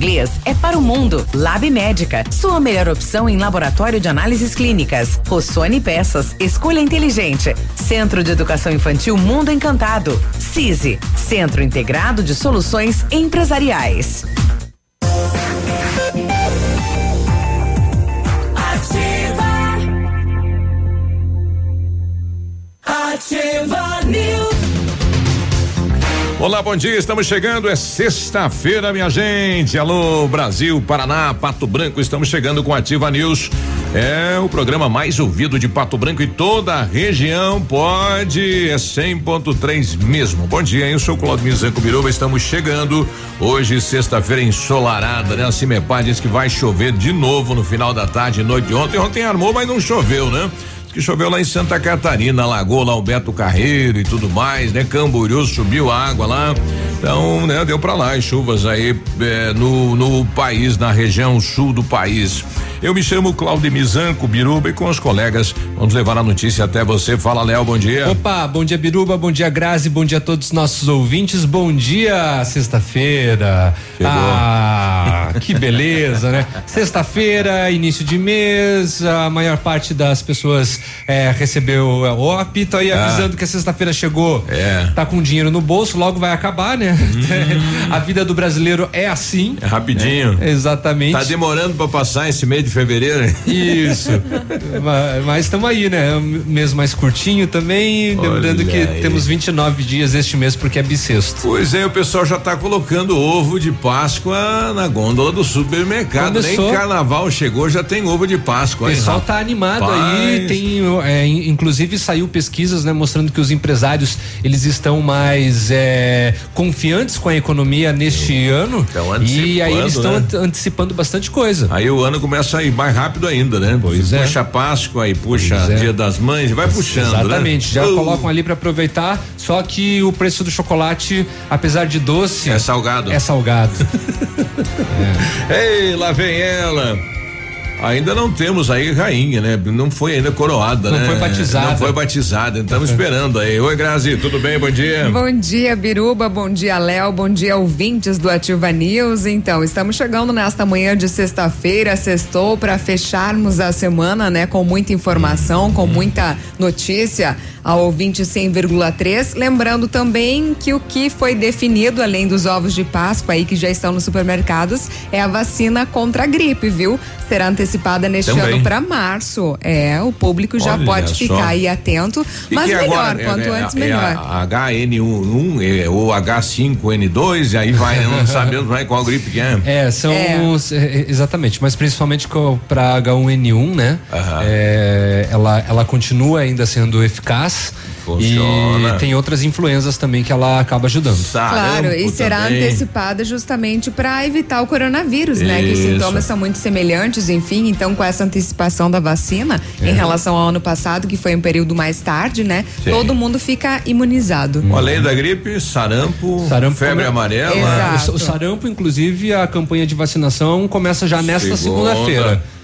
inglês é para o mundo. Lab Médica, sua melhor opção em laboratório de análises clínicas. Rossoni Peças, escolha inteligente. Centro de Educação Infantil Mundo Encantado. CISI, Centro Integrado de Soluções Empresariais. Olá, bom dia. Estamos chegando. É sexta-feira, minha gente. Alô, Brasil, Paraná, Pato Branco. Estamos chegando com Ativa News. É o programa mais ouvido de Pato Branco e toda a região. Pode, é 100.3 mesmo. Bom dia, eu sou o Claudio Zanco Biruba. Estamos chegando hoje, sexta-feira ensolarada, né? A Cimepar diz que vai chover de novo no final da tarde noite. Ontem, ontem armou, mas não choveu, né? Que choveu lá em Santa Catarina, alagou lá o Beto Carreiro e tudo mais, né? Camboriú subiu a água lá. Então, né, deu para lá as chuvas aí eh, no, no país, na região sul do país. Eu me chamo Claudio Mizanco Biruba e com os colegas vamos levar a notícia até você. Fala, Léo, bom dia. Opa, bom dia, Biruba, bom dia, Grazi, bom dia a todos os nossos ouvintes. Bom dia, sexta-feira. Ah, que beleza, né? Sexta-feira, início de mês, a maior parte das pessoas é, recebeu o apito aí ah. avisando que a sexta-feira chegou. É. Tá com dinheiro no bolso, logo vai acabar, né? Hum. a vida do brasileiro é assim. É rapidinho. É, exatamente. Tá demorando para passar esse mês de fevereiro. Isso. mas estamos aí, né? Mês mais curtinho também. Olha lembrando que aí. temos 29 dias este mês porque é bissexto. Pois é, o pessoal já está colocando ovo de Páscoa na gôndola do supermercado. Começou. Nem carnaval chegou, já tem ovo de Páscoa. O pessoal está animado Paz. aí. Tem, é, inclusive saiu pesquisas, né, mostrando que os empresários eles estão mais é, confiantes com a economia neste ano. E aí eles estão né? antecipando bastante coisa. Aí o ano começa sair mais rápido ainda, né? Pois é. Puxa Páscoa e puxa é. Dia das Mães, vai puxando, né? Exatamente, né? já uh. colocam ali para aproveitar, só que o preço do chocolate, apesar de doce, é salgado. É salgado. é. Ei, lá vem ela. Ainda não temos aí rainha, né? Não foi ainda coroada, não né? Não foi batizada. Não foi batizada. Estamos esperando aí. Oi, Grazi, tudo bem? Bom dia. Bom dia, Biruba. Bom dia, Léo. Bom dia, ouvintes do Ativa News. Então, estamos chegando nesta manhã de sexta-feira, sextou, para fecharmos a semana, né? Com muita informação, com muita notícia ao 25,3. Lembrando também que o que foi definido, além dos ovos de Páscoa aí que já estão nos supermercados, é a vacina contra a gripe, viu? Será antecipada neste também. ano para março. É, o público já Olha pode ficar aí atento, e mas melhor, agora, quanto é, antes é melhor. A HN1 é, ou H5N2, e aí vai, não sabemos mais qual gripe que é. É, são é. Os, é, exatamente, mas principalmente para H1N1, né? É, ela, ela continua ainda sendo eficaz. Funciona. E tem outras influências também que ela acaba ajudando. Claro, e será também. antecipada justamente para evitar o coronavírus, Isso. né? Que os sintomas são muito semelhantes, enfim. Então, com essa antecipação da vacina, é. em relação ao ano passado, que foi um período mais tarde, né? Sim. Todo mundo fica imunizado. Além da gripe, sarampo, sarampo febre amarela. Exato. O, o sarampo, inclusive, a campanha de vacinação começa já nesta segunda-feira. Segunda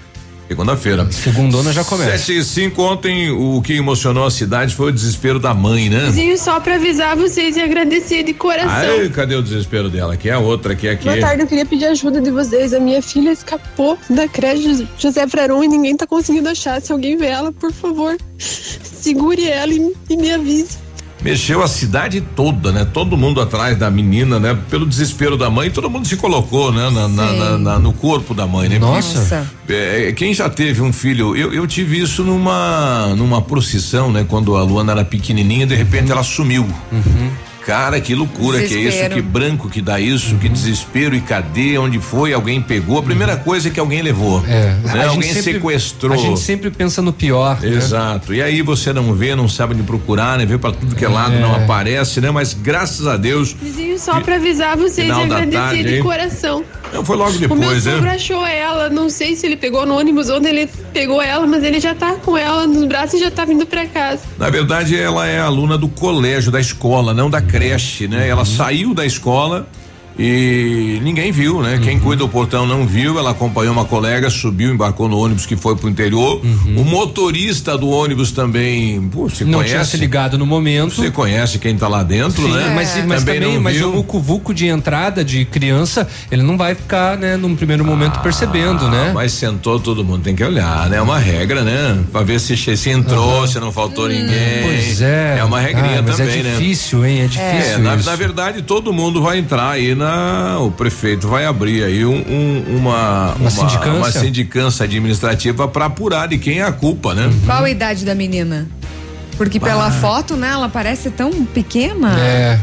Segunda-feira. Segundona já começa. 7 e 5 ontem o que emocionou a cidade foi o desespero da mãe, né? Vizinho, só pra avisar vocês e agradecer de coração. Ai, cadê o desespero dela? Aqui é a outra, aqui é aqui. Boa tarde, eu queria pedir ajuda de vocês. A minha filha escapou da creche José Freron e ninguém tá conseguindo achar. Se alguém vê ela, por favor, segure ela e, e me avise mexeu a cidade toda, né? Todo mundo atrás da menina, né? Pelo desespero da mãe, todo mundo se colocou, né? Na, na, na, no corpo da mãe, né? Nossa. É, quem já teve um filho, eu, eu tive isso numa numa procissão, né? Quando a Luana era pequenininha, de repente uhum. ela sumiu. Uhum. Cara, que loucura desespero. que é isso, que branco que dá isso, uhum. que desespero e cadê, onde foi, alguém pegou. A primeira uhum. coisa é que alguém levou. É. Né? Alguém sempre, sequestrou. A gente sempre pensa no pior. Né? Exato. Né? E aí você não vê, não sabe onde procurar, né? Vê para tudo que é lado, não aparece, né? Mas graças a Deus. Vizinho, só para avisar vocês e agradecer tarde, de coração. Não, foi logo O meu depois, sogro né? achou ela, não sei se ele pegou no ônibus onde ele pegou ela, mas ele já tá com ela nos braços e já tá vindo pra casa. Na verdade, ela é aluna do colégio, da escola, não da creche, né? Ela saiu da escola e ninguém viu, né? Quem cuida do portão não viu, ela acompanhou uma colega, subiu, embarcou no ônibus que foi pro interior. O motorista do ônibus também, pô, você Não conhece? tinha se ligado no momento. Você conhece quem tá lá dentro, Sim, né? mas, mas também, não mas o vucu-vucu de entrada de criança, ele não vai ficar, né, num primeiro momento percebendo, Ah, né? Mas sentou todo mundo, tem que olhar, né? É uma regra, né? Pra ver se, se entrou, se não faltou ninguém. Pois é. É uma regrinha Ah, mas também, é né? difícil, hein? É difícil. É, na, na verdade, todo mundo vai entrar aí na. O prefeito vai abrir aí um, um- uma, Uma sindicância? uma sindicância administrativa para apurar de quem é a culpa, né? Qual a idade da menina? Porque pela foto, né, ela parece tão pequena. É,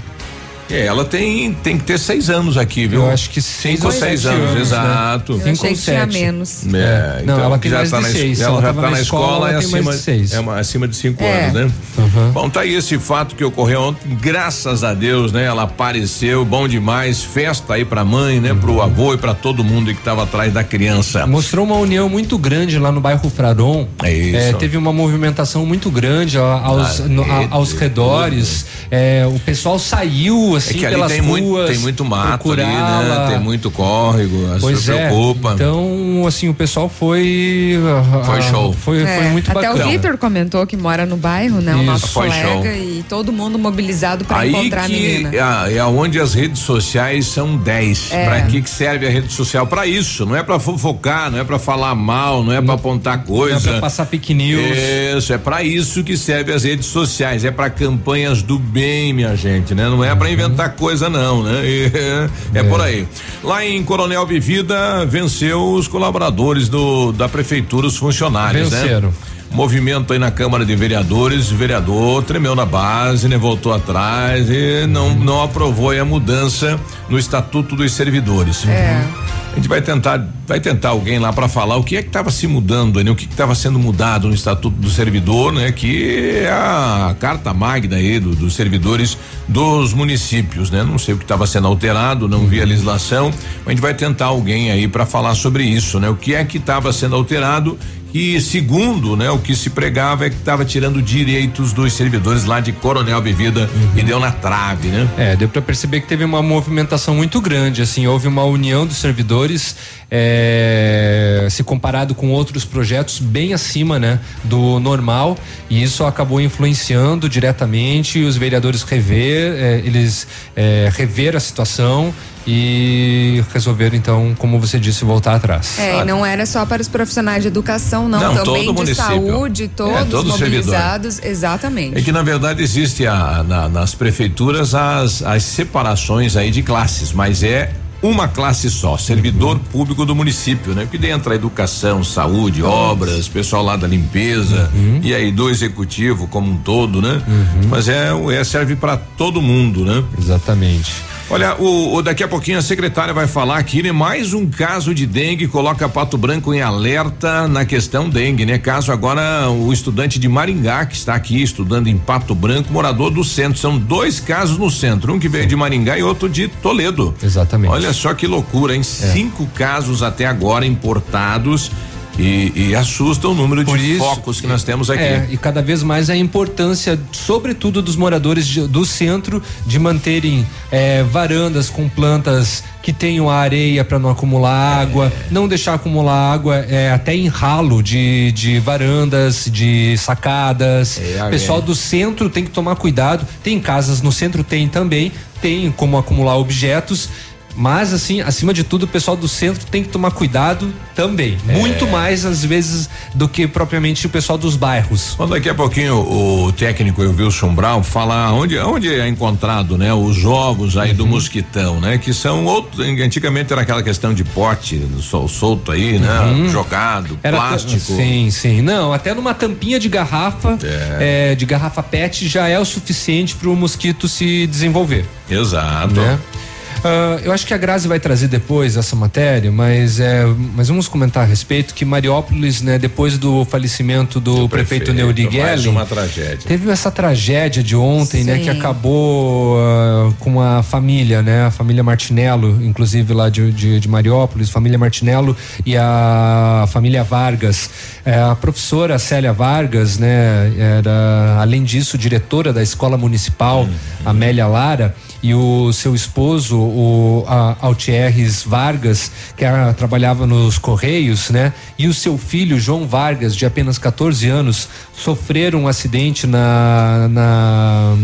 É, ela tem, tem que ter seis anos aqui, viu? eu acho que seis Cinco ou seis sete anos, né? exato. Eu Cinco ou que tinha sete. menos. É, Não, ela tem já tá de na, seis. Ela Ela já tá na escola, escola, é acima de seis. É uma, acima de cinco É. anos, né? Uhum. Bom, tá aí esse fato que ocorreu ontem, graças a Deus, né? Ela apareceu, bom demais, festa aí pra mãe, né? Pro avô e pra todo mundo que tava atrás da criança. Mostrou uma união muito grande lá no bairro Fraron. É isso. É, teve uma movimentação muito grande ó, aos, Ah, no- a- é, aos é, redores. É, o pessoal saiu É assim que ali pelas tem ruas. muito, tem muito mato ali, né? Tem muito córrego, Pois se é. preocupa. Então, assim, o pessoal foi. Foi ah, show. Foi, É, foi muito Até bacana. o Vitor comentou que mora no bairro, né? O Isso. nosso Foi colega show. e todo mundo mobilizado para encontrar a menina. que é, é onde as redes sociais são 10. É. Pra que que serve a rede social? Pra isso, não é pra fofocar, não é pra falar mal, não é pra apontar Não é coisa. pra passar fake news. Isso, é pra isso que serve as redes sociais, é pra campanhas do bem, minha gente, né? Não é pra inventar coisa não, né? E é, por aí. Lá em Coronel Vivida venceu os colaboradores do da prefeitura, os funcionários, Venceram. né? Movimento aí na Câmara de Vereadores, o vereador tremeu na base, né? Voltou atrás e não, não aprovou aí a mudança no Estatuto dos Servidores. É. A gente vai tentar, vai tentar alguém lá para falar o que é que estava se mudando, né? O que estava sendo mudado no Estatuto do Servidor, né? Que é a carta magna aí do- dos servidores dos municípios, né? Não sei o que estava sendo alterado, não vi a legislação, mas a gente vai tentar alguém aí para falar sobre isso, né? O que é que estava sendo alterado e segundo, né, o que se pregava é que estava tirando direitos dos servidores lá de Coronel Vivida e deu na trave, né? É, deu para perceber que teve uma movimentação muito grande, assim, houve uma união dos servidores, é, se comparado com outros projetos bem acima, né, do normal, e isso acabou influenciando diretamente os vereadores rever, é, eles é, rever a situação e resolveram então, como você disse, voltar atrás. É, e não era só para os profissionais de educação, não, Não, também todo de saúde, É, todos todo mobilizados, exatamente. É que na verdade existe a, na- nas prefeituras as, as separações aí de classes, mas é uma classe só, servidor público do município, né? Porque entra educação, saúde, obras, pessoal lá da limpeza e aí do executivo como um todo, né? Mas é, o- é serve para todo mundo, né? Exatamente. Olha, o, o- daqui a pouquinho a secretária vai falar aqui, né? Mais um caso de dengue coloca Pato Branco em alerta na questão dengue, né? Caso agora o estudante de Maringá que está aqui estudando em Pato Branco, morador do centro, são dois casos no centro, um que veio de Maringá e outro de Toledo. Exatamente. Olha só que loucura, hein? Cinco casos até agora importados e, e assusta o número Por de isso- focos que nós temos aqui. É, e cada vez mais a importância, sobretudo dos moradores de- do centro, de manterem é, varandas com plantas que tenham areia para não acumular água, não deixar acumular água é, até em ralo de, de varandas, de sacadas. É, O pessoal é. do centro tem que tomar cuidado. Tem casas no centro, tem também, tem como acumular objetos. Mas, assim, acima de tudo, o pessoal do centro tem que tomar cuidado também. É. Muito mais, às vezes, do que propriamente o pessoal dos bairros. Bom, daqui a pouquinho o técnico o Wilson Brown fala onde, onde é encontrado, né? Os ovos aí Uhum. do mosquitão, né? Que são outros, antigamente era aquela questão de pote, do sol solto aí, né? Jogado, Uhum. Era plástico. Sim, sim. Não, até numa tampinha de garrafa, é, de garrafa PET, já é o suficiente para o mosquito se desenvolver. Exato. Né? Uh, eu acho que a Grazi vai trazer depois essa matéria, mas, é, mas vamos comentar a respeito que Mariópolis, né, depois do falecimento do, do prefeito, prefeito Neurigueli, uma tragédia. Teve essa tragédia de ontem, Sim. né, que acabou uh, com a família, né, a família Martinello, inclusive lá de, de, de Mariópolis, família Martinello e a família Vargas. É, a professora Célia Vargas, né, era além disso diretora da escola municipal uhum. Amélia Lara e o seu esposo, o a, Altieres Vargas, que a, trabalhava nos Correios, né? E o seu filho, João Vargas, de apenas 14 anos, sofreram um acidente na, na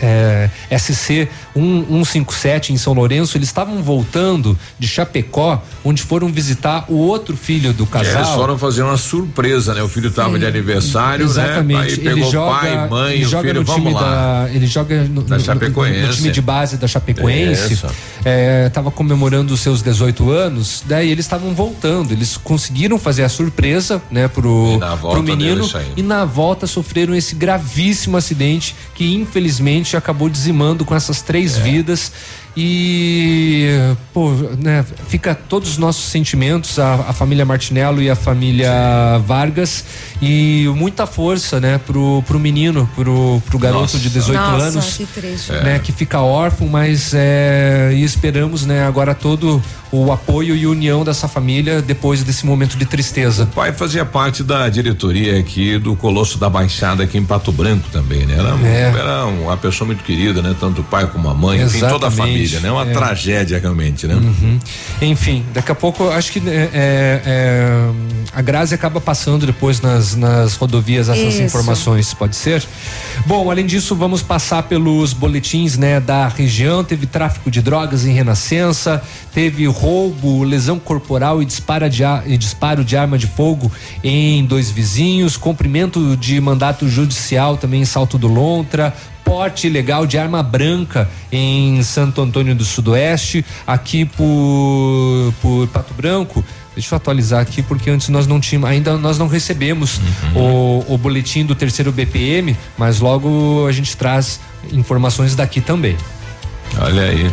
é, SC 157 em São Lourenço. Eles estavam voltando de Chapecó, onde foram visitar o outro filho do casal. É, eles foram fazer uma surpresa, né? O filho estava de aniversário, Exatamente. né? Aí ele joga, pai, mãe, ele joga filho, no time da, ele joga no, da no, Chapecoense. no, time de base da Chapecoense. Estava é, comemorando os seus 18 anos. Daí eles estavam voltando. Eles conseguiram fazer a surpresa, né, pro, pro menino. E na volta sofreram esse gravíssimo acidente que infelizmente acabou dizimando com essas três é. vidas e pô, né, fica todos os nossos sentimentos a, a família Martinello e a família Sim. Vargas e muita força, né, pro, pro menino, pro, pro garoto Nossa. de 18 Nossa, anos, que, triste. né, que fica órfão, mas é, e esperamos, né, agora todo o apoio e união dessa família depois desse momento de tristeza. O pai fazia parte da diretoria aqui do Colosso da Baixada aqui em Pato Branco também, né? Era, é. era uma pessoa muito querida, né? Tanto o pai como a mãe, Exatamente. enfim, toda a família, né? Uma é. tragédia realmente, né? Uhum. Enfim, daqui a pouco acho que é, é, é, a Grazi acaba passando depois nas, nas rodovias essas Isso. informações, pode ser? Bom, além disso, vamos passar pelos boletins, né, da região. Teve tráfico de drogas em Renascença, teve roubo, lesão corporal e, dispara de, e disparo de arma de fogo em dois vizinhos, cumprimento de mandato judicial também em Salto do Lontra, porte ilegal de arma branca em Santo Antônio do Sudoeste, aqui por, por Pato Branco. Deixa eu atualizar aqui porque antes nós não tínhamos, ainda nós não recebemos uhum. o, o boletim do terceiro BPM, mas logo a gente traz informações daqui também. Olha aí.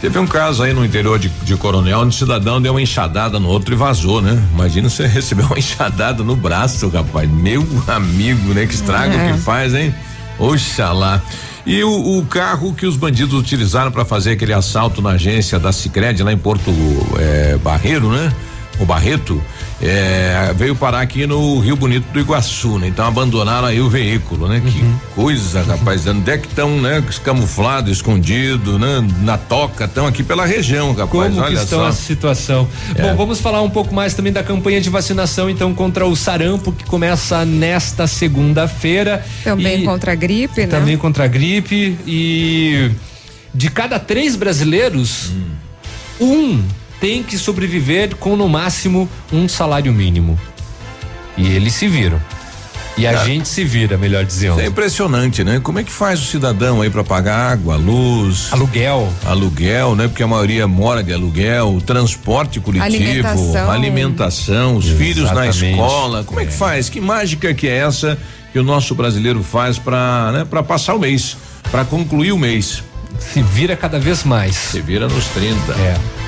Teve um caso aí no interior de, de Coronel, onde o cidadão deu uma enxadada no outro e vazou, né? Imagina você receber uma enxadada no braço, rapaz. Meu amigo, né? Que estrago é. que faz, hein? Oxalá. E o, o, carro que os bandidos utilizaram para fazer aquele assalto na agência da Sicredi lá em Porto é, Barreiro, né? O Barreto, é, veio parar aqui no Rio Bonito do Iguaçu, né? Então abandonaram aí o veículo, né? Uhum. Que coisa, rapaz. Onde é que estão, né? Camuflado, escondido, né? Na toca, estão aqui pela região, rapaz. Como Olha que estão só. a situação? É. Bom, vamos falar um pouco mais também da campanha de vacinação, então, contra o sarampo, que começa nesta segunda-feira. Também contra a gripe, né? Também contra a gripe e de cada três brasileiros, hum. um tem que sobreviver com no máximo um salário mínimo. E eles se viram. E a é. gente se vira, melhor dizendo. É impressionante, né? Como é que faz o cidadão aí para pagar água, luz, aluguel, aluguel, né? Porque a maioria mora de aluguel, transporte coletivo, alimentação, alimentação os Exatamente. filhos na escola. Como é. é. que faz? Que mágica que é essa que o nosso brasileiro faz para, né, para passar o mês, para concluir o mês? Se vira cada vez mais. Se vira nos 30. É.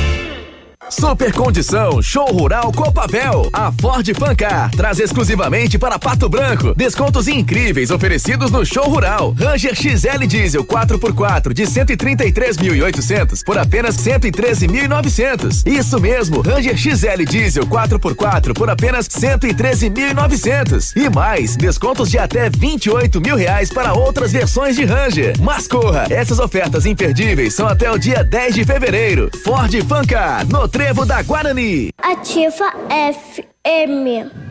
Super Condição Show Rural Copavel. A Ford Fancar traz exclusivamente para Pato Branco descontos incríveis oferecidos no Show Rural. Ranger XL Diesel 4x4 de 133.800 por apenas 113.900. Isso mesmo, Ranger XL Diesel 4x4 por apenas 113.900. E mais, descontos de até 28 mil reais para outras versões de Ranger. Mas corra, essas ofertas imperdíveis são até o dia 10 de fevereiro. Ford Fancar, no Trevo da Guarani. Ativa FM.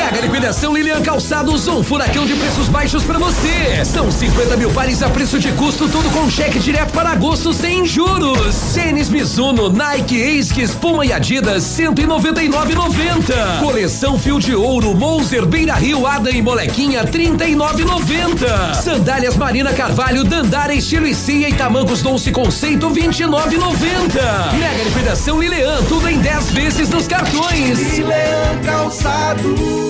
Mega liquidação Lilian Calçados, um furacão de preços baixos para você. São 50 mil pares a preço de custo, tudo com cheque direto para agosto sem juros. Tênis Mizuno, Nike, Asics, Puma e Adidas, 199,90. Coleção Fio de Ouro, Moser, Beira Rio, Ada e Molequinha, 39,90. Sandálias Marina Carvalho, Dandara, Estilo e Cia e Tamancos Dolce Conceito, 29,90. Mega liquidação Lilian, tudo em 10 vezes nos cartões. Lilian Calçados.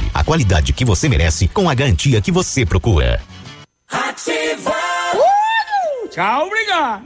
a qualidade que você merece com a garantia que você procura. Ativa! Tchau, obrigado.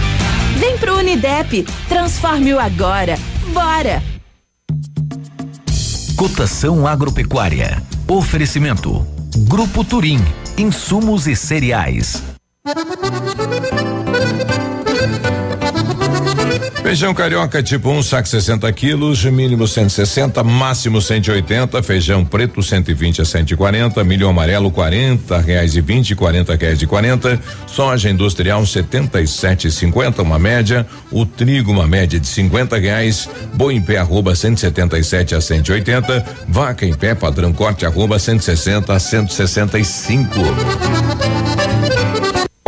Vem pro Unidep, transforme-o agora. Bora! Cotação agropecuária. Oferecimento. Grupo Turim. Insumos e cereais. Feijão carioca tipo 1, um, saco 60 quilos, mínimo 160, máximo 180. Feijão preto 120 a 140. Milho amarelo 40 reais e 20, 40 reais e 40. Soja industrial 77,50, uma média. O trigo uma média de 50 reais. Boi em pé arroba 177 a 180. Vaca em pé padrão corte arroba 160 a 165.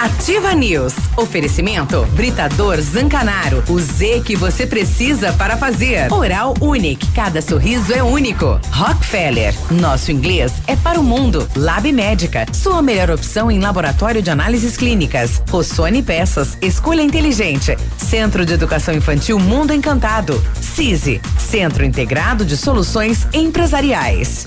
Ativa News. Oferecimento Britador Zancanaro. O Z que você precisa para fazer. Oral Unique. Cada sorriso é único. Rockefeller. Nosso inglês é para o mundo. Lab Médica. Sua melhor opção em laboratório de análises clínicas. Rossoni Peças. Escolha inteligente. Centro de Educação Infantil Mundo Encantado. CISI. Centro Integrado de Soluções Empresariais.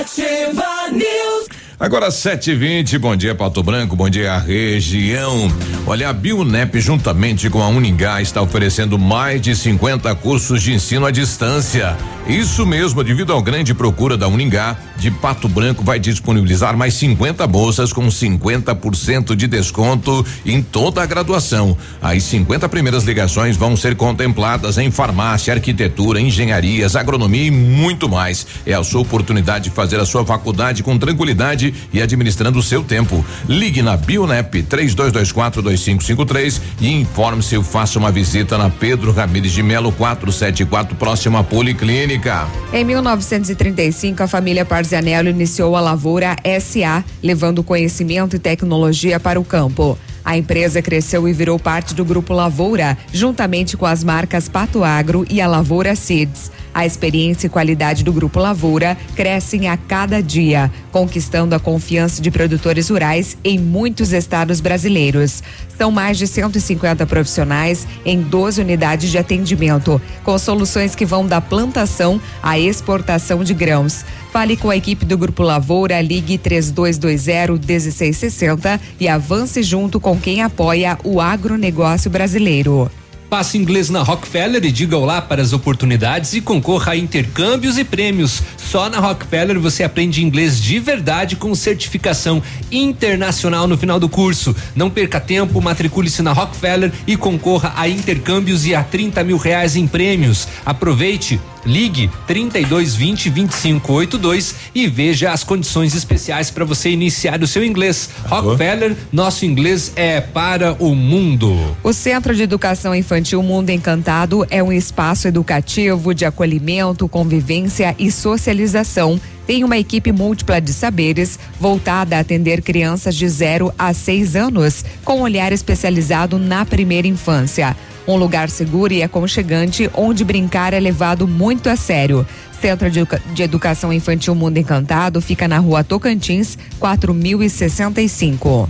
Ativa News. Agora 7:20, bom dia Pato Branco, bom dia região. Olha, a Bionep juntamente com a Uningá está oferecendo mais de 50 cursos de ensino à distância. Isso mesmo, devido ao grande procura da Uningá, de Pato Branco vai disponibilizar mais 50 bolsas com 50% de desconto em toda a graduação. As 50 primeiras ligações vão ser contempladas em farmácia, arquitetura, engenharias, agronomia e muito mais. É a sua oportunidade de fazer a sua faculdade com tranquilidade e administrando o seu tempo. Ligue na Bionep 3224 2553 e informe-se ou faça uma visita na Pedro Ramires de Melo 474 próximo à Policlínica. Em 1935, a família Parzianello iniciou a Lavoura SA, levando conhecimento e tecnologia para o campo. A empresa cresceu e virou parte do Grupo Lavoura, juntamente com as marcas Pato Agro e a Lavoura Seeds. A experiência e qualidade do Grupo Lavoura crescem a cada dia, conquistando a confiança de produtores rurais em muitos estados brasileiros. São mais de 150 profissionais em 12 unidades de atendimento, com soluções que vão da plantação à exportação de grãos. Fale com a equipe do Grupo Lavoura, ligue 3220-1660 e avance junto com quem apoia o agronegócio brasileiro. Passe inglês na Rockefeller e diga olá para as oportunidades e concorra a intercâmbios e prêmios. Só na Rockefeller você aprende inglês de verdade com certificação internacional no final do curso. Não perca tempo, matricule-se na Rockefeller e concorra a intercâmbios e a 30 mil reais em prêmios. Aproveite Ligue 3220 2582 e veja as condições especiais para você iniciar o seu inglês. Rockefeller, nosso inglês é para o mundo. O Centro de Educação Infantil Mundo Encantado é um espaço educativo de acolhimento, convivência e socialização tem uma equipe múltipla de saberes voltada a atender crianças de 0 a 6 anos, com olhar especializado na primeira infância. Um lugar seguro e aconchegante onde brincar é levado muito a sério. Centro de, Educa de Educação Infantil Mundo Encantado fica na rua Tocantins, 4065.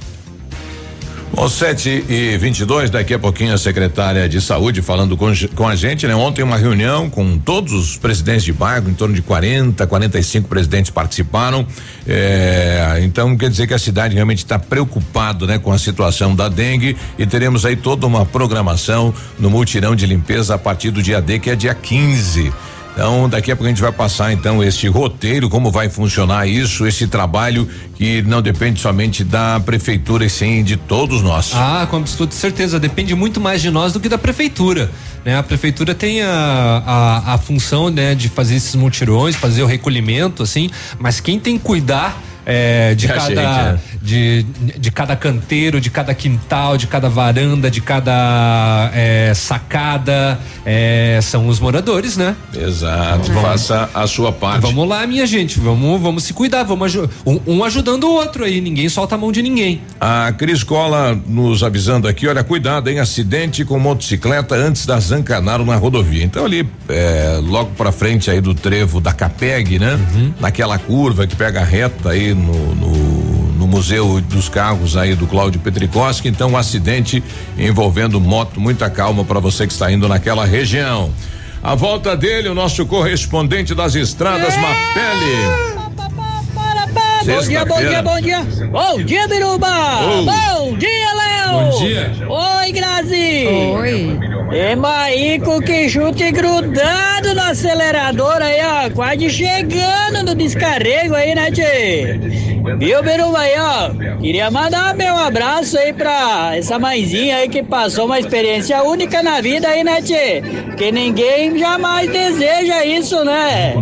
Bom, 7 e 22 daqui a pouquinho a secretária de saúde falando com, com a gente, né? Ontem uma reunião com todos os presidentes de bairro, em torno de 40, 45 presidentes participaram. É, então quer dizer que a cidade realmente está preocupado, né, com a situação da dengue e teremos aí toda uma programação no multirão de limpeza a partir do dia D, que é dia 15. Então, daqui a pouco a gente vai passar então este roteiro, como vai funcionar isso, esse trabalho que não depende somente da prefeitura e sim de todos nós. Ah, com absoluta certeza, depende muito mais de nós do que da prefeitura. Né? A prefeitura tem a, a, a função né, de fazer esses mutirões, fazer o recolhimento, assim, mas quem tem que cuidar é, de, cada, gente, é. de, de cada canteiro, de cada quintal, de cada varanda, de cada é, sacada, é, são os moradores, né? Exato. Vamos, Faça a sua parte. Vamos lá, minha gente, vamos, vamos se cuidar, vamos um, um, ajudando o outro aí, ninguém solta a mão de ninguém. A Cris Cola nos avisando aqui, olha, cuidado, em acidente com motocicleta antes da Zancanaro na rodovia. Então ali, é, logo para frente aí do trevo da Capeg, né? Uhum. Naquela curva que pega reta aí no, no, no Museu dos Carros aí do Cláudio Petricoski. Então, um acidente envolvendo moto, muita calma para você que está indo naquela região. A volta dele, o nosso correspondente das estradas, é. Mapele. Bom dia, bom dia, bom dia. Bom dia, Biruba. Oh. Bom dia, Léo. Bom dia. Oi, Grazi. Oi. É com que chute grudado no acelerador aí, ó. Quase chegando no descarrego aí, né, tchê? Viu, Biruba aí, ó? Queria mandar meu abraço aí pra essa mãezinha aí que passou uma experiência única na vida aí, né, tchê? Que ninguém jamais deseja isso, né?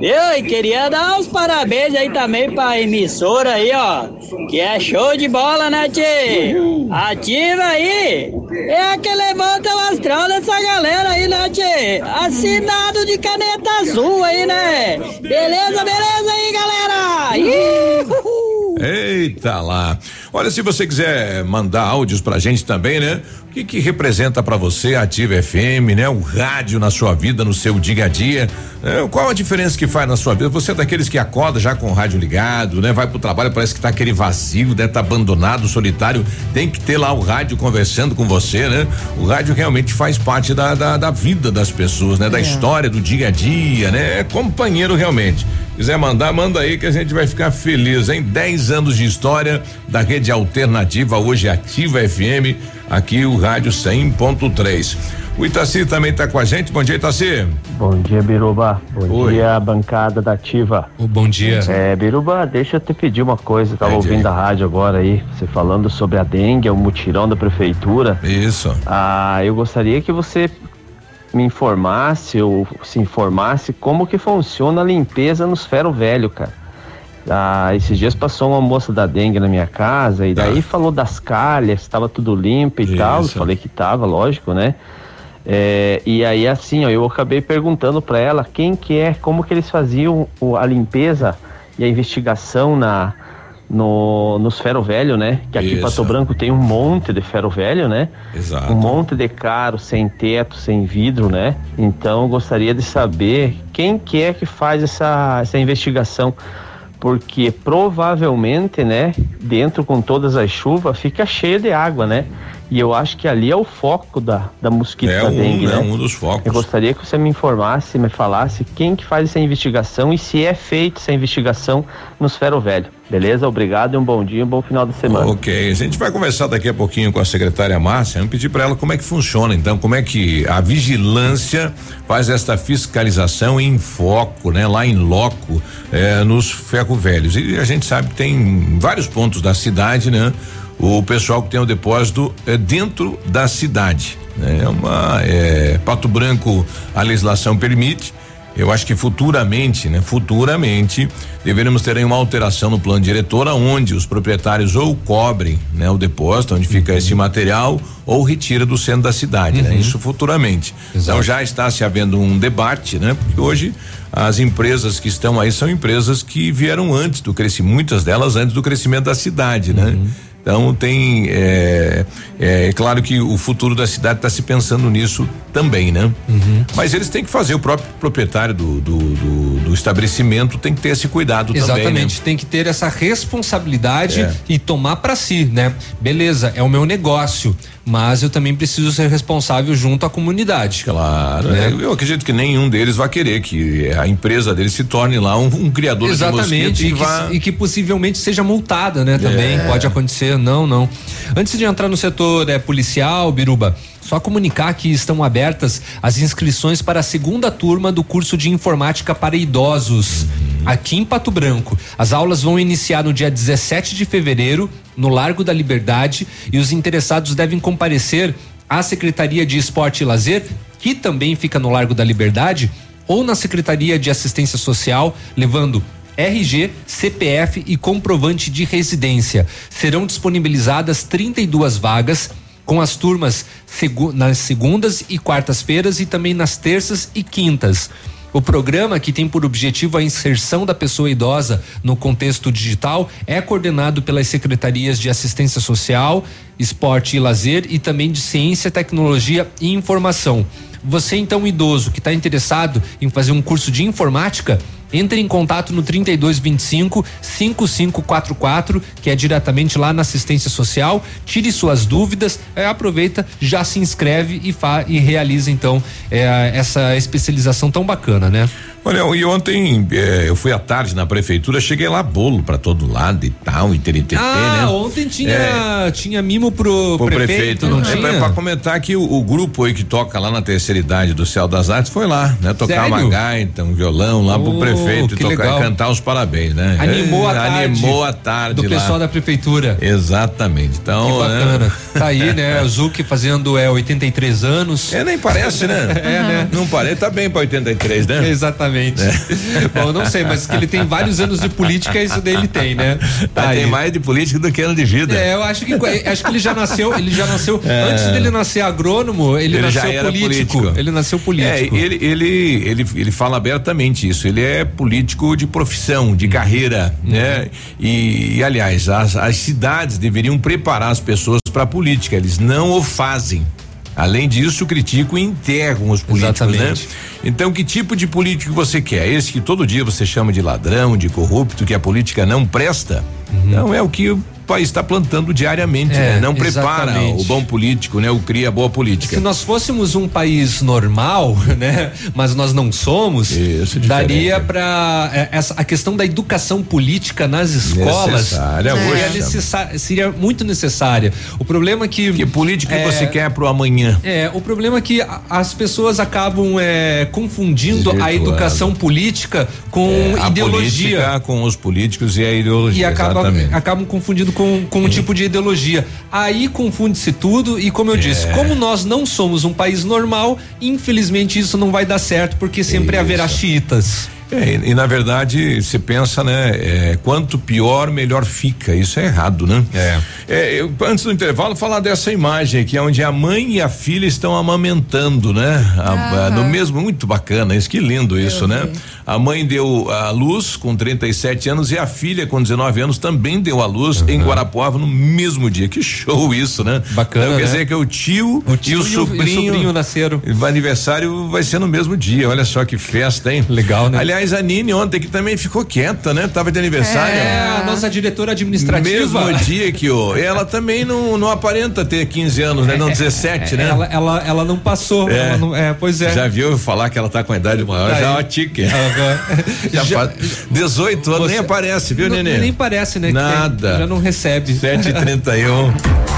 Viu? E queria dar os parabéns aí também pra emissora aí, ó. Que é show de bola, né, tchê? Ativa aí! É a que levanta o astral dessa galera aí, né, tchê? Assinado de caneta azul aí, né? Beleza, beleza aí, galera! Iuhu! Eita lá. Olha, se você quiser mandar áudios pra gente também, né? O que que representa para você a Ativa FM, né? O rádio na sua vida, no seu dia a dia. Né? Qual a diferença que faz na sua vida? Você é daqueles que acorda já com o rádio ligado, né? Vai pro trabalho, parece que tá aquele vazio, deve tá abandonado, solitário. Tem que ter lá o rádio conversando com você, né? O rádio realmente faz parte da, da, da vida das pessoas, né? Da é. história, do dia a dia, né? É companheiro realmente. Quiser mandar, manda aí que a gente vai ficar feliz, hein? 10 anos de história da rede alternativa, hoje ativa FM aqui o rádio 100.3. O Itaci também está com a gente. Bom dia, Itaci. Bom dia, Biruba. Bom Oi. dia, bancada da Ativa. Oh, bom dia. É, Biruba, deixa eu te pedir uma coisa. Eu tava ouvindo a rádio agora aí, você falando sobre a dengue, o mutirão da prefeitura. Isso. Ah, eu gostaria que você me informasse ou se informasse como que funciona a limpeza nos ferro velho, cara. Ah, esses dias passou uma moça da dengue na minha casa e daí falou das calhas, estava tudo limpo e tal. Eu Isso. falei que tava, lógico, né? É, e aí assim, ó, eu acabei perguntando para ela quem que é, como que eles faziam a limpeza e a investigação na no, nos ferro velho, né? Que aqui em Isso. Pato Branco tem um monte de ferro velho, né? Exato. Um monte de caro, sem teto, sem vidro, né? Então eu gostaria de saber quem que é que faz essa, essa investigação. Porque provavelmente, né, dentro com todas as chuvas, fica cheio de água, né? E eu acho que ali é o foco da, da mosquito É da um, dengue, né, né? um dos focos. Eu gostaria que você me informasse, me falasse quem que faz essa investigação e se é feita essa investigação nos ferro velho. Beleza? Obrigado e um bom dia, um bom final de semana. Ok, a gente vai conversar daqui a pouquinho com a secretária Márcia. Vamos pedir para ela como é que funciona, então, como é que a vigilância faz esta fiscalização em foco, né, lá em loco, eh, nos ferro velhos. E a gente sabe que tem vários pontos da cidade, né? O pessoal que tem o depósito é dentro da cidade. né? É uma é, Pato Branco, a legislação permite. Eu acho que futuramente, né? Futuramente deveremos ter aí uma alteração no plano diretor, onde os proprietários ou cobrem, né, o depósito onde fica esse material ou retira do centro da cidade, né? Isso futuramente. Então já está se havendo um debate, né? Porque hoje as empresas que estão aí são empresas que vieram antes do crescimento, muitas delas antes do crescimento da cidade, né? Então tem é, é, é claro que o futuro da cidade está se pensando nisso também, né? Mas eles têm que fazer o próprio proprietário do, do- do estabelecimento tem que ter esse cuidado também. Exatamente, né? tem que ter essa responsabilidade É. e tomar para si, né? Beleza, é o meu negócio, mas eu também preciso ser responsável junto à comunidade. Claro, né? é, eu acredito que nenhum deles vai querer que a empresa dele se torne lá um, um criador de Exatamente, mosquito e e que, vá e que possivelmente seja multada, né? Também É. pode acontecer, não, não. Antes de entrar no setor é, policial, Biruba, só comunicar que estão abertas as inscrições para a segunda turma do curso de informática para idosos. Aqui em Pato Branco. As aulas vão iniciar no dia 17 de fevereiro, no Largo da Liberdade, e os interessados devem comparecer à Secretaria de Esporte e Lazer, que também fica no Largo da Liberdade, ou na Secretaria de Assistência Social, levando RG, CPF e comprovante de residência. Serão disponibilizadas 32 vagas com as turmas segu- nas segundas e quartas-feiras e também nas terças e quintas. O programa, que tem por objetivo a inserção da pessoa idosa no contexto digital, é coordenado pelas secretarias de Assistência Social, Esporte e Lazer e também de Ciência, Tecnologia e Informação. Você, então, idoso que está interessado em fazer um curso de informática, entre em contato no 3225 5544, que é diretamente lá na assistência social. Tire suas dúvidas, eh, aproveita, já se inscreve e, fa e realiza então eh, essa especialização tão bacana, né? Olha, e ontem eh, eu fui à tarde na prefeitura, cheguei lá bolo pra todo lado e tal, e TNTT, ah, né? ontem tinha, É. tinha mimo pro, Pro prefeito, prefeito, não é, tinha? pra, pra comentar que o, o grupo aí que toca lá na terceira idade do Céu das Artes foi lá, né? Tocar Sério? uma gaita, um violão lá pro Oh, prefeito e que tocar legal. cantar os parabéns, né? Animou É, a tarde. Animou a tarde do lá. pessoal da prefeitura. Exatamente. Então, Que bacana. né? Tá aí, né? Zuki fazendo é 83 anos. É, nem parece, né? é, né? Não parece, tá bem pra 83, né? Exatamente. Bom, eu não sei, mas que ele tem vários anos de política, isso daí ele tem, né? Tá, tem mais de política do que ano de vida. É, eu acho que acho que ele já nasceu, ele já nasceu É. antes dele nascer agrônomo, ele, Ele nasceu já era político. político. Ele nasceu político. É, ele, ele, ele, ele fala abertamente isso. Ele é político de profissão, de carreira, né? E, e, aliás, as, as cidades deveriam preparar as pessoas para a política. Eles não o fazem. Além disso, criticam e enterram os políticos, Exatamente. né? Então, que tipo de político você quer? Esse que todo dia você chama de ladrão, de corrupto, que a política não presta? Não é o que país está plantando diariamente, É, né? Não prepara exatamente. o bom político, né? O cria boa política. Se nós fôssemos um país normal, né, mas nós não somos, daria para essa a questão da educação política nas escolas Necessária seria, hoje. necessa- seria muito necessária. O problema é que Que política é, você quer pro amanhã? É, o problema é que a- as pessoas acabam é, confundindo a Desvirtuando. educação política com É, a ideologia. política com os políticos e a ideologia. E acaba, exatamente. acabam confundindo com, com um tipo de ideologia. Aí confunde-se tudo e como eu disse, É. como nós não somos um país normal, infelizmente isso não vai dar certo porque sempre haverá xiitas. É, e, e, na verdade, você pensa, né? é, quanto pior, melhor fica. Isso é errado, né? É. eu, antes do intervalo, falar dessa imagem aqui, onde a mãe e a filha estão amamentando, né? A- a- no mesmo, muito bacana, isso que lindo isso, né? A mãe deu a luz com 37 anos e a filha com 19 anos também deu a luz em Guarapuava no mesmo dia. Que show isso, né? Bacana, Então, quer né? dizer que o tio, O tio e o e o- e o sobrinho, sobrinho nasceram. O aniversário vai ser no mesmo dia. Olha só que festa, hein? Legal, né? Aliás, a Nini ontem que também ficou quieta, né? Tava de aniversário. É, a nossa diretora administrativa. Mesmo dia que o. Ela também não, não aparenta ter 15 anos, né? Não 17, né? Ela, ela, ela não passou. É. ela não- é, pois é. Já viu falar que ela tá com a idade maior? Tá já é uma tique. Aham. Já, Já- faz 18 anos, nem aparece, viu, Nenê? Nem parece, né? Nada. já não recebe. 7h31.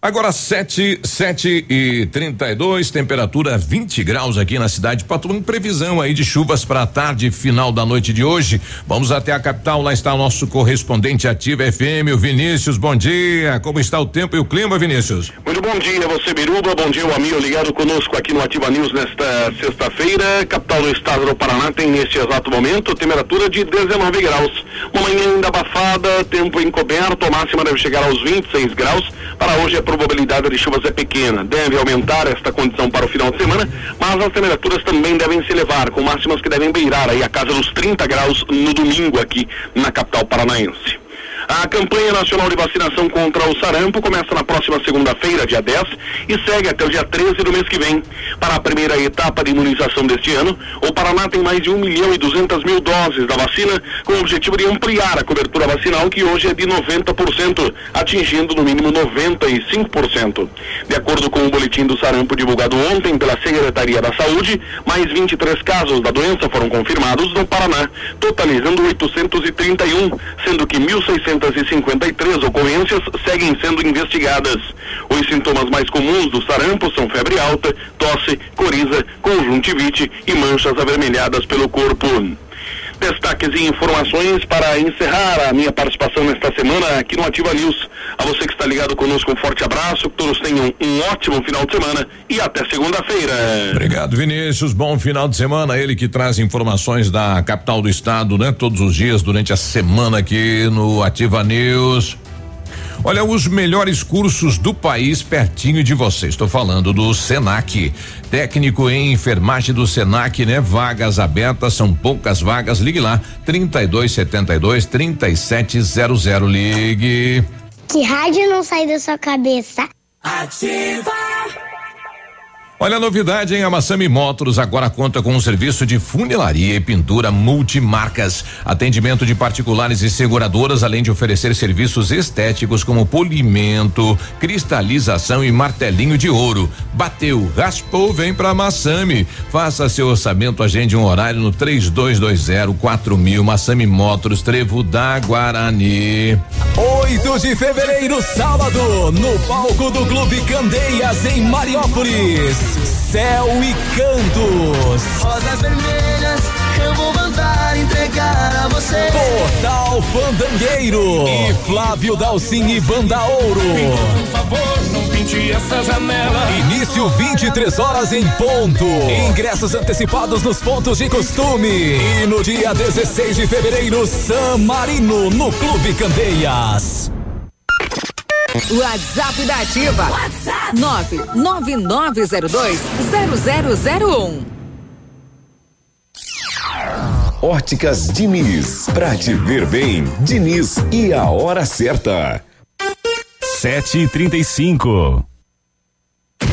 Agora 7, 7 e 32, temperatura 20 graus aqui na cidade de Branco. Previsão aí de chuvas para a tarde final da noite de hoje. Vamos até a capital, lá está o nosso correspondente ativa FM, o Vinícius. Bom dia. Como está o tempo e o clima, Vinícius? Muito bom dia, você Biruba, bom dia o amigo ligado conosco aqui no Ativa News nesta sexta-feira, capital do estado do Paraná tem neste exato momento temperatura de 19 graus, uma manhã ainda abafada, tempo encoberto, a máxima deve chegar aos 26 graus, para hoje a probabilidade de chuvas é pequena, deve aumentar esta condição para o final de semana, mas as temperaturas também devem se elevar, com máximas que devem beirar aí a casa dos 30 graus no domingo aqui na capital paranaense. A campanha nacional de vacinação contra o sarampo começa na próxima segunda-feira, dia 10, e segue até o dia 13 do mês que vem. Para a primeira etapa de imunização deste ano, o Paraná tem mais de 1 milhão e 200 mil doses da vacina, com o objetivo de ampliar a cobertura vacinal, que hoje é de 90%, atingindo no mínimo 95%. De acordo com o boletim do sarampo divulgado ontem pela Secretaria da Saúde, mais 23 casos da doença foram confirmados no Paraná, totalizando 831, sendo que 1.653 ocorrências seguem sendo investigadas. Os sintomas mais comuns do sarampo são febre alta, tosse, coriza, conjuntivite e manchas avermelhadas pelo corpo. Destaques e informações para encerrar a minha participação nesta semana aqui no Ativa News. A você que está ligado conosco, um forte abraço, que todos tenham um ótimo final de semana e até segunda-feira. Obrigado, Vinícius. Bom final de semana. Ele que traz informações da capital do estado, né? Todos os dias durante a semana aqui no Ativa News. Olha, os melhores cursos do país pertinho de você. Estou falando do Senac. Técnico em enfermagem do Senac, né? Vagas abertas, são poucas vagas. Ligue lá, 3272 3700. Ligue. Que rádio não sai da sua cabeça? Ativa. Olha a novidade em Amassami Motors agora conta com um serviço de funilaria e pintura multimarcas, atendimento de particulares e seguradoras, além de oferecer serviços estéticos como polimento, cristalização e martelinho de ouro. Bateu, raspou, vem pra Massami. Faça seu orçamento, agende um horário no 3220 4000 Massami Motors, Trevo da Guarani. 8 de fevereiro, sábado, no palco do Clube Candeias, em Mariópolis. Céu e Cantos. Rosas vermelhas, eu vou mandar entregar a você. Portal Fandangueiro. E Flávio Dalcin e Banda Ouro. Por favor, não pinte essa janela. Início 23 horas em ponto. Ingressos antecipados nos pontos de costume. E no dia 16 de fevereiro, San Marino, no Clube Candeias. WhatsApp da Ativa. WhatsApp 0001 Óticas Diniz, pra te ver bem. Diniz e a hora certa. Sete e trinta e cinco.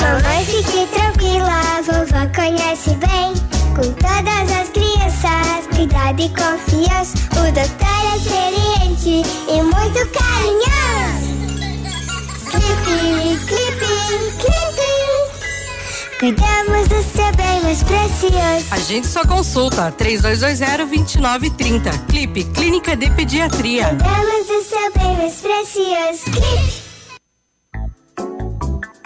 Mamãe, fique tranquila, vovó conhece bem. Com todas as crianças, cuidado e confiança. O doutor é experiente e muito carinhoso. Clipe, clipe, clipe. Cuidamos do seu bem mais precioso. A gente só consulta 3220-2930. Clipe Clínica de Pediatria. Cuidamos do seu bem mais precioso. Clipe.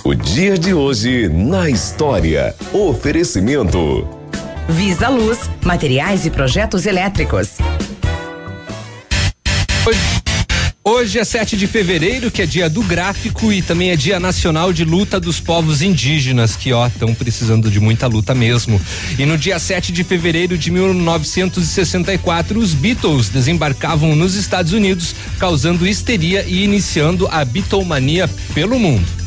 O dia de hoje na história. Oferecimento. Visa Luz, materiais e projetos elétricos. Hoje é 7 de fevereiro, que é dia do gráfico e também é dia nacional de luta dos povos indígenas, que ó, estão precisando de muita luta mesmo. E no dia 7 de fevereiro de 1964, os Beatles desembarcavam nos Estados Unidos, causando histeria e iniciando a Beatlemania pelo mundo.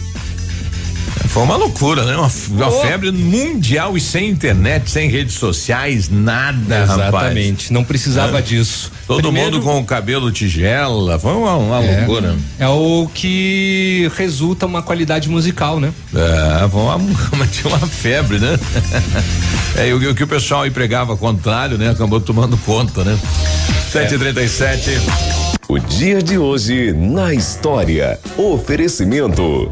Foi uma loucura, né? Uma, uma Oh. febre mundial e sem internet, sem redes sociais, nada, rapaz. Exatamente, não precisava É. disso. Todo Primeiro- mundo com o cabelo tigela, foi uma, uma É. loucura. É o que resulta uma qualidade musical, né? É, foi uma, uma, tinha uma febre, né? É, e o, que- o que o pessoal aí pregava contrário, né? Acabou tomando conta, né? 7h37. O dia de hoje na história. Oferecimento.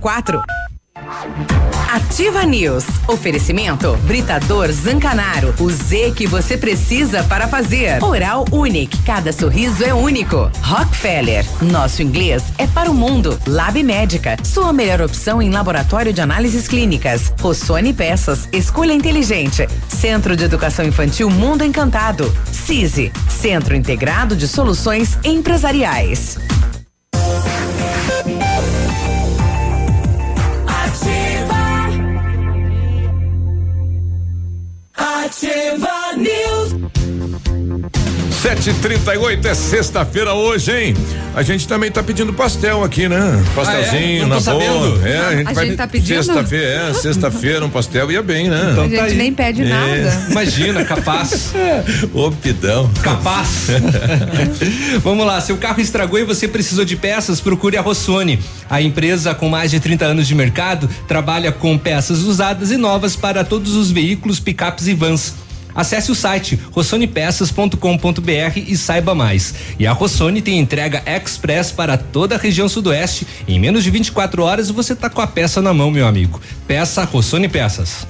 Ativa News. Oferecimento Britador Zancanaro. O Z que você precisa para fazer. Oral Unique. Cada sorriso é único. Rockefeller. Nosso inglês é para o mundo. Lab Médica. Sua melhor opção em laboratório de análises clínicas. Rossoni Peças. Escolha inteligente. Centro de Educação Infantil Mundo Encantado. CISI. Centro Integrado de Soluções Empresariais. Ativa News. 7h38 é sexta-feira hoje, hein? A gente também tá pedindo pastel aqui, né? Pastelzinho, Ah, é? Na tô boa. sabendo. É, a gente A vai. gente tá pedindo? Sexta-feira, é, sexta-feira, um pastel ia bem, né? Então a gente nem pede nada. Imagina, capaz. Opidão. Capaz. Vamos lá, seu carro estragou e você precisou de peças, procure a Rossoni. A empresa com mais de 30 anos de mercado trabalha com peças usadas e novas para todos os veículos, picapes e vans. Acesse o site rossonepeças.com.br e saiba mais. E a Rossoni tem entrega express para toda a região sudoeste. Em menos de 24 horas você tá com a peça na mão, meu amigo. Peça Rossoni Peças.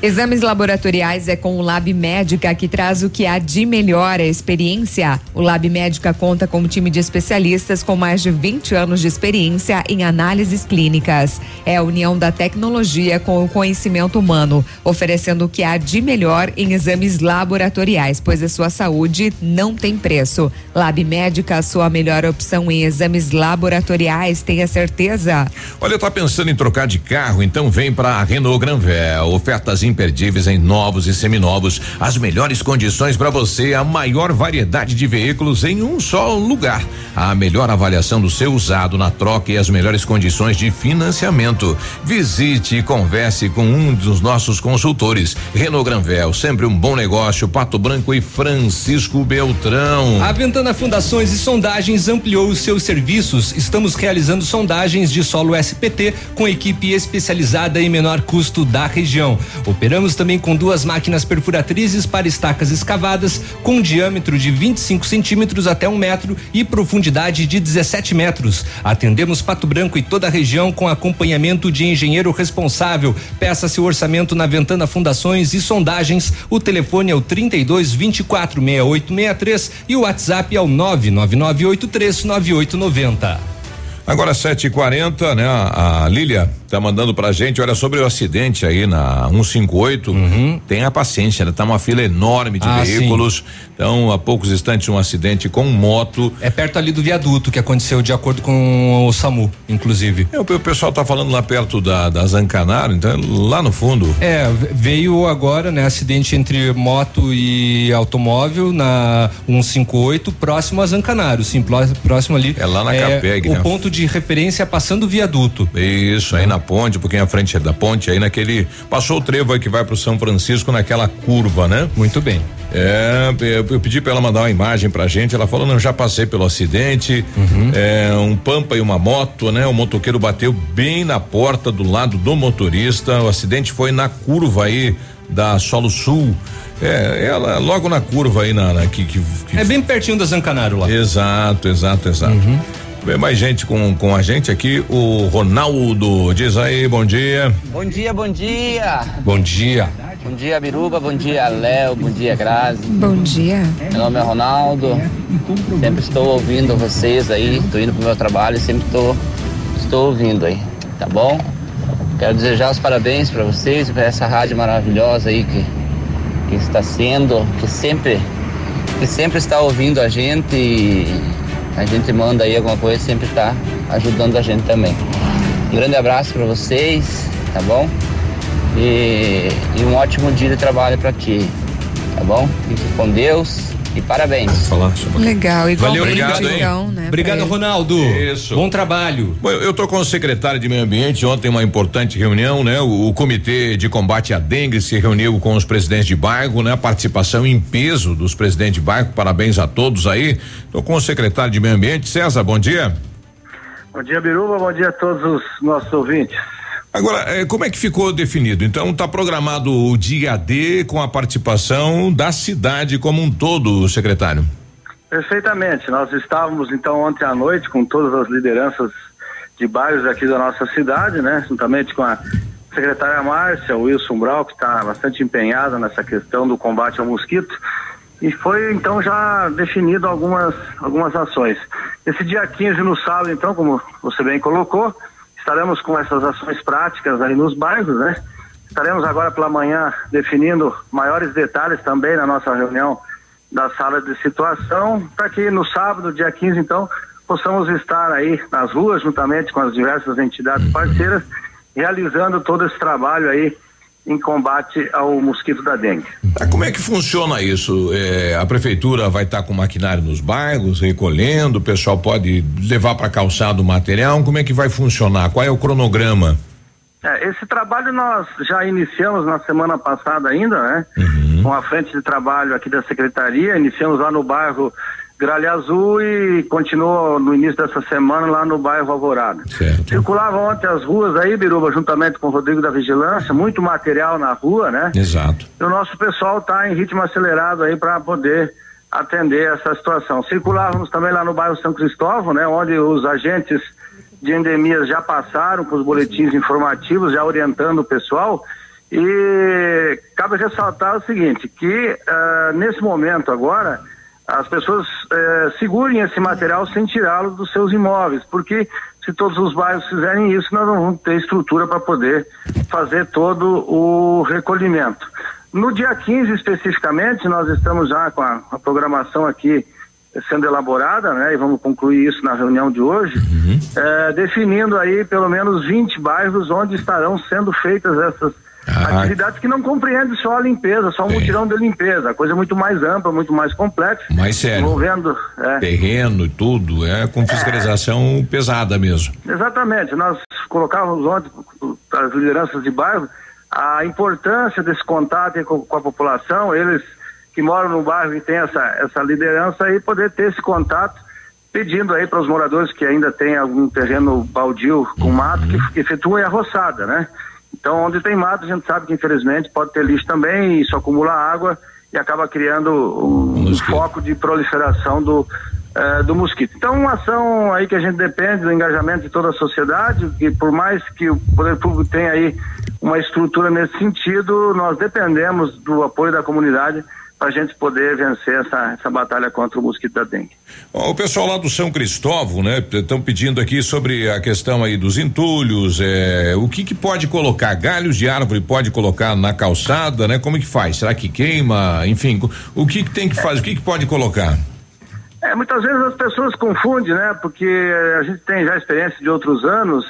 Exames laboratoriais é com o Lab Médica que traz o que há de melhor a experiência. O Lab Médica conta com um time de especialistas com mais de 20 anos de experiência em análises clínicas. É a união da tecnologia com o conhecimento humano, oferecendo o que há de melhor em exames laboratoriais, pois a sua saúde não tem preço. Lab Médica, a sua melhor opção em exames laboratoriais, tenha certeza. Olha, tá pensando em trocar de carro? Então vem pra Renault Granvel. Ofertas imperdíveis em novos e seminovos, as melhores condições para você, a maior variedade de veículos em um só lugar. A melhor avaliação do seu usado na troca e as melhores condições de financiamento. Visite e converse com um dos nossos consultores. Renault Granvel, sempre um bom negócio. Pato Branco e Francisco Beltrão. A Ventana Fundações e Sondagens ampliou os seus serviços. Estamos realizando sondagens de solo SPT com equipe especializada em menor custo da região. Operamos também com duas máquinas perfuratrizes para estacas escavadas com diâmetro de 25 centímetros até um metro e profundidade de 17 metros. Atendemos Pato Branco e toda a região com acompanhamento de engenheiro responsável. Peça seu orçamento na Ventana Fundações e Sondagens. O telefone é o 32 24 6863 e o WhatsApp é o 99983 9890. Agora 7h40, né? A, a Lília tá mandando pra gente, olha, sobre o acidente aí na 158, uhum. tenha paciência, né? Tá uma fila enorme de ah, veículos. Sim. Então, há poucos instantes, um acidente com moto. É perto ali do viaduto que aconteceu, de acordo com o SAMU, inclusive. É, o, o pessoal tá falando lá perto da, da Zancanaro, então lá no fundo. É, veio agora, né, acidente entre moto e automóvel na 158, próximo a Zancanaro, sim, próximo ali. É lá na é, Capeg, o né? ponto de referência passando o viaduto. Isso, aí na ponte, um pouquinho à frente da ponte, aí naquele. Passou o trevo aí que vai pro São Francisco naquela curva, né? Muito bem. É, eu, eu pedi para ela mandar uma imagem pra gente. Ela falou: não, já passei pelo acidente. Uhum. É, um pampa e uma moto, né? O motoqueiro bateu bem na porta do lado do motorista. O acidente foi na curva aí da Solo Sul. É, ela logo na curva aí na, na que, que, que, É bem pertinho da Zancanaro lá. Exato, exato, exato. Uhum. Vem mais gente com, com a gente aqui, o Ronaldo. Diz aí, bom dia. Bom dia, bom dia. Bom dia. Bom dia, Biruba. Bom dia, Léo. Bom dia, Grazi. Bom dia. Meu nome é Ronaldo. Sempre estou ouvindo vocês aí. Estou indo pro meu trabalho e sempre estou, estou ouvindo aí. Tá bom? Quero desejar os parabéns para vocês e para essa rádio maravilhosa aí que, que está sendo, que sempre, que sempre está ouvindo a gente e a gente manda aí alguma coisa, sempre está ajudando a gente também. Um grande abraço para vocês, tá bom? E, e, um ótimo dia de trabalho para ti, tá bom? Fique com Deus e parabéns. Falar Legal, igual Valeu, obrigado, hein? né, obrigado, Ronaldo. Isso. Bom trabalho. Bom, eu estou com o secretário de Meio Ambiente, ontem uma importante reunião, né? O, o, Comitê de Combate à Dengue se reuniu com os presidentes de bairro, né? A participação em peso dos presidentes de bairro, parabéns a todos aí. Estou com o secretário de Meio Ambiente, César, bom dia. Bom dia, Biruba, bom dia a todos os nossos ouvintes. Agora, eh, como é que ficou definido? Então, está programado o dia D com a participação da cidade como um todo, secretário? Perfeitamente. Nós estávamos, então, ontem à noite com todas as lideranças de bairros aqui da nossa cidade, né? Juntamente com a secretária Márcia, o Wilson Brau, que está bastante empenhada nessa questão do combate ao mosquito. E foi, então, já definido algumas, algumas ações. Esse dia 15 no sábado, então, como você bem colocou, estaremos com essas ações práticas aí nos bairros, né? Estaremos agora pela manhã definindo maiores detalhes também na nossa reunião da sala de situação, para que no sábado, dia 15, então, possamos estar aí nas ruas, juntamente com as diversas entidades parceiras, realizando todo esse trabalho aí em combate ao mosquito da dengue. Ah, como é que funciona isso? É, a prefeitura vai estar tá com maquinário nos bairros, recolhendo, o pessoal pode levar para calçado o material, como é que vai funcionar? Qual é o cronograma? É, esse trabalho nós já iniciamos na semana passada ainda, né? Uhum. Com a frente de trabalho aqui da secretaria, iniciamos lá no bairro Gralha Azul e continuou no início dessa semana lá no bairro Alvorada. Certo. Circulava ontem as ruas aí, Biruba, juntamente com o Rodrigo da Vigilância, muito material na rua, né? Exato. E o nosso pessoal está em ritmo acelerado aí para poder atender essa situação. Circulávamos também lá no bairro São Cristóvão, né? Onde os agentes de endemias já passaram com os boletins informativos, já orientando o pessoal. E cabe ressaltar o seguinte, que uh, nesse momento agora as pessoas eh, segurem esse material sem tirá-lo dos seus imóveis, porque se todos os bairros fizerem isso, nós não vamos ter estrutura para poder fazer todo o recolhimento. No dia 15 especificamente, nós estamos já com a, a programação aqui sendo elaborada, né? E vamos concluir isso na reunião de hoje, uhum. eh, definindo aí pelo menos 20 bairros onde estarão sendo feitas essas Ah. Atividades que não compreendem só a limpeza, só um mutirão de limpeza. A coisa é muito mais ampla, muito mais complexa. Mais sério. Envolvendo. é, Terreno e tudo, é com fiscalização pesada mesmo. Exatamente. Nós colocávamos ontem, as lideranças de bairro, a importância desse contato com, com a população, eles que moram no bairro e têm essa, essa liderança aí, poder ter esse contato, pedindo aí para os moradores que ainda têm algum terreno baldio com mato, que, que efetuem a roçada, né? Então, onde tem mato, a gente sabe que infelizmente pode ter lixo também, isso acumula água e acaba criando um, um foco de proliferação do, eh, do mosquito. Então, uma ação aí que a gente depende do engajamento de toda a sociedade, que por mais que o poder público tenha aí uma estrutura nesse sentido, nós dependemos do apoio da comunidade para a gente poder vencer essa, essa batalha contra o mosquito da dengue. O pessoal lá do São Cristóvão, né, estão pedindo aqui sobre a questão aí dos entulhos, é, o que que pode colocar? Galhos de árvore pode colocar na calçada, né? Como que faz? Será que queima? Enfim, o que que tem que fazer? O que que pode colocar? É, muitas vezes as pessoas confundem, né? Porque a gente tem já experiência de outros anos.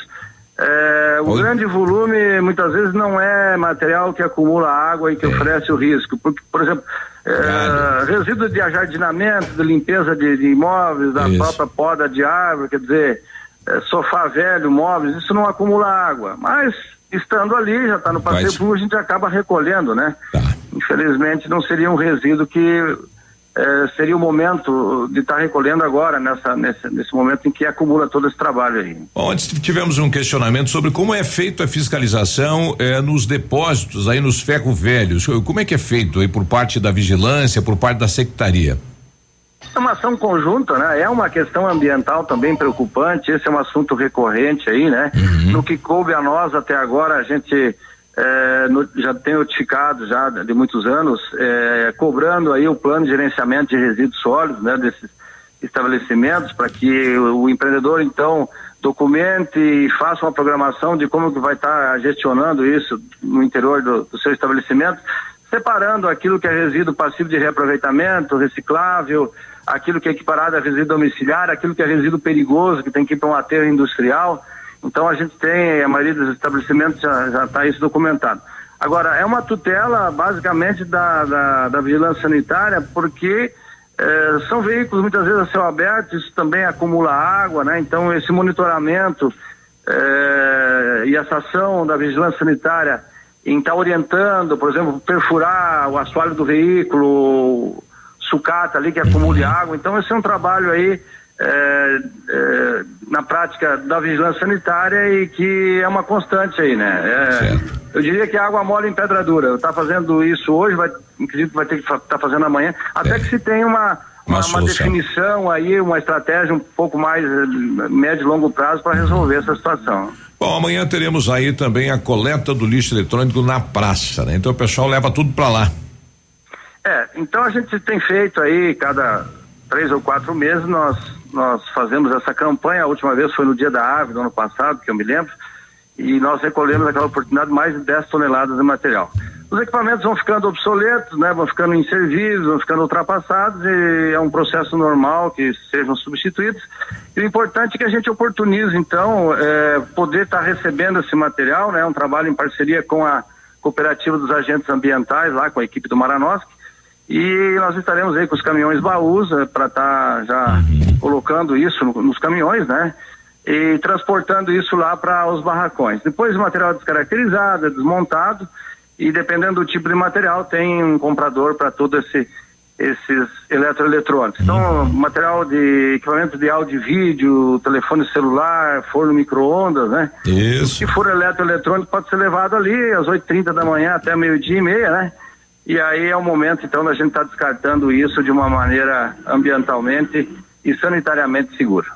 É, o grande volume muitas vezes não é material que acumula água e que oferece o risco. Porque, por exemplo, é, resíduo de ajardinamento, de limpeza de, de imóveis, da Isso. própria poda de árvore, quer dizer, é, sofá velho, móveis, isso não acumula água. Mas estando ali, já está no passeio Mas- público, a gente acaba recolhendo, né? Infelizmente não seria um resíduo que eh, seria o momento de estar recolhendo agora, nessa, nesse, nesse momento em que acumula todo esse trabalho aí. Bom, antes tivemos um questionamento sobre como é feita a fiscalização eh, nos depósitos aí nos ferro velhos. Como é que é feito aí por parte da vigilância, por parte da secretaria? É uma ação conjunta, né? É uma questão ambiental também preocupante, esse é um assunto recorrente aí, né? No que coube a nós até agora, a gente eh, no- já tem notificado já de muitos anos, eh, cobrando aí o plano de gerenciamento de resíduos sólidos, né? Desses estabelecimentos, para que o, o empreendedor então documente e faça uma programação de como que vai estar gestionando isso no interior do, do seu estabelecimento, separando aquilo que é resíduo passivo de reaproveitamento, reciclável, aquilo que é equiparado a resíduo domiciliar, aquilo que é resíduo perigoso, que tem que ir para um aterro industrial. Então a gente tem, a maioria dos estabelecimentos já está isso documentado. Agora, é uma tutela basicamente da, da, da vigilância sanitária, porque eh, são veículos muitas vezes a céu aberto, isso também acumula água, né? Então esse monitoramento eh, e essa ação da vigilância sanitária em estar orientando, por exemplo, perfurar o assoalho do veículo, sucata ali que acumule água. Então esse é um trabalho aí eh, eh, na prática da vigilância sanitária e que é uma constante aí, né? É, eu diria que a água mole em pedra dura. Está fazendo isso hoje, vai, acredito que vai ter que estar tá fazendo amanhã, até que se tenha uma, uma, uma solução. definição aí, uma estratégia um pouco mais eh, médio e longo prazo para resolver essa situação. Bom, amanhã teremos aí também a coleta do lixo eletrônico na praça, né? Então o pessoal leva tudo para lá. É, então a gente tem feito aí, cada três ou quatro meses, nós, nós fazemos essa campanha. A última vez foi no dia da árvore, do ano passado, que eu me lembro, e nós recolhemos naquela oportunidade mais de 10 toneladas de material. Os equipamentos vão ficando obsoletos, né, vão ficando inservíveis, vão ficando ultrapassados e é um processo normal que sejam substituídos. E o importante é que a gente oportunize, então, é, poder estar recebendo esse material, né, um trabalho em parceria com a cooperativa dos agentes ambientais, lá com a equipe do Maranoski, e nós estaremos aí com os caminhões baús para estar já colocando isso no- nos caminhões, né? E transportando isso lá para os barracões. Depois o material é descaracterizado, é desmontado e dependendo do tipo de material tem um comprador para todo esse esses eletroeletrônicos. Então, material de equipamento de áudio e vídeo, telefone celular, forno micro-ondas, né? Isso. Se for eletroeletrônico, pode ser levado ali às 8h30 da manhã até meio-dia e meia, né? E aí é o momento, então, da gente estar descartando isso de uma maneira ambientalmente e sanitariamente segura.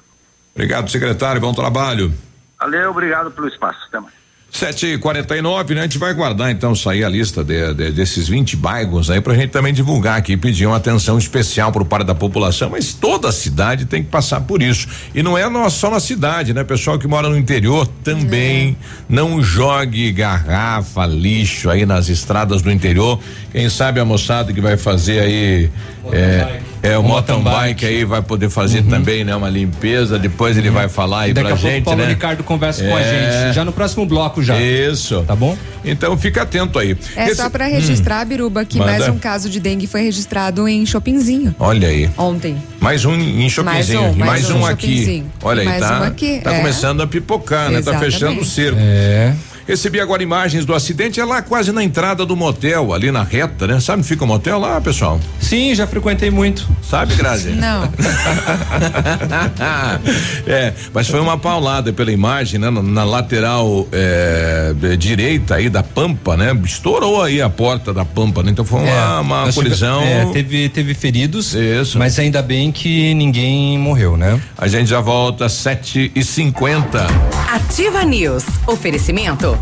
Obrigado, secretário. Bom trabalho. Valeu, obrigado pelo espaço. Até mais. Sete e quarenta e nove, né? A gente vai guardar então sair a lista de- de- desses 20 bairros aí pra gente também divulgar aqui, pedir uma atenção especial por parte da população, mas toda a cidade tem que passar por isso. E não é no- só na cidade, né? Pessoal que mora no interior também não jogue garrafa, lixo aí nas estradas do interior. Quem sabe a moçada que vai fazer aí é, É, o, O mountain mountain bike aí vai poder fazer também, né? Uma limpeza, depois ele vai falar aí Uhum. Daqui pra a pouco gente, o Paulo né? Ricardo conversa com a É. gente. Já no próximo bloco já. Isso. Tá bom? Então fica atento aí. É Esse- só pra Hum, registrar, Biruba, que Manda. mais um caso de dengue foi registrado em Chopinzinho Olha aí. ontem. Mais um em Chopinzinho, Mais um, mais, mais um, um aqui. Olha aí, Mais tá, um aqui, tá é. começando a pipocar, né? Tá fechando o cerco. É. Recebi agora imagens do acidente, é lá quase na entrada do motel, ali na reta, né? Sabe onde fica o motel lá, pessoal? Sim, já frequentei muito. Sabe, Grazi? Não. é, mas foi uma paulada pela imagem, né? Na, na lateral é, direita aí da Pampa, né? Estourou aí a porta da Pampa, né? Então foi uma, uma nós tive- colisão. é, teve, teve feridos, Isso. mas ainda bem que ninguém morreu, né? A gente já volta às sete e cinquenta. Ativa News. Oferecimento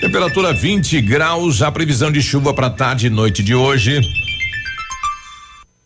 Temperatura 20 graus, a previsão de chuva para tarde e noite de hoje.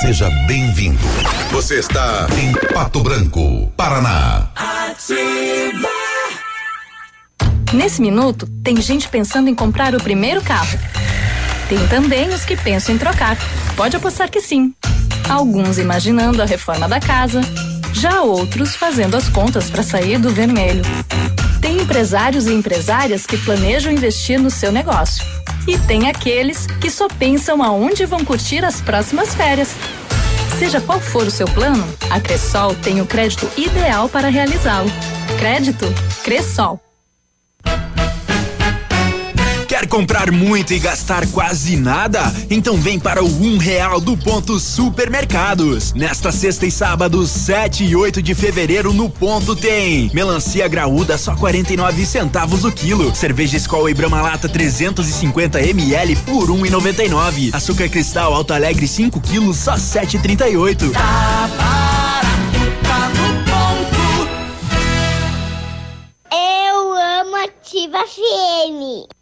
Seja bem-vindo. Você está em Pato Branco, Paraná. Ativa. Nesse minuto, tem gente pensando em comprar o primeiro carro. Tem também os que pensam em trocar. Pode apostar que sim. Alguns imaginando a reforma da casa, já outros fazendo as contas para sair do vermelho. Tem empresários e empresárias que planejam investir no seu negócio. E tem aqueles que só pensam aonde vão curtir as próximas férias. Seja qual for o seu plano, a Cressol tem o crédito ideal para realizá-lo. Crédito Cressol. Quer comprar muito e gastar quase nada? Então vem para o um real do ponto supermercados. Nesta sexta e sábado, 7 e 8 de fevereiro, no ponto tem melancia graúda só 49 centavos o quilo. Cerveja Skol e Brahma Lata 350 ml por 1,99. Açúcar Cristal Alto Alegre 5 quilos só 7,38. Eu amo Ativa FM.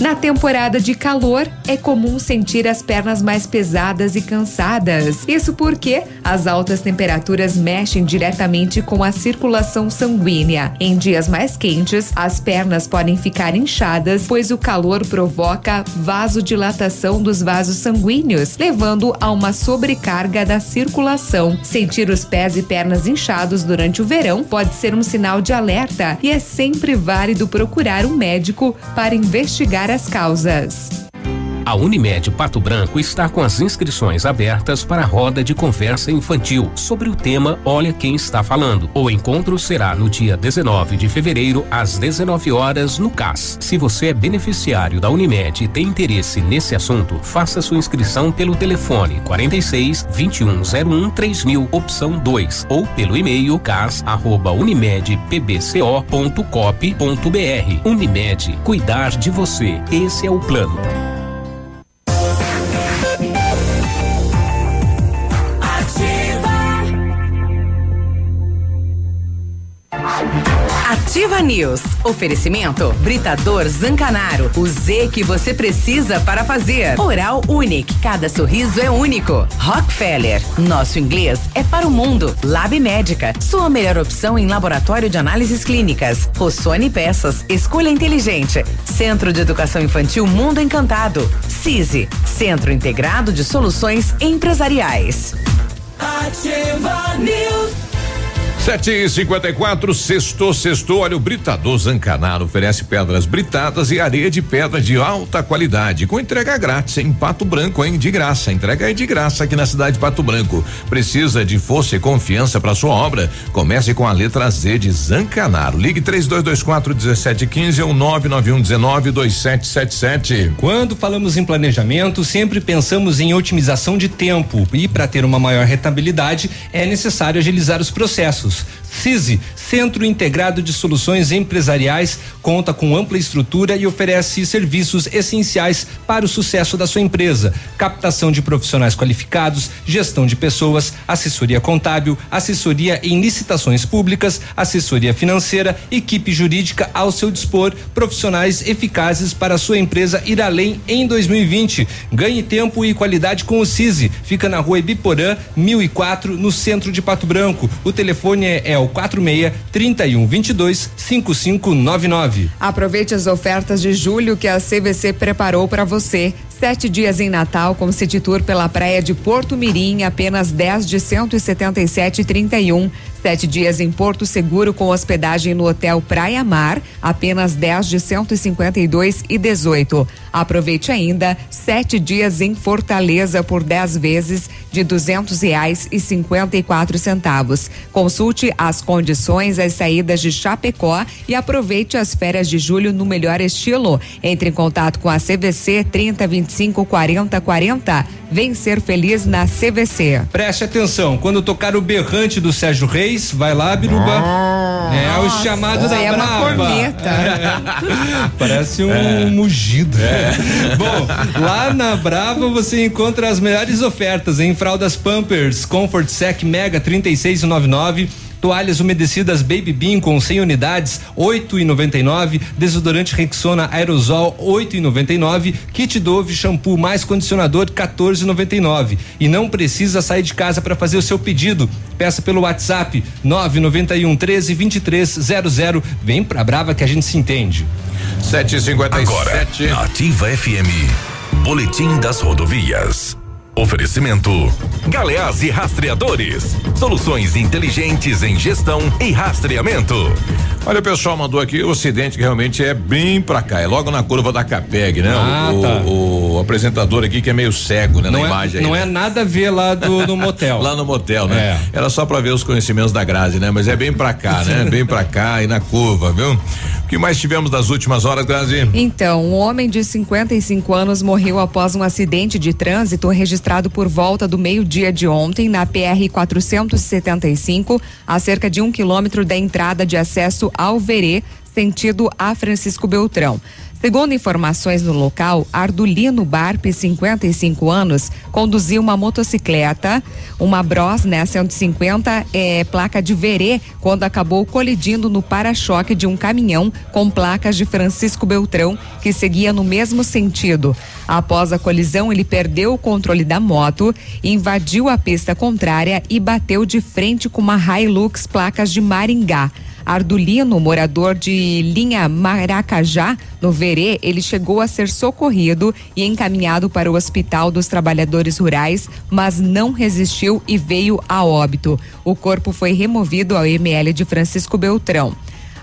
Na temporada de calor, é comum sentir as pernas mais pesadas e cansadas. Isso porque as altas temperaturas mexem diretamente com a circulação sanguínea. Em dias mais quentes, as pernas podem ficar inchadas, pois o calor provoca vasodilatação dos vasos sanguíneos, levando a uma sobrecarga da circulação. Sentir os pés e pernas inchados durante o verão pode ser um sinal de alerta e é sempre válido procurar um médico para investigar as causas. A Unimed Pato Branco está com as inscrições abertas para a roda de conversa infantil sobre o tema Olha Quem Está Falando. O encontro será no dia 19 de fevereiro, às 19 horas, no CAS. Se você é beneficiário da Unimed e tem interesse nesse assunto, faça sua inscrição pelo telefone 46 2101 3000, opção 2, ou pelo e-mail cas@unimedpbco.cop.br. Unimed, cuidar de você. Esse é o plano. Ativa News. Oferecimento Britador Zancanaro. O Z que você precisa para fazer. Oral Unique. Cada sorriso é único. Rockefeller. Nosso inglês é para o mundo. Lab Médica. Sua melhor opção em laboratório de análises clínicas. Rossoni Peças. Escolha inteligente. Centro de Educação Infantil Mundo Encantado. CISI. Centro Integrado de Soluções Empresariais. Ativa News. Sete e cinquenta e quatro, sextou, sextou, olha o Britador Zancanaro oferece pedras britadas e areia de pedra de alta qualidade, com entrega grátis em Pato Branco, hein? De graça, entrega é de graça aqui na cidade de Pato Branco. Precisa de força e confiança para sua obra? Comece com a letra Z de Zancanaro. Ligue três dois, dois quatro dezessete quinze ou nove nove um dezenove dois sete sete sete. Quando falamos em planejamento, sempre pensamos em otimização de tempo e para ter uma maior rentabilidade é necessário agilizar os processos. anos CISI, Centro Integrado de Soluções Empresariais, conta com ampla estrutura e oferece serviços essenciais para o sucesso da sua empresa: captação de profissionais qualificados, gestão de pessoas, assessoria contábil, assessoria em licitações públicas, assessoria financeira, equipe jurídica ao seu dispor, profissionais eficazes para a sua empresa ir além em 2020. Ganhe tempo e qualidade com o CISI. Fica na rua Ibiporã, 1004, no centro de Pato Branco. O telefone é, é o 46 31 22 5599. Aproveite as ofertas de julho que a CVC preparou para você. Sete dias em Natal com City Tour pela praia de Porto Mirim, apenas 10 de 177,31. Sete dias em Porto Seguro com hospedagem no Hotel Praia Mar, apenas 10 de 152 e 18. Aproveite ainda sete dias em Fortaleza por 10 vezes de duzentos reais e cinquenta e quatro centavos. Consulte as condições às saídas de Chapecó e aproveite as férias de julho no melhor estilo. Entre em contato com a CVC 30 25 40 40. Vem ser feliz na CVC. Preste atenção, quando tocar o berrante do Sérgio Reis, vai lá, Biruba. é o chamado da é uma brava. corneta. Parece um mugido. Bom, lá na Brava você encontra as melhores ofertas em fraldas Pampers, Comfort Sec Mega 36,99. Toalhas umedecidas Baby Bean com 100 unidades, 8,99. Desodorante Rexona Aerosol, 8,99. Kit Dove shampoo mais condicionador, 14,99. E não precisa sair de casa para fazer o seu pedido. Peça pelo WhatsApp 991 13 23 00. Vem pra Brava que a gente se entende. 757. Agora, na Ativa FM, Boletim das Rodovias. Oferecimento: Galeás e Rastreadores. Soluções inteligentes em gestão e rastreamento. Olha, o pessoal mandou aqui o acidente que realmente é bem pra cá, é logo na curva da Capeg, né? Ah, o, tá. o- o apresentador aqui que é meio cego, né? Não na é, imagem aí, não né? é nada a ver lá do, do motel. Lá no motel, né? É. Era só pra ver os conhecimentos da Grazi, né? Mas é bem pra cá, né? Bem pra cá e na curva, viu? O que mais tivemos das últimas horas, Grazi? Então, um homem de 55 anos morreu após um acidente de trânsito registrado por volta do meio-dia de ontem na PR 475, a cerca de um quilômetro da entrada de acesso ao Verê, sentido a Francisco Beltrão. Segundo informações no local, Ardulino Barpe, 55 anos, conduziu uma motocicleta, uma Bros, né, 150, é, placa de Verê, quando acabou colidindo no para-choque de um caminhão com placas de Francisco Beltrão, que seguia no mesmo sentido. Após a colisão, ele perdeu o controle da moto, invadiu a pista contrária e bateu de frente com uma Hilux placas de Maringá. Ardulino, morador de linha Maracajá, no Verê, ele chegou a ser socorrido e encaminhado para o Hospital dos Trabalhadores Rurais, mas não resistiu e veio a óbito. O corpo foi removido ao ML de Francisco Beltrão.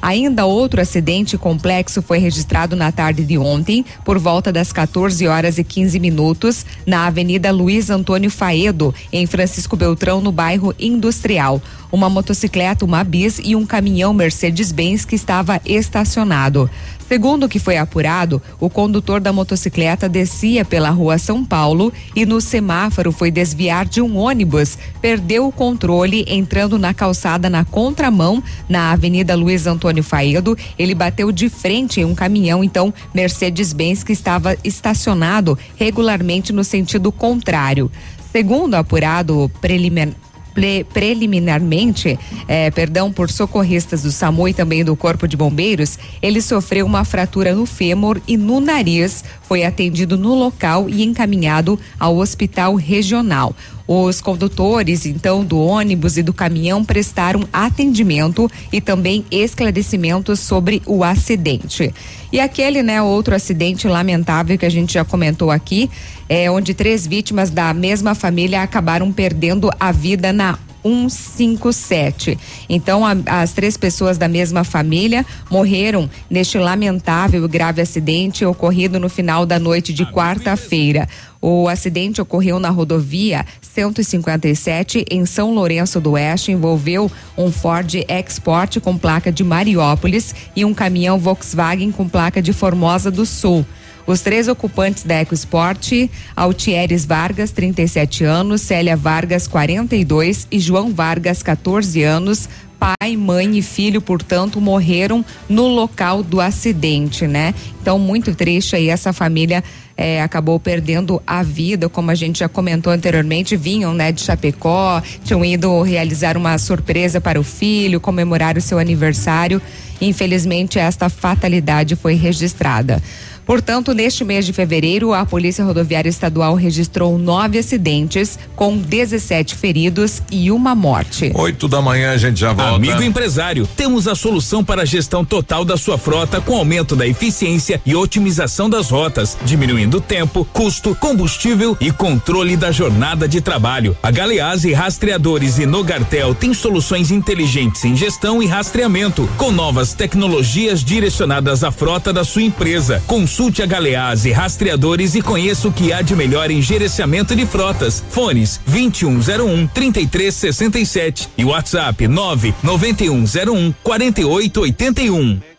Ainda outro acidente complexo foi registrado na tarde de ontem, por volta das 14 horas e 15 minutos, na Avenida Luiz Antônio Faedo, em Francisco Beltrão, no bairro Industrial. Uma motocicleta, uma bis e um caminhão Mercedes-Benz que estava estacionado. Segundo o que foi apurado, o condutor da motocicleta descia pela rua São Paulo e no semáforo foi desviar de um ônibus, perdeu o controle entrando na calçada na contramão na Avenida Luiz Antônio Faedo. Ele bateu de frente em um caminhão, então Mercedes-Benz que estava estacionado regularmente no sentido contrário. Segundo apurado preliminar pre- preliminarmente, eh, perdão, por socorristas do SAMU e também do Corpo de Bombeiros, ele sofreu uma fratura no fêmur e no nariz, foi atendido no local e encaminhado ao hospital regional. Os condutores, então, do ônibus e do caminhão prestaram atendimento e também esclarecimentos sobre o acidente. E aquele, né, outro acidente lamentável que a gente já comentou aqui, é onde três vítimas da mesma família acabaram perdendo a vida na 157. Então, a, as três pessoas da mesma família morreram neste lamentável e grave acidente ocorrido no final da noite de quarta-feira. O acidente ocorreu na rodovia 157 em São Lourenço do Oeste, envolveu um Ford Export com placa de Mariópolis e um caminhão Volkswagen com placa de Formosa do Sul. Os três ocupantes da EcoSport, Altieres Vargas, 37 anos, Célia Vargas, 42 e João Vargas, 14 anos, pai, mãe e filho, portanto, morreram no local do acidente, né? Então, muito triste aí essa família eh, acabou perdendo a vida, como a gente já comentou anteriormente, vinham, né, de Chapecó, tinham ido realizar uma surpresa para o filho, comemorar o seu aniversário. Infelizmente, esta fatalidade foi registrada. Portanto, neste mês de fevereiro, a Polícia Rodoviária Estadual registrou nove acidentes, com 17 feridos e uma morte. Oito da manhã a gente já volta. Amigo empresário, temos a solução para a gestão total da sua frota com aumento da eficiência e otimização das rotas, diminuindo tempo, custo, combustível e controle da jornada de trabalho. A Galeazzi Rastreadores e Nogartel tem soluções inteligentes em gestão e rastreamento, com novas tecnologias direcionadas à frota da sua empresa. Consulte a Galeazzi Rastreadores e conheça o que há de melhor em gerenciamento de frotas. Fones 2101 3367 e WhatsApp 99101 4881.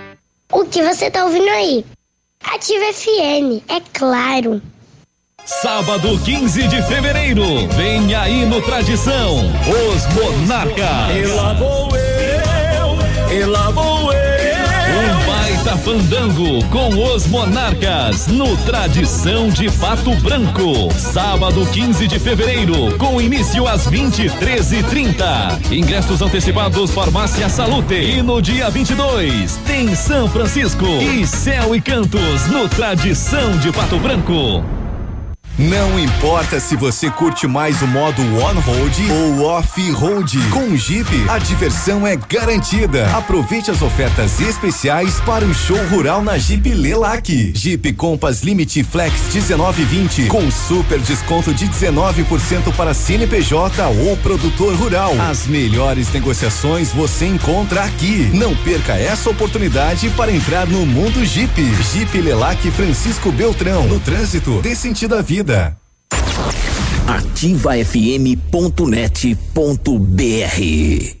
O que você tá ouvindo aí? Ativa FM, é claro. Sábado 15 de fevereiro, vem aí no Tradição, os Monarcas. E lá vou eu, e lá vou eu. Baita fandango com os Monarcas no Tradição de Pato Branco. Sábado 15 de fevereiro, com início às 23h30. Ingressos antecipados Farmácia Salute. E no dia 22 tem São Francisco e Céu e Cantos no Tradição de Pato Branco. Não importa se você curte mais o modo on-road ou off-road. Com o Jeep, a diversão é garantida. Aproveite as ofertas especiais para o show rural na Jeep Lelac. Jeep Compass Limite Flex 1920 com super desconto de 19% para CNPJ ou produtor rural. As melhores negociações você encontra aqui. Não perca essa oportunidade para entrar no mundo Jeep. Jeep Lelac Francisco Beltrão. No trânsito, dê sentido à vida. ativafm.net.br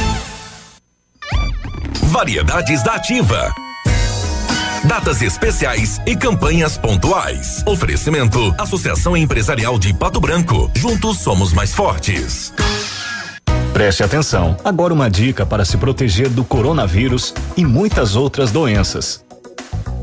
Variedades da Ativa. Datas especiais e campanhas pontuais. Oferecimento: Associação Empresarial de Pato Branco. Juntos somos mais fortes. Preste atenção. Agora uma dica para se proteger do coronavírus e muitas outras doenças.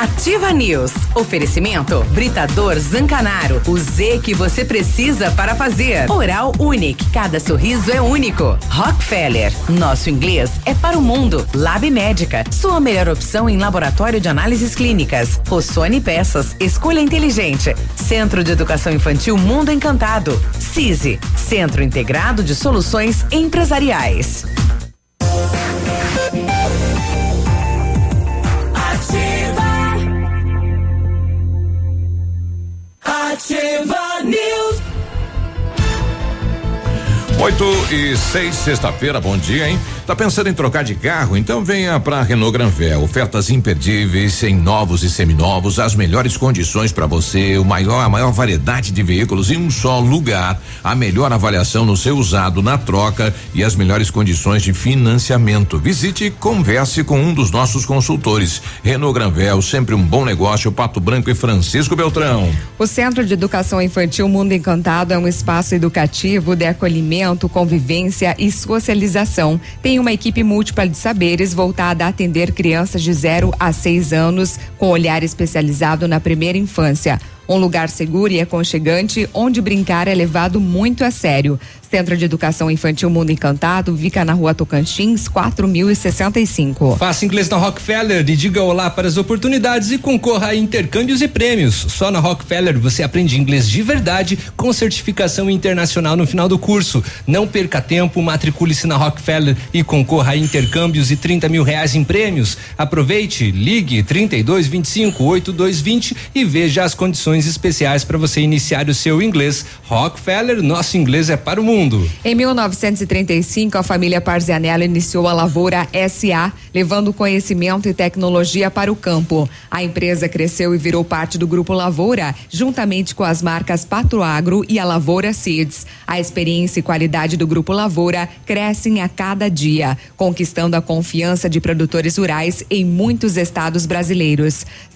Ativa News. Oferecimento Britador Zancanaro. O Z que você precisa para fazer. Oral Unique. Cada sorriso é único. Rockefeller. Nosso inglês é para o mundo. Lab Médica. Sua melhor opção em laboratório de análises clínicas. Rossoni Peças. Escolha inteligente. Centro de Educação Infantil Mundo Encantado. CISI. Centro Integrado de Soluções Empresariais. Ativa News. 8 e 6, sexta-feira, bom dia, hein? Tá pensando em trocar de carro? Então venha pra Renault Granvel. Ofertas imperdíveis em novos e seminovos, as melhores condições para você, o maior, a maior variedade de veículos em um só lugar, a melhor avaliação no seu usado na troca e as melhores condições de financiamento. Visite e converse com um dos nossos consultores. Renault Granvel, sempre um bom negócio, Pato Branco e Francisco Beltrão. O Centro de Educação Infantil Mundo Encantado é um espaço educativo de acolhimento, convivência e socialização. Tem uma equipe múltipla de saberes voltada a atender crianças de 0 a 6 anos, com olhar especializado na primeira infância. Um lugar seguro e aconchegante onde brincar é levado muito a sério. Centro de Educação Infantil Mundo Encantado fica na rua Tocantins, 4065. Faça inglês na Rockefeller e diga olá para as oportunidades e concorra a intercâmbios e prêmios. Só na Rockefeller você aprende inglês de verdade com certificação internacional no final do curso. Não perca tempo, matricule-se na Rockefeller e concorra a intercâmbios e 30 mil reais em prêmios. Aproveite, ligue 32 25 8220 e veja as condições especiais para você iniciar o seu inglês. Rockefeller, nosso inglês é para o mundo. Em 1935, a família Parzianello iniciou a Lavoura SA, levando conhecimento e tecnologia para o campo. A empresa cresceu e virou parte do Grupo Lavoura, juntamente com as marcas Patroagro e a Lavoura Seeds. A experiência e qualidade do Grupo Lavoura crescem a cada dia, conquistando a confiança de produtores rurais em muitos estados brasileiros.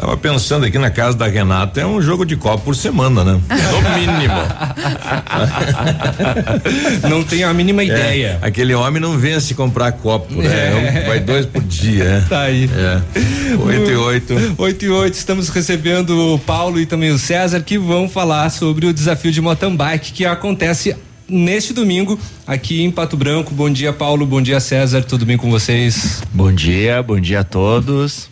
Tava pensando aqui na casa da Renata, é um jogo de copo por semana, né? No mínimo. não tenho a mínima ideia. É, aquele homem não vence comprar copo, né? É. Vai dois por dia, né? Tá aí. É. Oito e oito. 8 e 8, estamos recebendo o Paulo e também o César que vão falar sobre o desafio de mountain bike que acontece neste domingo aqui em Pato Branco. Bom dia, Paulo. Bom dia, César. Tudo bem com vocês? Bom dia, bom dia a todos.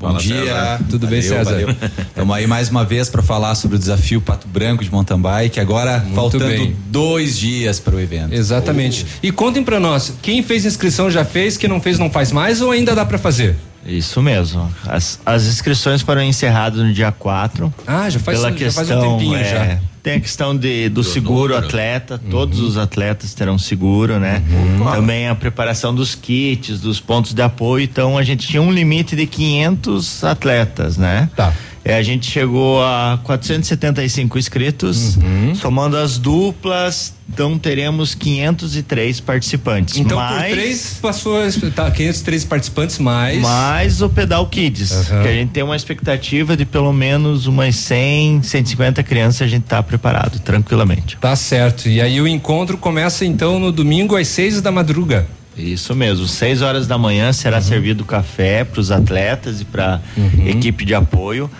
Bom Fala, dia, César. tudo bem, César? Estamos aí mais uma vez para falar sobre o desafio Pato Branco de mountain bike. Agora Muito faltando bem. dois dias para o evento. Exatamente. E contem para nós, quem fez inscrição já fez, quem não fez não faz mais ou ainda dá para fazer? Isso mesmo. As, as inscrições foram encerradas no dia 4. Ah, já faz- pela já questão, faz um tempinho é, já. Tem a questão de, do, seguro número. atleta, todos os atletas terão seguro, né? Também a preparação dos kits, dos pontos de apoio, então a gente tinha um limite de 500 atletas, né? Tá. É, a gente chegou a 475 inscritos, somando as duplas, Então teremos 503 participantes. Então mais, por três passou tá, 503 participantes mais mais o Pedal Kids, Aham. que a gente tem uma expectativa de pelo menos umas 100, 150 crianças a gente tá preparado tranquilamente. Tá certo. E aí o encontro começa então no domingo às seis da madruga. Isso mesmo, 6 horas da manhã será servido café para os atletas e para equipe de apoio.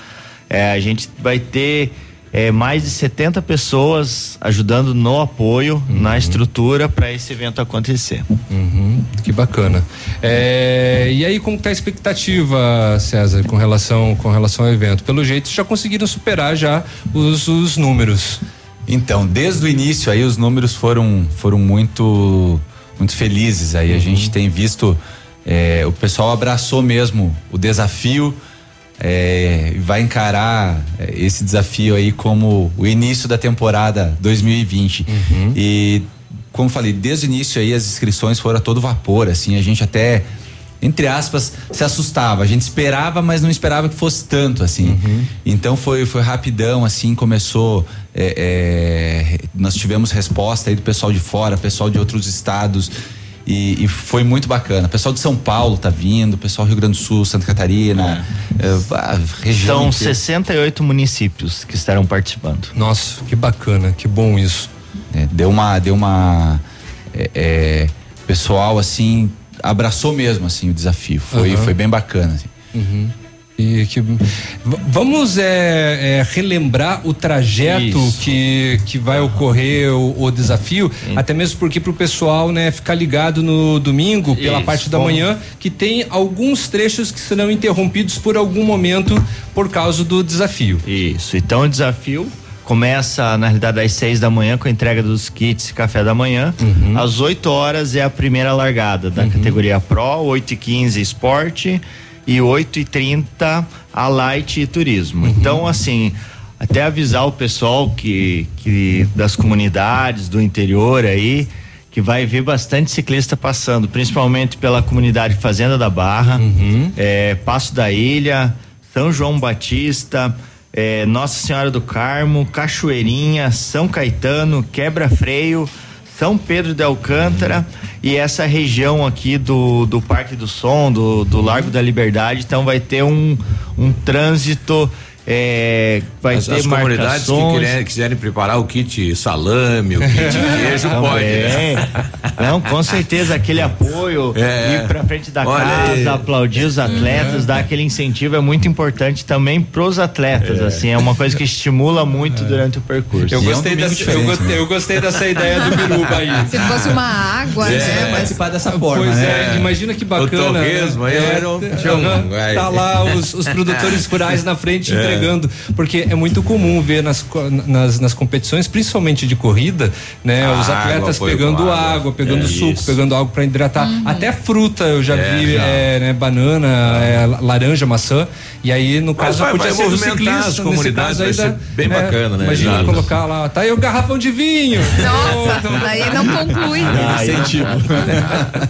É, a gente vai ter é, mais de 70 pessoas ajudando no apoio, na estrutura para esse evento acontecer. Uhum, que bacana. É, e aí, como está a expectativa, César, com relação, com relação ao evento? Pelo jeito, já conseguiram superar já os, os números. Então, desde o início aí os números foram foram muito muito felizes aí. A gente tem visto é, o pessoal abraçou mesmo o desafio é, vai encarar é, esse desafio aí como o início da temporada 2020. E como falei, desde o início aí as inscrições foram a todo vapor, assim, a gente até entre aspas, se assustava. A gente esperava, mas não esperava que fosse tanto, assim. Então foi, foi rapidão, assim, começou. é, é, nós tivemos resposta aí do pessoal de fora, pessoal de outros estados. E, e foi muito bacana. O pessoal de São Paulo tá vindo, o pessoal do Rio Grande do Sul, Santa Catarina, é, a região. São inteira. 68 municípios que estarão participando. Nossa, que bacana, que bom isso. É, deu uma deu uma é, é, pessoal assim abraçou mesmo assim o desafio foi Aham. foi bem bacana assim. Uhum. E que, vamos é, é, relembrar o trajeto que, que vai ocorrer o, o desafio, até mesmo porque para o pessoal né, ficar ligado no domingo, pela Isso, parte da como- manhã, que tem alguns trechos que serão interrompidos por algum momento por causa do desafio. Isso. Então o desafio começa na realidade às 6 da manhã com a entrega dos kits e café da manhã. Às 8 horas é a primeira largada da categoria Pro, 8 e 15 esporte e 8 e 30 a light e turismo. Então assim, até avisar o pessoal que, que das comunidades do interior aí que vai ver bastante ciclista passando, principalmente pela comunidade Fazenda da Barra, é, Passo da Ilha, São João Batista, é, Nossa Senhora do Carmo, Cachoeirinha, São Caetano, Quebra Freio, São Pedro de Alcântara e essa região aqui do, do Parque do Som, do, do Largo da Liberdade, então vai ter um, um trânsito. É, vai As, ter as comunidades que marcações. quiser- quiserem preparar o kit salame, o kit queijo, pode. Também. Né? Não, com certeza, aquele apoio, É. ir pra frente da Olha aí. casa, aplaudir os atletas, dar aquele incentivo é muito importante também pros atletas, É. assim, é uma coisa que estimula muito durante o percurso. Eu gostei, dessa, eu, gostei, eu gostei dessa ideia do Biruba aí. Se fosse uma água, É, né? Participar dessa forma, Pois né? é, imagina que bacana. O torresmo né? um- É, um- tá lá os, os produtores rurais na frente É. entregando, porque é muito comum ver nas, nas, nas competições, principalmente de corrida, né? Água, os atletas apoio pegando água, água. pegando É, suco, isso. pegando algo para hidratar, até fruta eu já É, vi, já. é, né? banana, é, laranja, maçã, e aí no Mas caso vai- podia vai ser do movimentar ciclista, as comunidades, vai da- ser bem é, bacana, né? Imagina Exato. colocar lá, tá aí o garrafão de vinho. Nossa, daí não conclui. Ah,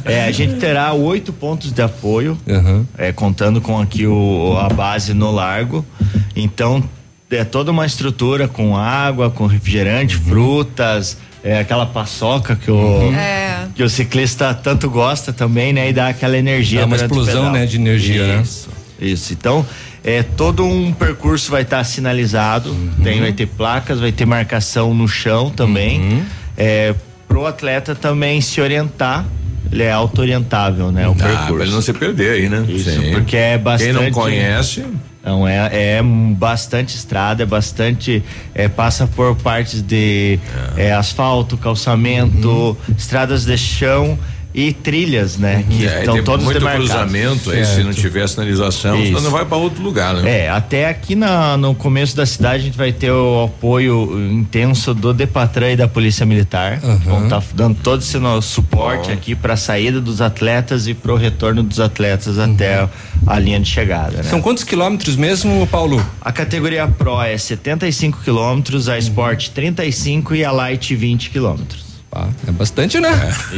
É, a gente terá oito pontos de apoio, é, contando com aqui o, a base no largo. Então, é toda uma estrutura com água, com refrigerante, frutas, é, aquela paçoca que o, É. que o ciclista tanto gosta também, né? E dá aquela energia Dá uma explosão, né, de energia, né? Isso, isso. Então, é, todo um percurso vai estar sinalizado, tem, vai ter placas, vai ter marcação no chão também. É, pro atleta também se orientar, ele é auto-orientável, né? O Ah, pra percurso. ele não se perder aí, né? Isso, Sim. porque é bastante. Quem não conhece. Não, é, é bastante estrada, é bastante. É, passa por partes de é, asfalto, calçamento, Uhum. estradas de chão e trilhas, né? Que É, estão todos muito demarcados. cruzamento aí, se não tiver sinalização, Isso. senão não vai para outro lugar, né? É, até aqui na, no começo da cidade a gente vai ter o apoio intenso do Depatran e da Polícia Militar. Vão estar dando todo esse nosso suporte aqui para a saída dos atletas e para o retorno dos atletas até a linha de chegada. Né? São quantos quilômetros mesmo, Paulo? A categoria Pro é 75 quilômetros, a Sport 35 e a Light 20 quilômetros. Ah, é bastante, né?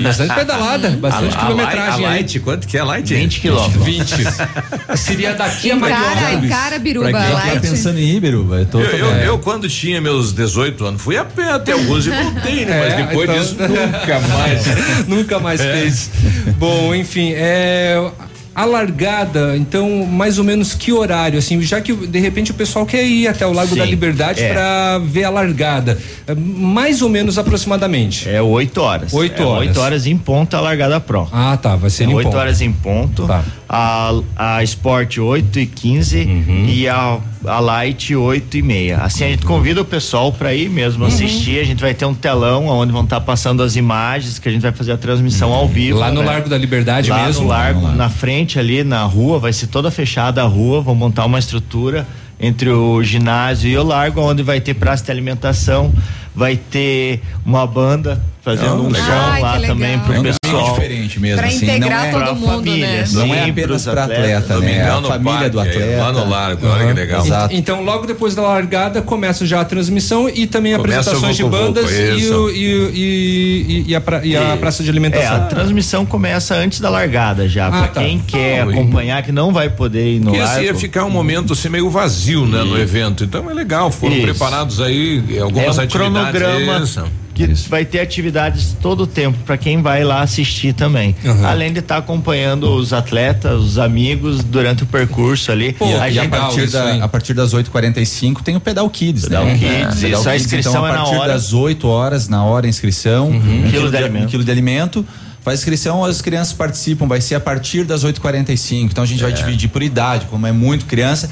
Bastante pedalada, bastante a, quilometragem a aí. light, quanto que é a light? 20 quilômetros. 20. Seria daqui a Encara, Mariópolis. encara, Biruba, Pra quem tá light. pensando em ir, Biruba, eu Eu, eu, eu, quando tinha meus 18 anos, fui a pé até alguns e voltei, né? É, Mas depois então- disso, nunca mais. Nunca mais É. fez. Bom, enfim, é. A largada, então, mais ou menos que horário, assim, já que de repente o pessoal quer ir até o Lago Sim, da Liberdade é. pra ver a largada, é, mais ou menos aproximadamente. É 8 horas. Oito É horas. 8 horas em ponto a largada Pro. Ah, tá, vai ser É em 8 ponto. horas em ponto. Tá. A, a Sport 8 e 15 Uhum. e a, a Light 8 e meia. Assim a gente convida o pessoal para ir mesmo Uhum. assistir. A gente vai ter um telão onde vão estar passando as imagens que a gente vai fazer a transmissão ao vivo. Lá no né? Largo da Liberdade Lá mesmo? no largo, lá. na frente ali na rua, vai ser toda fechada a rua, vão montar uma estrutura entre o ginásio e o largo, onde vai ter praça de alimentação, vai ter uma banda fazendo um legal. som Ai, lá também pro É um pessoal. diferente mesmo, Pra assim. integrar não é, todo mundo, família, né? sim, não é apenas para atletas. atleta, né? É a família parque, do atleta. lá no largo, olha que legal. Exato. Então, logo depois da largada, começa já a transmissão e também Começa apresentações de bandas e, o- e, e, e, a, pra- e a praça de É, alimentação. a transmissão começa antes da largada já. Ah, pra tá. quem quer Ah, acompanhar, que não vai poder ir no Porque assim largo. ia ficar um momento assim meio vazio, né, no evento. Então é legal, foram Isso. preparados aí é algumas um atividades. Cronograma Isso. que vai ter atividades todo o tempo para quem vai lá assistir também. Uhum. Além de estar acompanhando os atletas, os amigos durante o percurso ali. Pô, a a, e a gente partir, isso, da, a partir das 8h45 tem o Pedal Kids, Pedal né? Kids, Pedal isso, a Kids, inscrição então, é a na partir hora. das 8 horas, na hora a inscrição. Um, Quilo de alimento. um quilo de alimento. Faz inscrição, as crianças participam, vai ser a partir das 8h45. Então a gente vai dividir por idade, como é muito criança.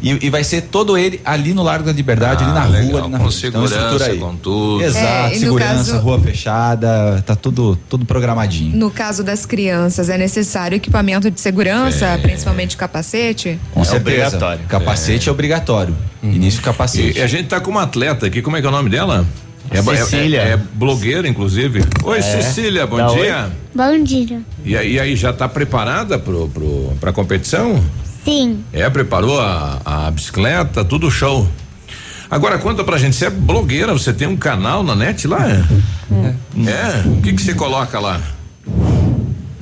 E, e vai ser todo ele ali no Largo da Liberdade, ali na Ah, rua, legal, ali na com. Então, segurança, estrutura aí. com tudo. Exato, É, segurança, caso- rua fechada, tá tudo, tudo programadinho. No caso das crianças, é necessário equipamento de segurança, principalmente capacete? Com É certeza. obrigatório. Capacete é, obrigatório. Início capacete. E a gente tá com uma atleta aqui, como é que é o nome dela? É, bo- é- Cecília. É, é blogueira, inclusive. Oi, É. Cecília, bom Dá dia. Bom dia. E, aí- e aí, já tá preparada pro, pro, pra competição? Sim. É, preparou a, a bicicleta, tudo show. Agora conta pra gente, você é blogueira, você tem um canal na net lá? É? O que que você coloca lá?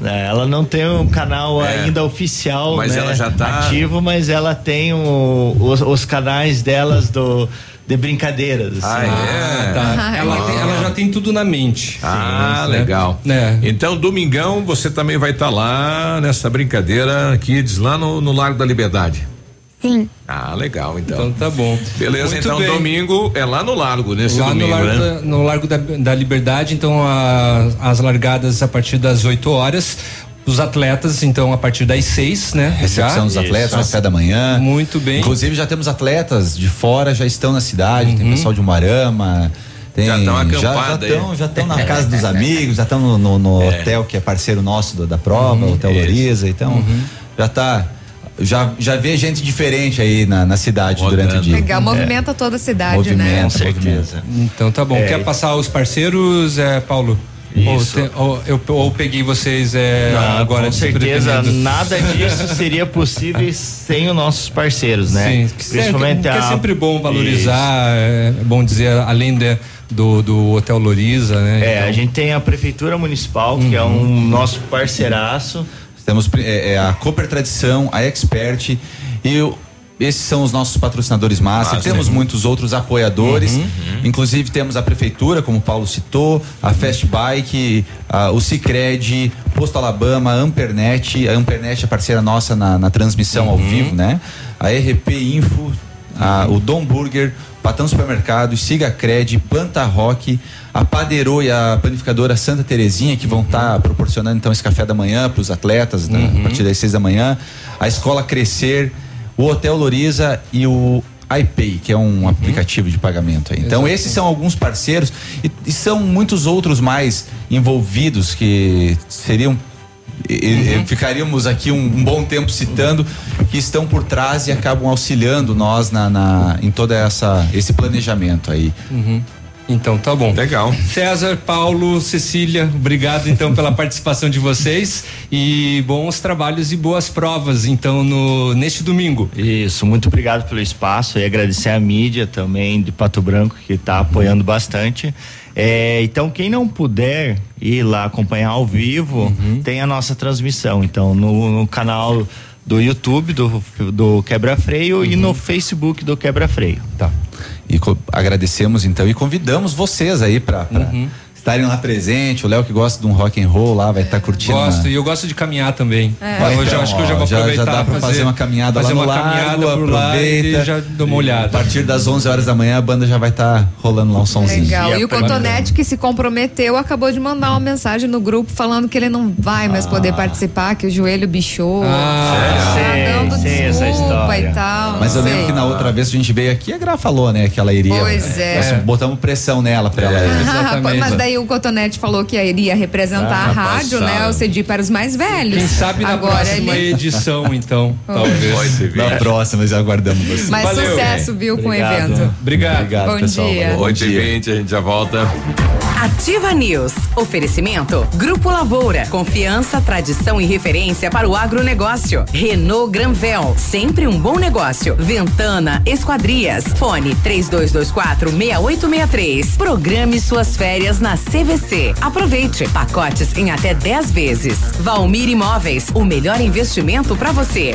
É, ela não tem um canal É. ainda oficial, Mas né, ela já tá- ativo, mas ela tem o- os, os canais delas do de brincadeiras. Ah, assim. é? Tá. Ah, ela, tem- ela já tem tudo na mente. Ah, Sim, né? legal. Né? Então, domingão, você também vai estar lá nessa brincadeira Kids, lá no, no Largo da Liberdade. Sim. Ah, legal, então. Então tá bom. Beleza, Muito então bem. domingo é lá no Largo, nesse Lá domingo, no Largo, né? da, no Largo da, da Liberdade, então a- as largadas a partir das 8 horas. Os atletas, então, a partir das 6, né? Recepção dos Já? atletas, Isso. café da manhã. Muito bem. Inclusive já temos atletas de fora, já estão na cidade, Uhum. tem pessoal de Umarama. Tem, Já estão já estão na casa dos amigos, já estão no, no- no hotel que é parceiro nosso do- da prova, o Hotel. Loriza, então Uhum. já tá já já vê gente diferente aí na, na cidade Rodando. durante o dia. Legal, movimenta toda a cidade, né? Movimenta, Com certeza. Então tá bom. É. Quer passar os parceiros, é, Paulo? Ou, Isso. tem- ou eu ou peguei vocês é, Não, agora com certeza nada disso seria possível sem os nossos parceiros, né? Sim, que Principalmente que é a sempre bom valorizar, é bom dizer, além de, do, do Hotel Loriza, né? É, Então, a gente tem a Prefeitura Municipal, que é um nosso parceiraço. Temos é, é, a Cooper Tradição, a Expert e o- esses são os nossos patrocinadores master. Ah, temos sim. muitos outros apoiadores. Inclusive temos a prefeitura, como o Paulo citou, a Fast Bike, a- o Cicred, Posto Alabama, a Ampernet. A Ampernet é parceira nossa na, na transmissão ao vivo, né? A RP Info, a- o Dom Burger, Patão Supermercados, Siga Cred, Planta Rock, a Padeiro e a panificadora Santa Terezinha, que vão estar proporcionando então esse café da manhã para os atletas né, a partir das seis da manhã, a Escola Crescer, o Hotel Loriza e o iPay, que é um aplicativo de pagamento. Então, esses são alguns parceiros e, e são muitos outros mais envolvidos que seriam e- e- ficaríamos aqui um, um bom tempo citando que estão por trás e acabam auxiliando nós na, na- em toda essa esse planejamento aí. Então tá bom. Legal. César, Paulo, Cecília, obrigado então pela participação de vocês e bons trabalhos e boas provas então no neste domingo. Isso, muito obrigado pelo espaço e agradecer a mídia também de Pato Branco que está apoiando bastante. É, então, quem não puder ir lá acompanhar ao vivo, tem a nossa transmissão. Então, no, no canal do YouTube do, do Quebra Freio e no Facebook do Quebra Freio. Tá. E agradecemos então e convidamos vocês aí pra, pra estarem lá presente. O Léo que gosta de um rock and roll lá vai estar curtindo. Gosto uma- e eu gosto de caminhar também. É. Então, eu já Então, acho que eu já vou já- já aproveitar dá pra fazer uma caminhada fazer lá no uma caminhada lago, lá aproveita. e já dou uma olhada. A partir das 11 horas da manhã a banda já vai estar rolando lá um somzinho. Legal. E o Bacana. Cotonete que se comprometeu acabou de mandar uma mensagem no grupo falando que ele não vai mais poder participar, que o joelho bichou. Ah, tá sei, dando sei essa desculpa história. e tal. Mas eu não lembro sei. que na outra vez que a gente veio aqui, a Gra falou, né, que ela iria. Pois é. Nós botamos pressão nela pra ela. Ah, mas daí o Cotonete falou que iria representar Ah, a rádio, passado. né? O CEDI para os mais velhos. Quem sabe na Agora próxima ele... edição, então, talvez. Na próxima, já aguardamos você. Mas sucesso, viu, com o evento. Obrigado. Obrigado, Bom pessoal. dia. Valeu. 8 e 20 a gente já volta. Ativa News. Oferecimento Grupo Lavoura. Confiança, tradição e referência para o agronegócio. Renault Granvel. Sempre um bom negócio. Ventana Esquadrias. Fone 3224 6863. Programe suas férias na CVC. Aproveite. Pacotes em até 10 vezes. Valmir Imóveis. O melhor investimento para você.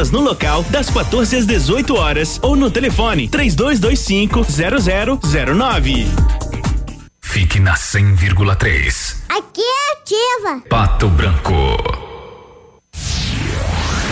vendas no local das 14 às 18 horas ou no telefone 3225 0009. Fique na 100,3. Aqui é ativa. Pato Branco.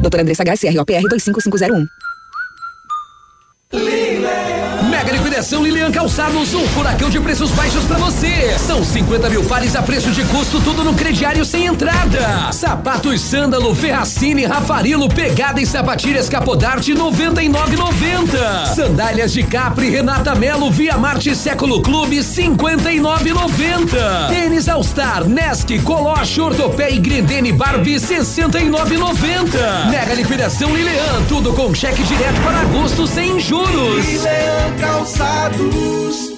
Doutora Andressa HCROPR 25501. Mega liquidação Lilian Calçados, um furacão de preços baixos pra você. São 50 mil pares a preço de custo, tudo no crediário sem entrada. Sapatos Sândalo, Ferracini, Rafarilo, Pegada e Sapatilhas Capodarte 99,90. Sandálias de Capri, Renata Melo, Via Marte Século Clube 59,90. Tênis All Star, Nesk, Coloche, Ortopé e Grendene Barbie 69,90. Mega liquidação Lilian, tudo com cheque direto para agosto sem juros. Calçados. Dourados.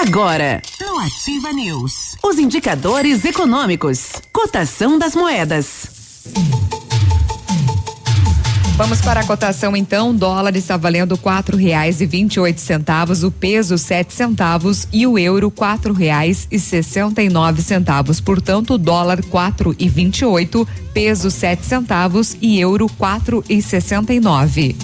Agora, no Ativa News, os indicadores econômicos, cotação das moedas. Vamos para a cotação então. Dólar está valendo quatro reais e vinte e oito centavos, o peso sete centavos e o euro quatro reais e sessenta e nove centavos. Portanto, dólar quatro e vinte e oito, peso sete centavos e euro quatro e sessenta e nove.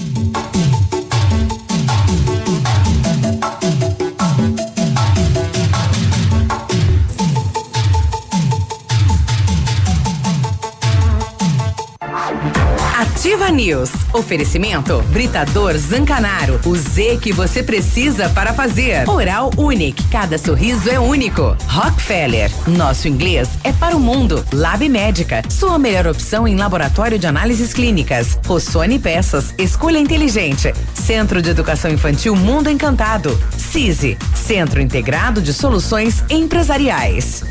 Ativa News. Oferecimento Britador Zancanaro. O Z que você precisa para fazer. Oral Unique. Cada sorriso é único. Rockefeller. Nosso inglês é para o mundo. Lab Médica. Sua melhor opção em laboratório de análises clínicas. Rossoni Peças. Escolha inteligente. Centro de Educação Infantil Mundo Encantado. CISI. Centro Integrado de Soluções Empresariais.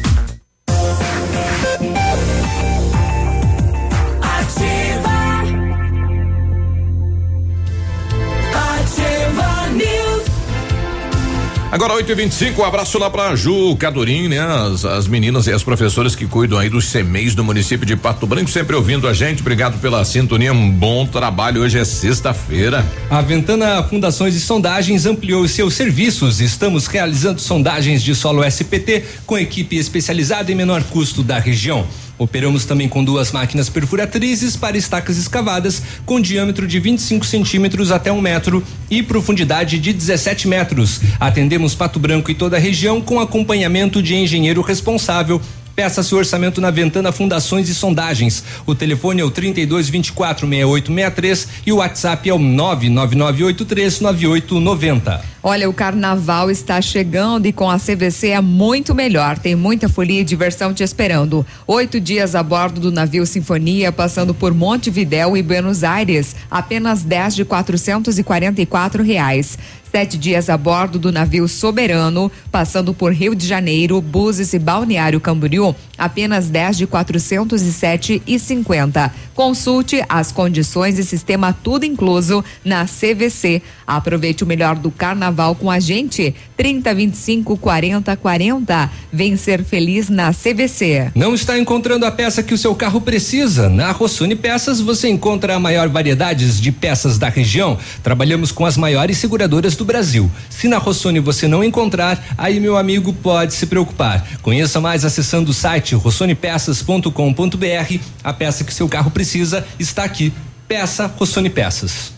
Agora 8 e 25 um abraço lá pra Ju Cadorim, né? As, as, meninas e as professoras que cuidam aí dos CMEs do município de Pato Branco, sempre ouvindo a gente. Obrigado pela sintonia, um bom trabalho. Hoje é sexta-feira. A Ventana Fundações e Sondagens ampliou seus serviços. Estamos realizando sondagens de solo SPT com equipe especializada em menor custo da região. Operamos também com duas máquinas perfuratrizes para estacas escavadas com diâmetro de 25 centímetros até um metro e profundidade de 17 metros. Atendemos Pato Branco e toda a região com acompanhamento de engenheiro responsável Peça seu orçamento na Ventana Fundações e Sondagens. O telefone é o 32 24 6863 e o WhatsApp é o 99983 9890. Olha, o carnaval está chegando e com a CVC é muito melhor. Tem muita folia e diversão te esperando. Oito dias a bordo do navio Sinfonia, passando por Montevidéu e Buenos Aires. Apenas 10 de 444 reais. Sete dias a bordo do navio Soberano, passando por Rio de Janeiro, Búzios e Balneário Camboriú, apenas 10 de 407 e 50. Consulte as condições e sistema tudo incluso na CVC. Aproveite o melhor do carnaval com a gente. 30 25 40 40. Vem ser feliz na CVC. Não está encontrando a peça que o seu carro precisa? Na Rossoni Peças você encontra a maior variedade de peças da região. Trabalhamos com as maiores seguradoras do Brasil. Se na Rossoni você não encontrar, aí meu amigo pode se preocupar. Conheça mais acessando o site rossonepeças.com.br. A peça que seu carro precisa está aqui. Peça Rossoni Peças.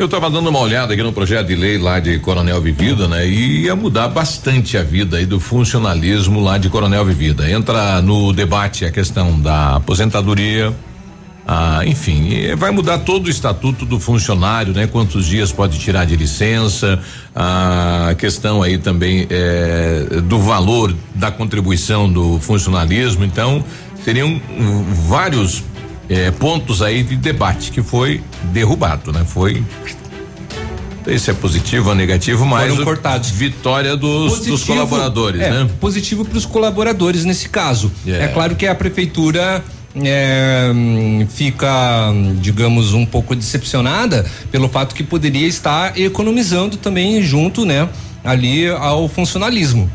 Eu estava dando uma olhada aqui no projeto de lei lá de Coronel Vivida, né? E ia mudar bastante a vida aí do funcionalismo lá de Coronel Vivida. Entra no debate a questão da aposentadoria, ah, enfim, vai mudar todo o estatuto do funcionário, né? Quantos dias pode tirar de licença, a questão aí também é, do valor da contribuição do funcionalismo. Então, seriam vários é, pontos aí de debate que foi derrubado, né? Foi esse é positivo ou negativo, mas Foram cortados. vitória dos, positivo, dos colaboradores, é, né? Positivo para os colaboradores nesse caso. É. é claro que a prefeitura é, fica, digamos, um pouco decepcionada pelo fato que poderia estar economizando também junto, né, ali ao funcionalismo.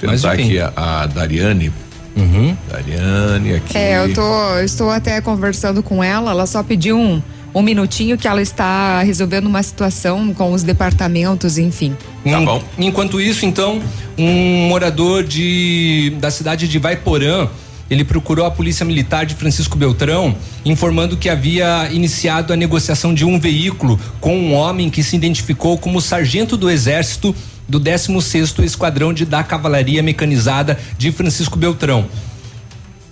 Vou tentar aqui a, a Dariane. Uhum. Dariane aqui. É, eu tô, eu estou até conversando com ela, ela só pediu um um minutinho que ela está resolvendo uma situação com os departamentos, enfim. Tá bom. Enquanto isso, então, um morador de da cidade de Vaiporã ele procurou a Polícia Militar de Francisco Beltrão, informando que havia iniciado a negociação de um veículo com um homem que se identificou como sargento do Exército do 16º Esquadrão de da Cavalaria Mecanizada de Francisco Beltrão.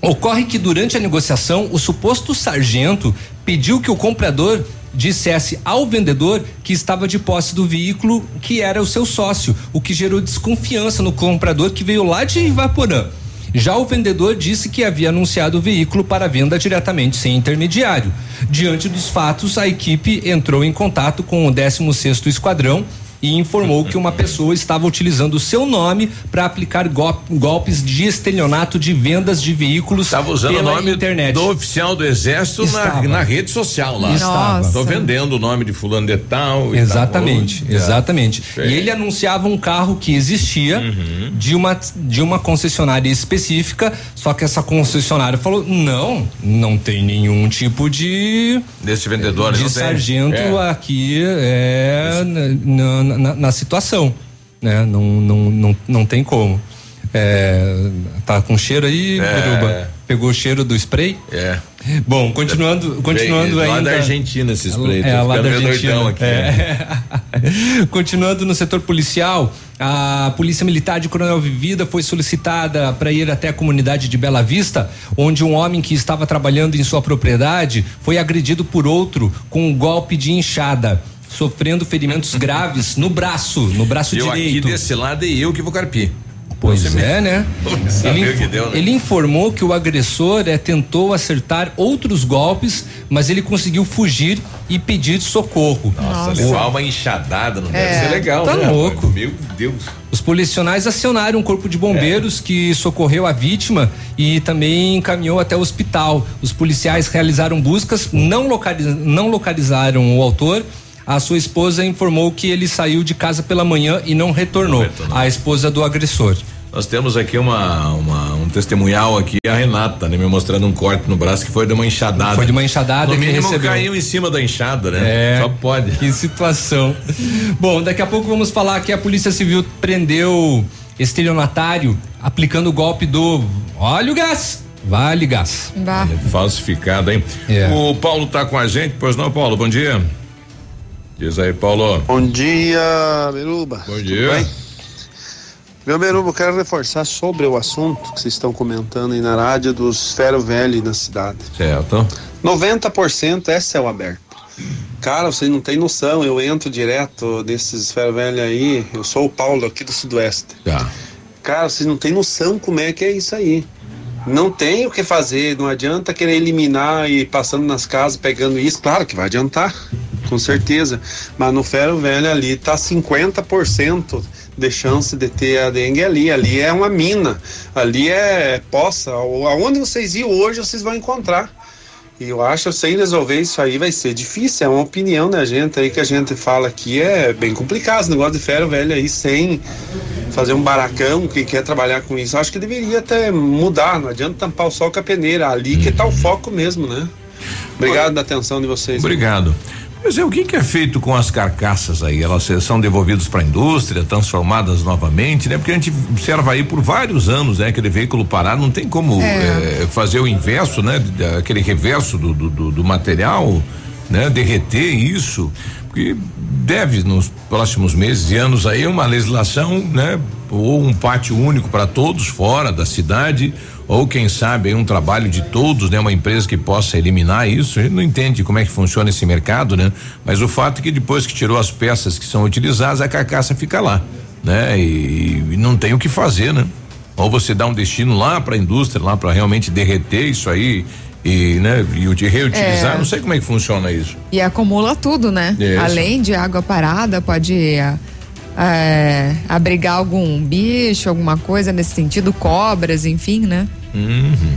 Ocorre que durante a negociação, o suposto sargento pediu que o comprador dissesse ao vendedor que estava de posse do veículo que era o seu sócio, o que gerou desconfiança no comprador que veio lá de Ivaporã. Já o vendedor disse que havia anunciado o veículo para venda diretamente sem intermediário. Diante dos fatos, a equipe entrou em contato com o 16º Esquadrão e informou que uma pessoa estava utilizando o seu nome para aplicar gol- golpes de estelionato de vendas de veículos Estava usando pela o nome internet. do oficial do exército na, na rede social lá. Estava. Tô vendendo o nome de fulano de tal. e Exatamente, tal. exatamente. Sei. E ele anunciava um carro que existia Uhum. de uma de uma concessionária específica, só que essa concessionária falou: "Não, não tem nenhum tipo de Desse vendedor de não sargento É. aqui é na, na- na- situação, né? Não, não, não, não tem como. É, tá com cheiro aí, É. Biruba? Pegou o cheiro do spray? É. Bom, continuando, continuando lá ainda. da Argentina esse spray, É, lá da Argentina. aqui. É. continuando no setor policial, a Polícia Militar de Coronel Vivida foi solicitada para ir até a comunidade de Bela Vista, onde um homem que estava trabalhando em sua propriedade foi agredido por outro com um golpe de enxada. Sofrendo ferimentos graves no braço, no braço eu aqui direito. desse lado e eu que vou carpir. Pois Você é, me- né? Ele, o que deu, né? ele informou que o agressor é, tentou acertar outros golpes, mas ele conseguiu fugir e pedir socorro. Nossa, O- levar uma enxadada não É, deve ser legal, tá né? rapaz? louco. Meu Deus. Os policiais acionaram um corpo de bombeiros que socorreu a vítima e também encaminhou até o hospital. Os policiais realizaram buscas, não, localiz- não localizaram o autor. A sua esposa informou que ele saiu de casa pela manhã e não retornou. A esposa do agressor. Nós temos aqui uma, uma- um testemunhal aqui, a Renata, né? Me mostrando um corte no braço que foi de uma enxadada. Foi de uma enxadada No que mínimo recebeu. caiu em cima da enxada, né? É. Só pode. Que situação. Bom, daqui a pouco vamos falar que a Polícia Civil prendeu estelionatário aplicando o golpe do óleo gás. Vale gás. Falsificada, hein? É. O Paulo tá com a gente, pois não, Paulo? Bom dia. Diz aí, Paulo. Bom dia, Beruba. Bom dia. Meu Beruba, eu quero reforçar sobre o assunto que vocês estão comentando aí na rádio dos ferro velho na cidade. Certo. 90% é céu aberto. Cara, vocês não têm noção, eu entro direto desses ferro velho aí, eu sou o Paulo aqui do Sudoeste. Tá. Cara, vocês não têm noção como é que é isso aí. Não tem o que fazer, não adianta querer eliminar e passando nas casas pegando isso. Claro que vai adiantar, com certeza. Mas no ferro velho ali tá 50% de chance de ter a dengue ali. Ali é uma mina, ali é poça. Aonde vocês iam hoje, vocês vão encontrar. E eu acho que sem resolver isso aí vai ser difícil. É uma opinião da gente aí que a gente fala aqui. É bem complicado esse negócio de ferro velho aí sem fazer um baracão que quer trabalhar com isso. Acho que deveria até mudar. Não adianta tampar o sol com a peneira. Ali que tá o foco mesmo, né? Obrigado da atenção de vocês. Obrigado. Mas é o que, que é feito com as carcaças aí? Elas são devolvidas para a indústria, transformadas novamente, né? Porque a gente observa aí por vários anos, né? Aquele veículo parado, não tem como É. eh, fazer o inverso, né? Aquele reverso do, do, do- material, né? Derreter isso, porque deve nos próximos meses e anos aí uma legislação, né? Ou um pátio único para todos fora da cidade, ou quem sabe um trabalho de todos, né? Uma empresa que possa eliminar isso. A gente não entende como é que funciona esse mercado, né? Mas o fato é que depois que tirou as peças que são utilizadas, a carcaça fica lá, né? E, e não tem o que fazer, né? Ou você dá um destino lá para a indústria, lá para realmente derreter isso aí e, né? E o de reutilizar, É. não sei como é que funciona isso. E acumula tudo, né? Isso. Além de água parada, pode é, abrigar algum bicho, alguma coisa nesse sentido, cobras, enfim, né? Uhum.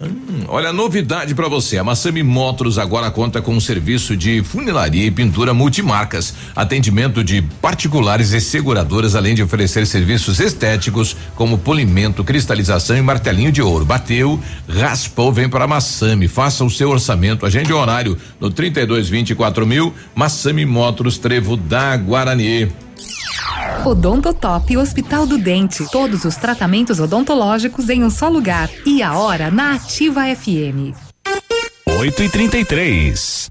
Hum, olha, novidade para você. A Massami Motors agora conta com um serviço de funilaria e pintura multimarcas, atendimento de particulares e seguradoras, além de oferecer serviços estéticos como polimento, cristalização e martelinho de ouro. Bateu, raspou, vem para Massami. Faça o seu orçamento, agende horário no 32 24 mil. Massami Motors Trevo da Guarani. Odontotop Hospital do Dente. Todos os tratamentos odontológicos em um só lugar. E a hora na Ativa FM. 8 e 33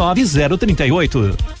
29038.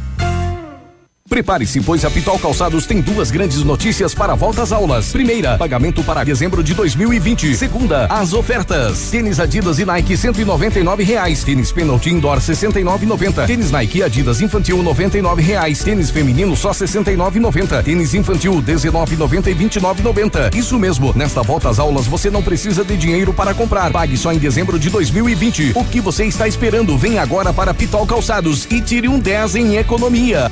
Prepare-se, pois a Pitol Calçados tem duas grandes notícias para a volta às aulas. Primeira, pagamento para dezembro de 2020. Segunda, as ofertas. Tênis Adidas e Nike 199 reais. Tênis Penalty Indoor 69,90. Tênis Nike Adidas Infantil 99 reais. Tênis feminino só 69,90. Tênis infantil 19,90 e 29,90. Isso mesmo. Nesta volta às aulas você não precisa de dinheiro para comprar. Pague só em dezembro de 2020. O que você está esperando? Vem agora para Pitol Calçados e tire um 10 em economia.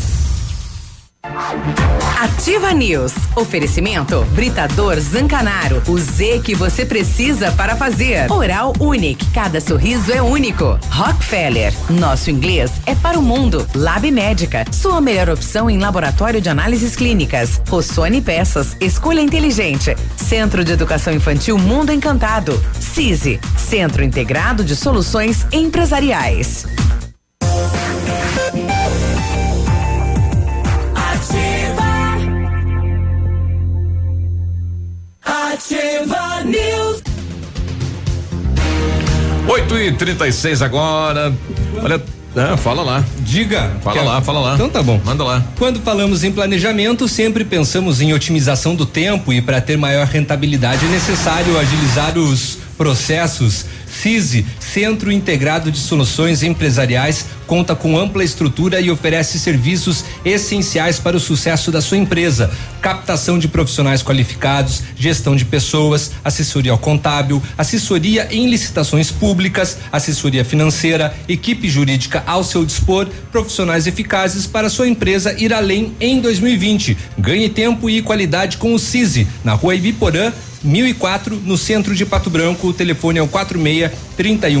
Ativa News. Oferecimento Britador Zancanaro. O Z que você precisa para fazer. Oral Unique. Cada sorriso é único. Rockefeller. Nosso inglês é para o mundo. Lab Médica. Sua melhor opção em laboratório de análises clínicas. Rossoni Peças. Escolha inteligente. Centro de Educação Infantil Mundo Encantado. CISI. Centro Integrado de Soluções Empresariais. Ativa News. 8 e 36 agora. Olha, ah, fala lá. Diga. Fala Quer- lá, fala lá. Então tá bom. Manda lá. Quando falamos em planejamento, sempre pensamos em otimização do tempo e para ter maior rentabilidade é necessário agilizar os processos. CISI, Centro Integrado de Soluções Empresariais, conta com ampla estrutura e oferece serviços essenciais para o sucesso da sua empresa: captação de profissionais qualificados, gestão de pessoas, assessoria contábil, assessoria em licitações públicas, assessoria financeira, equipe jurídica ao seu dispor, profissionais eficazes para sua empresa ir além em 2020. Ganhe tempo e qualidade com o CISI, na rua Ibiporã, 1004, no centro de Pato Branco. O telefone é o 46 31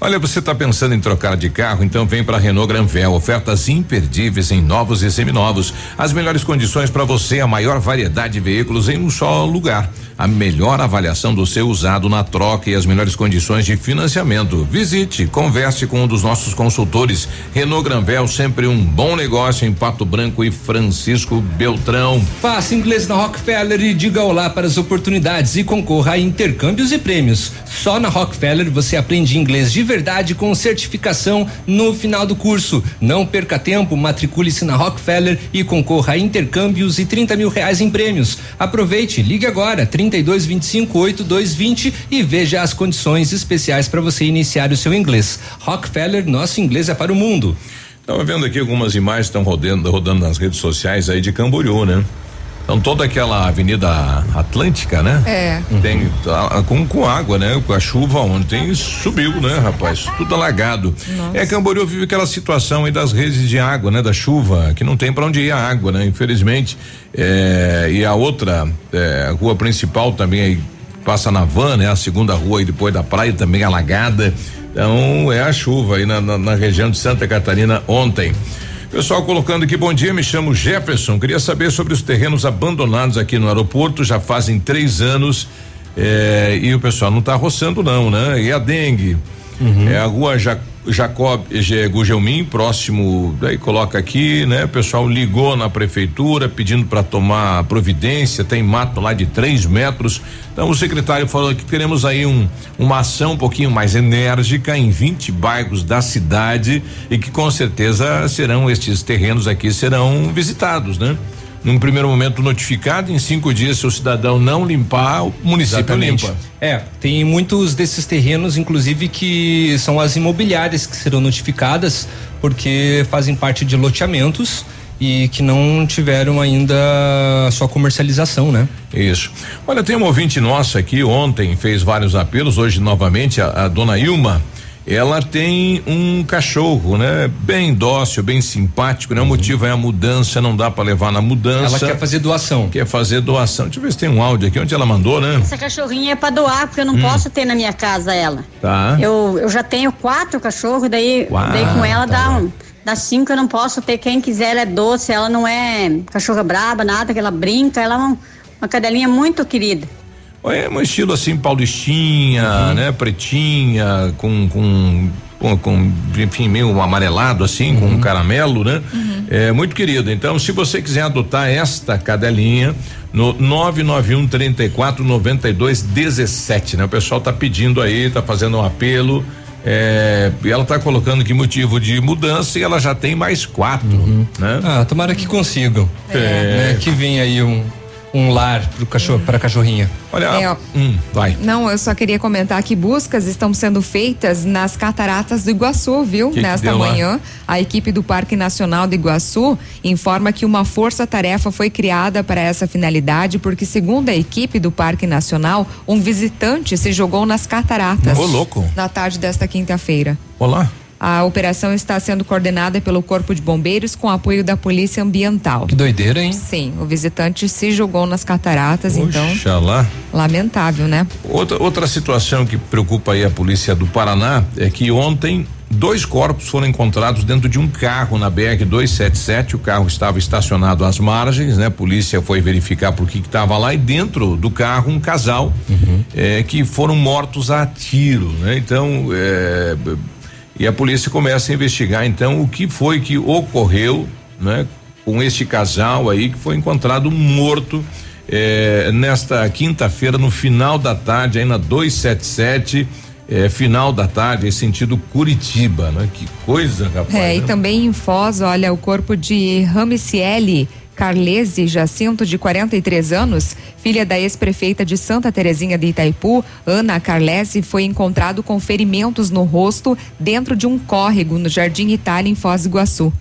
Olha, você está pensando em trocar de carro? Então vem para Renault Granvel. Ofertas imperdíveis em novos e seminovos. As melhores condições para você, a maior variedade de veículos em um só lugar. A melhor avaliação do seu usado na troca e as melhores condições de financiamento. Visite, converse com um dos nossos consultores. Renault Granvel, sempre um bom negócio em Pato Branco e Francisco Beltrão. Faça inglês na Rockefeller e diga olá para as oportunidades e concorra a intercâmbios e prêmios. Só na Rockefeller você aprende inglês de verdade com certificação no final do curso. Não perca tempo, matricule-se na Rockefeller e concorra a intercâmbios e 30 mil reais em prêmios. Aproveite, ligue agora 32 25 8220 e veja as condições especiais para você iniciar o seu inglês. Rockefeller, nosso inglês é para o mundo. Estava vendo aqui algumas imagens estão rodando, rodando nas redes sociais aí de Camboriú, né? Então toda aquela avenida Atlântica, né? É. Tem tá, com, com água, né? Com a chuva ontem subiu, né, rapaz? Tudo alagado. Nossa. É Camboriú vive aquela situação aí das redes de água, né? Da chuva, que não tem para onde ir a água, né? Infelizmente. É, e a outra, é, a rua principal também aí passa na van, né? A segunda rua aí depois da praia também alagada. Então é a chuva aí na, na, na região de Santa Catarina ontem. Pessoal colocando aqui, bom dia, me chamo Jefferson. Queria saber sobre os terrenos abandonados aqui no aeroporto, já fazem três anos. eh, e o pessoal não está roçando, não, né? E a dengue? É a rua ja, Jacob. Gugelmin, próximo, daí coloca aqui, né? O pessoal ligou na prefeitura pedindo para tomar providência, tem mato lá de três metros. Então o secretário falou que queremos aí um, uma ação um pouquinho mais enérgica em 20 bairros da cidade e que com certeza serão estes terrenos aqui serão visitados, né? Num primeiro momento notificado, em cinco dias, se o cidadão não limpar, o município Exatamente. limpa. É, tem muitos desses terrenos, inclusive, que são as imobiliárias que serão notificadas, porque fazem parte de loteamentos e que não tiveram ainda a sua comercialização, né? Isso. Olha, tem uma ouvinte nossa aqui, ontem fez vários apelos, hoje novamente, a, a dona Ilma. Ela tem um cachorro, né? Bem dócil, bem simpático, né? O motivo é a mudança, não dá para levar na mudança. Ela quer fazer doação. Quer fazer doação. Deixa eu ver se tem um áudio aqui, onde ela mandou, né? Essa cachorrinha é pra doar, porque eu não Hum. posso ter na minha casa ela. Tá. Eu, eu já tenho quatro cachorros, daí, Uau, daí com ela tá dá um. Dá cinco, eu não posso ter. Quem quiser, ela é doce, ela não é cachorra braba, nada, que ela brinca, ela é uma, uma cadelinha muito querida. É um estilo assim, paulistinha, né? Pretinha, com, com, com, com, enfim, meio amarelado assim, com um caramelo, né? É muito querido. Então, se você quiser adotar esta cadelinha, no 991 34 92 17, né? O pessoal tá pedindo aí, tá fazendo um apelo. É, e ela tá colocando que motivo de mudança e ela já tem mais quatro, né? Ah, tomara que consigam. É. Né? Que venha aí um, um lar pro cachorro, pra cachorrinha. Olha, É, ó. hum, vai. Não, eu só queria comentar que buscas estão sendo feitas nas cataratas do Iguaçu, viu? Que que Nesta lá? manhã, a equipe do Parque Nacional do Iguaçu informa que uma força-tarefa foi criada para essa finalidade, porque, segundo a equipe do Parque Nacional, um visitante se jogou nas cataratas. Ô, louco. Na tarde desta quinta-feira. Olá. A operação está sendo coordenada pelo Corpo de Bombeiros com apoio da Polícia Ambiental. Que doideira, hein? Sim, o visitante se jogou nas cataratas, então, Oxalá. lamentável, né? Outra, outra situação que preocupa aí a polícia do Paraná é que ontem dois corpos foram encontrados dentro de um carro na BR 277. O carro estava estacionado às margens, né? A polícia foi verificar por que estava lá e dentro do carro um casal eh, que foram mortos a tiro, né? Então, eh, e a polícia começa a investigar então o que foi que ocorreu, né? Com este casal aí que foi encontrado morto eh, nesta quinta-feira no final da tarde aí na 277 eh, final da tarde em sentido Curitiba, né? Que coisa, rapaz. É, e né? também em Foz, olha, o corpo de Ramiciele Carlese Jacinto, de 43 anos, filha da ex-prefeita de Santa Terezinha de Itaipu, Ana Carlese, foi encontrado com ferimentos no rosto dentro de um córrego no Jardim Itália, em Foz do Iguaçu.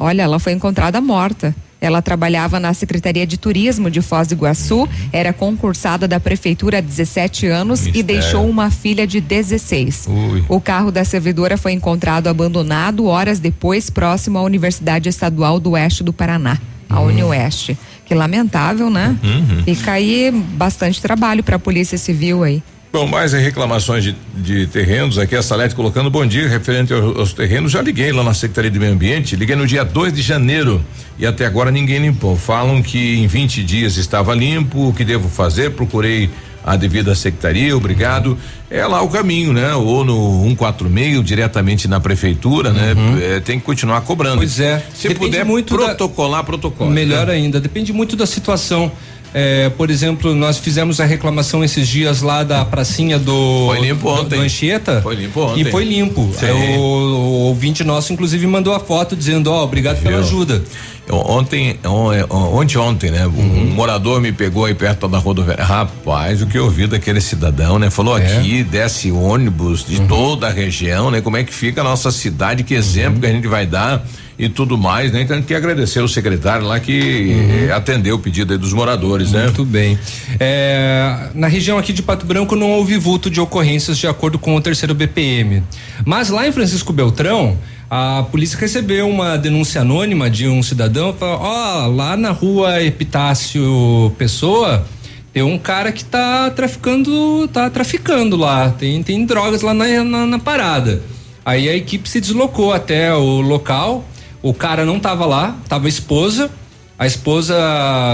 Olha, ela foi encontrada morta. Ela trabalhava na Secretaria de Turismo de Foz do Iguaçu, era concursada da prefeitura há 17 anos e Mistério. deixou uma filha de 16. Ui. O carro da servidora foi encontrado abandonado horas depois, próximo à Universidade Estadual do Oeste do Paraná, a Unioeste. Que lamentável, né? Uhum. Fica aí bastante trabalho para a Polícia Civil aí. Bom, mais reclamações de, de terrenos aqui, a Salete colocando bom dia referente aos, aos terrenos. Já liguei lá na Secretaria de Meio Ambiente, liguei no dia 2 de janeiro e até agora ninguém limpou. Falam que em 20 dias estava limpo, o que devo fazer? Procurei a devida secretaria, obrigado. É lá o caminho, né? Ou no 146, diretamente na prefeitura, né? É, tem que continuar cobrando. Pois é. Se Depende puder muito da- protocolar, protocolo. Melhor né? ainda, depende muito da situação. É, por exemplo, nós fizemos a reclamação esses dias lá da pracinha do. Foi limpo ontem. Do, Anchieta. Foi limpo ontem. E foi limpo. É, o, o ouvinte nosso, inclusive, mandou a foto dizendo: Ó, obrigado pela Viu? ajuda. Eu- Ontem, on- é, ontem, ontem, né? Um morador me pegou aí perto da rodoviária. Rapaz, o que eu ouvi daquele cidadão, né? Falou aqui, desce ônibus de toda a região, né? Como é que fica a nossa cidade, que exemplo que a gente vai dar e tudo mais, né? Então gente quer agradecer o secretário lá que eh, atendeu o pedido aí dos moradores, né? Muito bem. É, na região aqui de Pato Branco não houve vulto de ocorrências de acordo com o terceiro BPM. Mas lá em Francisco Beltrão, a polícia recebeu uma denúncia anônima de um cidadão, falou, ó, lá na rua Epitácio Pessoa, tem um cara que tá traficando, tá traficando lá, tem, tem drogas lá na, na, na parada. Aí a equipe se deslocou até o local, o cara não tava lá, tava a esposa, a esposa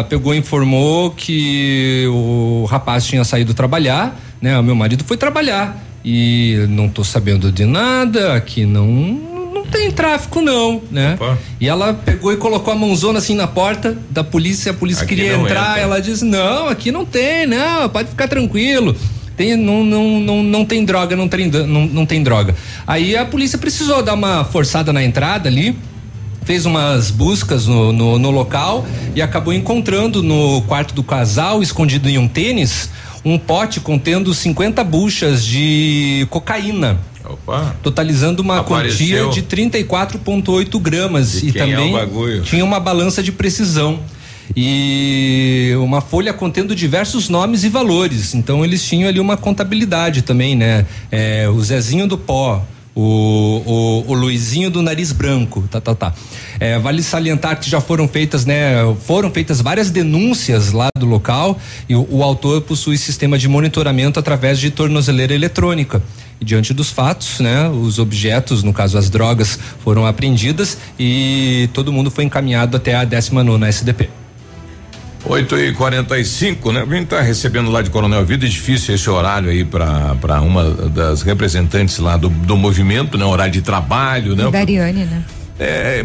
pegou e informou que o rapaz tinha saído trabalhar, né? O meu marido foi trabalhar e não tô sabendo de nada, aqui não não tem tráfico não, né? E ela pegou e colocou a mãozona assim na porta da polícia, a polícia Aqui queria entrar, entra. ela disse: "Não, aqui não tem, não, pode ficar tranquilo". Tem, não, não, não, não tem droga, não tem, não, não tem droga. Aí a polícia precisou dar uma forçada na entrada ali, fez umas buscas no, no, no local e acabou encontrando no quarto do casal, escondido em um tênis, um pote contendo 50 buchas de cocaína. Opa. Totalizando uma Apareceu. quantia de 34,8 gramas. E é também bagulho? tinha uma balança de precisão. E uma folha contendo diversos nomes e valores. Então eles tinham ali uma contabilidade também, né? É, o Zezinho do Pó, o, o, o Luizinho do nariz branco, tá, tá, tá. É, vale salientar que já foram feitas, né? Foram feitas várias denúncias lá do local e o, o autor possui sistema de monitoramento através de tornozeleira eletrônica. E diante dos fatos, né? Os objetos, no caso as drogas, foram apreendidas e todo mundo foi encaminhado até a 19 SDP. 8 e 45 né? A gente tá recebendo lá de Coronel Vida, é difícil esse horário aí para uma das representantes lá do, do movimento, né? Horário de trabalho, né? Dariane, né? É,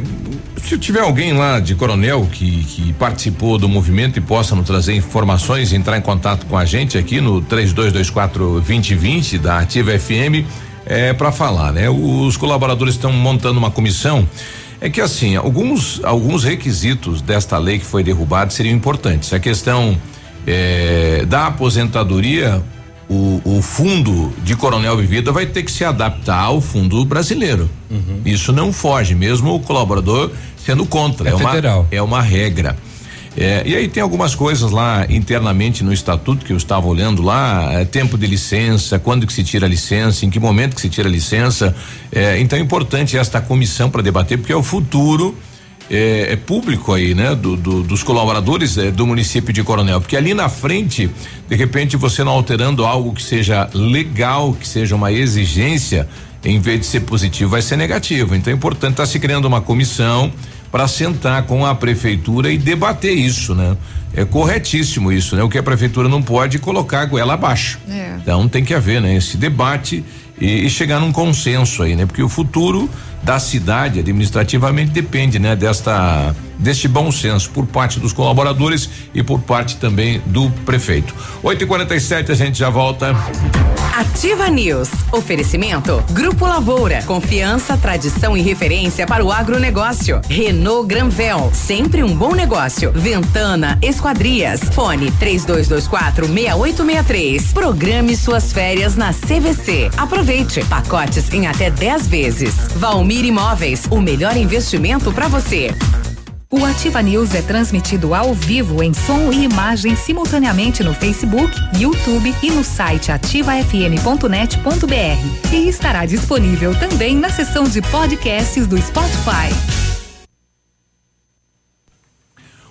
se tiver alguém lá de Coronel que, que participou do movimento e possa nos trazer informações, entrar em contato com a gente aqui no 3224 2020 da Ativa FM, é para falar, né? Os colaboradores estão montando uma comissão. É que assim, alguns alguns requisitos desta lei que foi derrubada seriam importantes. A questão é, da aposentadoria, o, o fundo de Coronel Vivida vai ter que se adaptar ao fundo brasileiro. Isso não foge, mesmo o colaborador sendo contra. É federal. uma é uma regra. É, e aí tem algumas coisas lá internamente no estatuto que eu estava olhando lá, é, tempo de licença, quando que se tira a licença, em que momento que se tira a licença. É, então é importante esta comissão para debater, porque é o futuro é, é público aí, né? Do, do- dos colaboradores é, do município de Coronel, porque ali na frente, de repente, você não alterando algo que seja legal, que seja uma exigência, em vez de ser positivo, vai ser negativo. Então é importante estar se criando uma comissão para sentar com a prefeitura e debater isso, né? É corretíssimo isso, né? O que a prefeitura não pode é colocar a goela abaixo. É. Então tem que haver, né? Esse debate e, e chegar num consenso aí, né? Porque o futuro da cidade administrativamente depende, né? Desta deste bom senso por parte dos colaboradores e por parte também do prefeito. 8 e 47 a gente já volta. Ativa News. Oferecimento. Grupo Lavoura. Confiança, tradição e referência para o agronegócio. Renault Granvel. Sempre um bom negócio. Ventana Esquadrias. Fone 3224 6863. Programe suas férias na CVC. Aproveite. Pacotes em até 10 vezes. Valmir Imóveis. O melhor investimento para você. O Ativa News é transmitido ao vivo em som e imagem simultaneamente no Facebook, YouTube e no site ativafm.net.br. E estará disponível também na seção de podcasts do Spotify.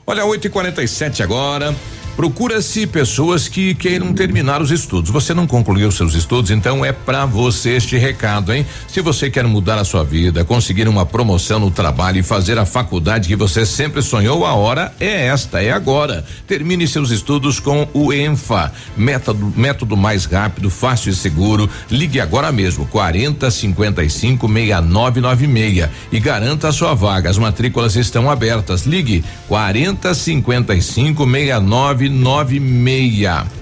Olha, 8 e 47 agora. Procura-se pessoas que queiram terminar os estudos. Você não concluiu seus estudos, então é para você este recado, hein? Se você quer mudar a sua vida, conseguir uma promoção no trabalho e fazer a faculdade que você sempre sonhou, a hora é esta, é agora. Termine seus estudos com o ENFA, método, método mais rápido, fácil e seguro. Ligue agora mesmo, 40 55 6996 e garanta a sua vaga. As matrículas estão abertas. Ligue 40 55 6996 9996.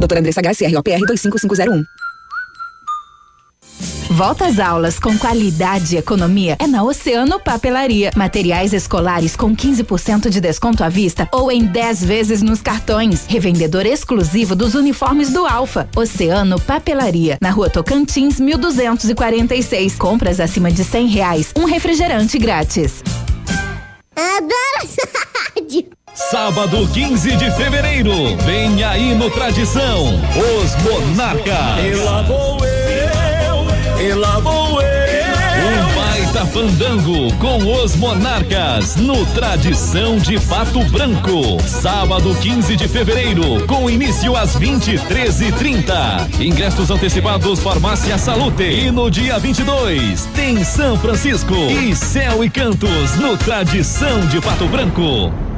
Doutora Andressa HCROPR 25501. Volta às aulas com qualidade e economia é na Oceano Papelaria. Materiais escolares com 15% de desconto à vista ou em 10 vezes nos cartões. Revendedor exclusivo dos uniformes do Alfa. Oceano Papelaria. Na rua Tocantins, 1246. Compras acima de 100 reais. Um refrigerante grátis. Adoro essa rádio. Sábado 15 de fevereiro, vem aí no Tradição, os Monarcas. E lá vou eu, e lá vou eu. Um baita fandango com os Monarcas no Tradição de Pato Branco. Sábado 15 de fevereiro, com início às 23h30. Ingressos antecipados Farmácia Salute. E no dia 22 tem São Francisco e Céu e Cantos no Tradição de Pato Branco.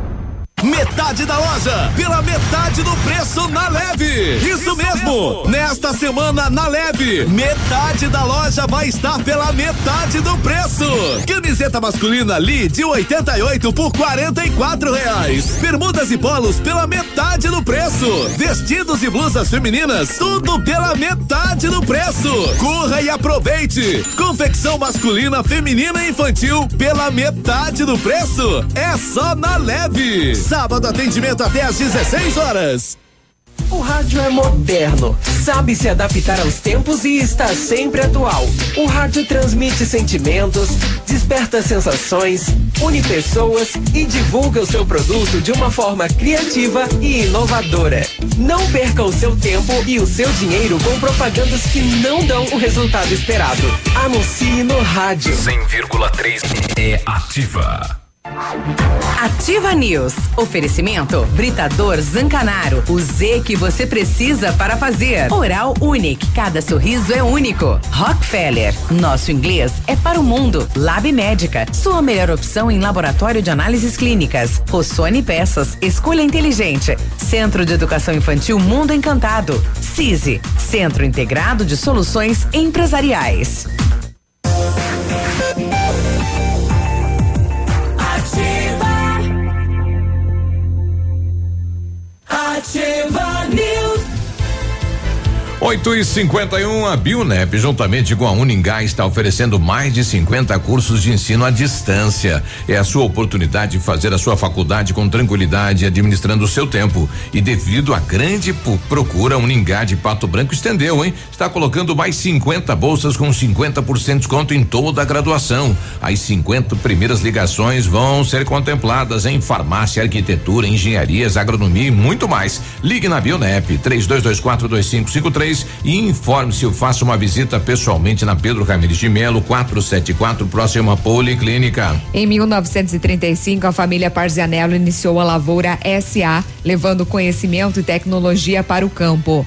Metade da loja, pela metade do preço na leve. Isso, mesmo. Nesta semana na leve, metade da loja vai estar pela metade do preço. Camiseta masculina Lee de 88 por 44 reais. Bermudas e polos pela metade do preço. Vestidos e blusas femininas, tudo pela metade do preço. Corra e aproveite. Confecção masculina, feminina e infantil pela metade do preço. É só na leve. Sábado atendimento até às 16 horas. O rádio é moderno, sabe se adaptar aos tempos e está sempre atual. O rádio transmite sentimentos, desperta sensações, une pessoas e divulga o seu produto de uma forma criativa e inovadora. Não perca o seu tempo e o seu dinheiro com propagandas que não dão o resultado esperado. Anuncie no rádio. 100,3 é ativa. Ativa News. Oferecimento Britador Zancanaro. O Z que você precisa para fazer. Oral Unique. Cada sorriso é único. Rockefeller. Nosso inglês é para o mundo. Lab Médica. Sua melhor opção em laboratório de análises clínicas. Rossoni Peças. Escolha inteligente. Centro de Educação Infantil Mundo Encantado. CISI. Centro Integrado de Soluções Empresariais. Ativa News. 8 e 51 a Bionep, juntamente com a Uningá, está oferecendo mais de 50 cursos de ensino à distância. É a sua oportunidade de fazer a sua faculdade com tranquilidade, administrando o seu tempo. E devido à grande procura, a Uningá de Pato Branco estendeu, hein? Está colocando mais 50 bolsas com 50% de desconto em toda a graduação. As 50 primeiras ligações vão ser contempladas em farmácia, arquitetura, engenharias, agronomia e muito mais. Ligue na Bionep 32242553 e informe-se ou faça uma visita pessoalmente na Pedro Ramirez de Melo 474, próximo à Policlínica. Em 1935, a família Parzianello iniciou a Lavoura SA, levando conhecimento e tecnologia para o campo.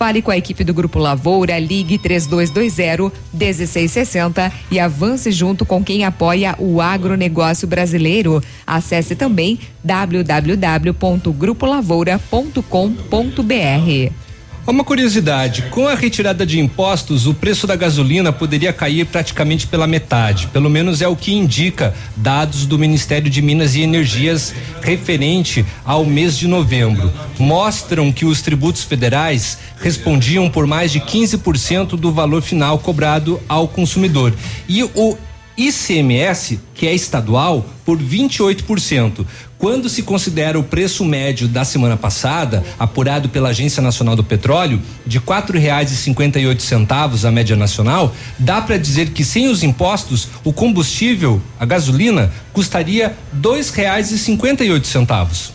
Fale com a equipe do Grupo Lavoura, ligue 3220-1660 e avance junto com quem apoia o agronegócio brasileiro. Acesse também www.grupolavoura.com.br. Uma curiosidade, com a retirada de impostos, o preço da gasolina poderia cair praticamente pela metade. Pelo menos é o que indica dados do Ministério de Minas e Energias referente ao mês de novembro. Mostram que os tributos federais respondiam por mais de 15% do valor final cobrado ao consumidor. E o ICMS, que é estadual, por 28%. Quando se considera o preço médio da semana passada, apurado pela Agência Nacional do Petróleo, de quatro reais e cinquenta e oito centavos a média nacional, dá para dizer que sem os impostos, o combustível, a gasolina, custaria dois reais e cinquenta e oito centavos.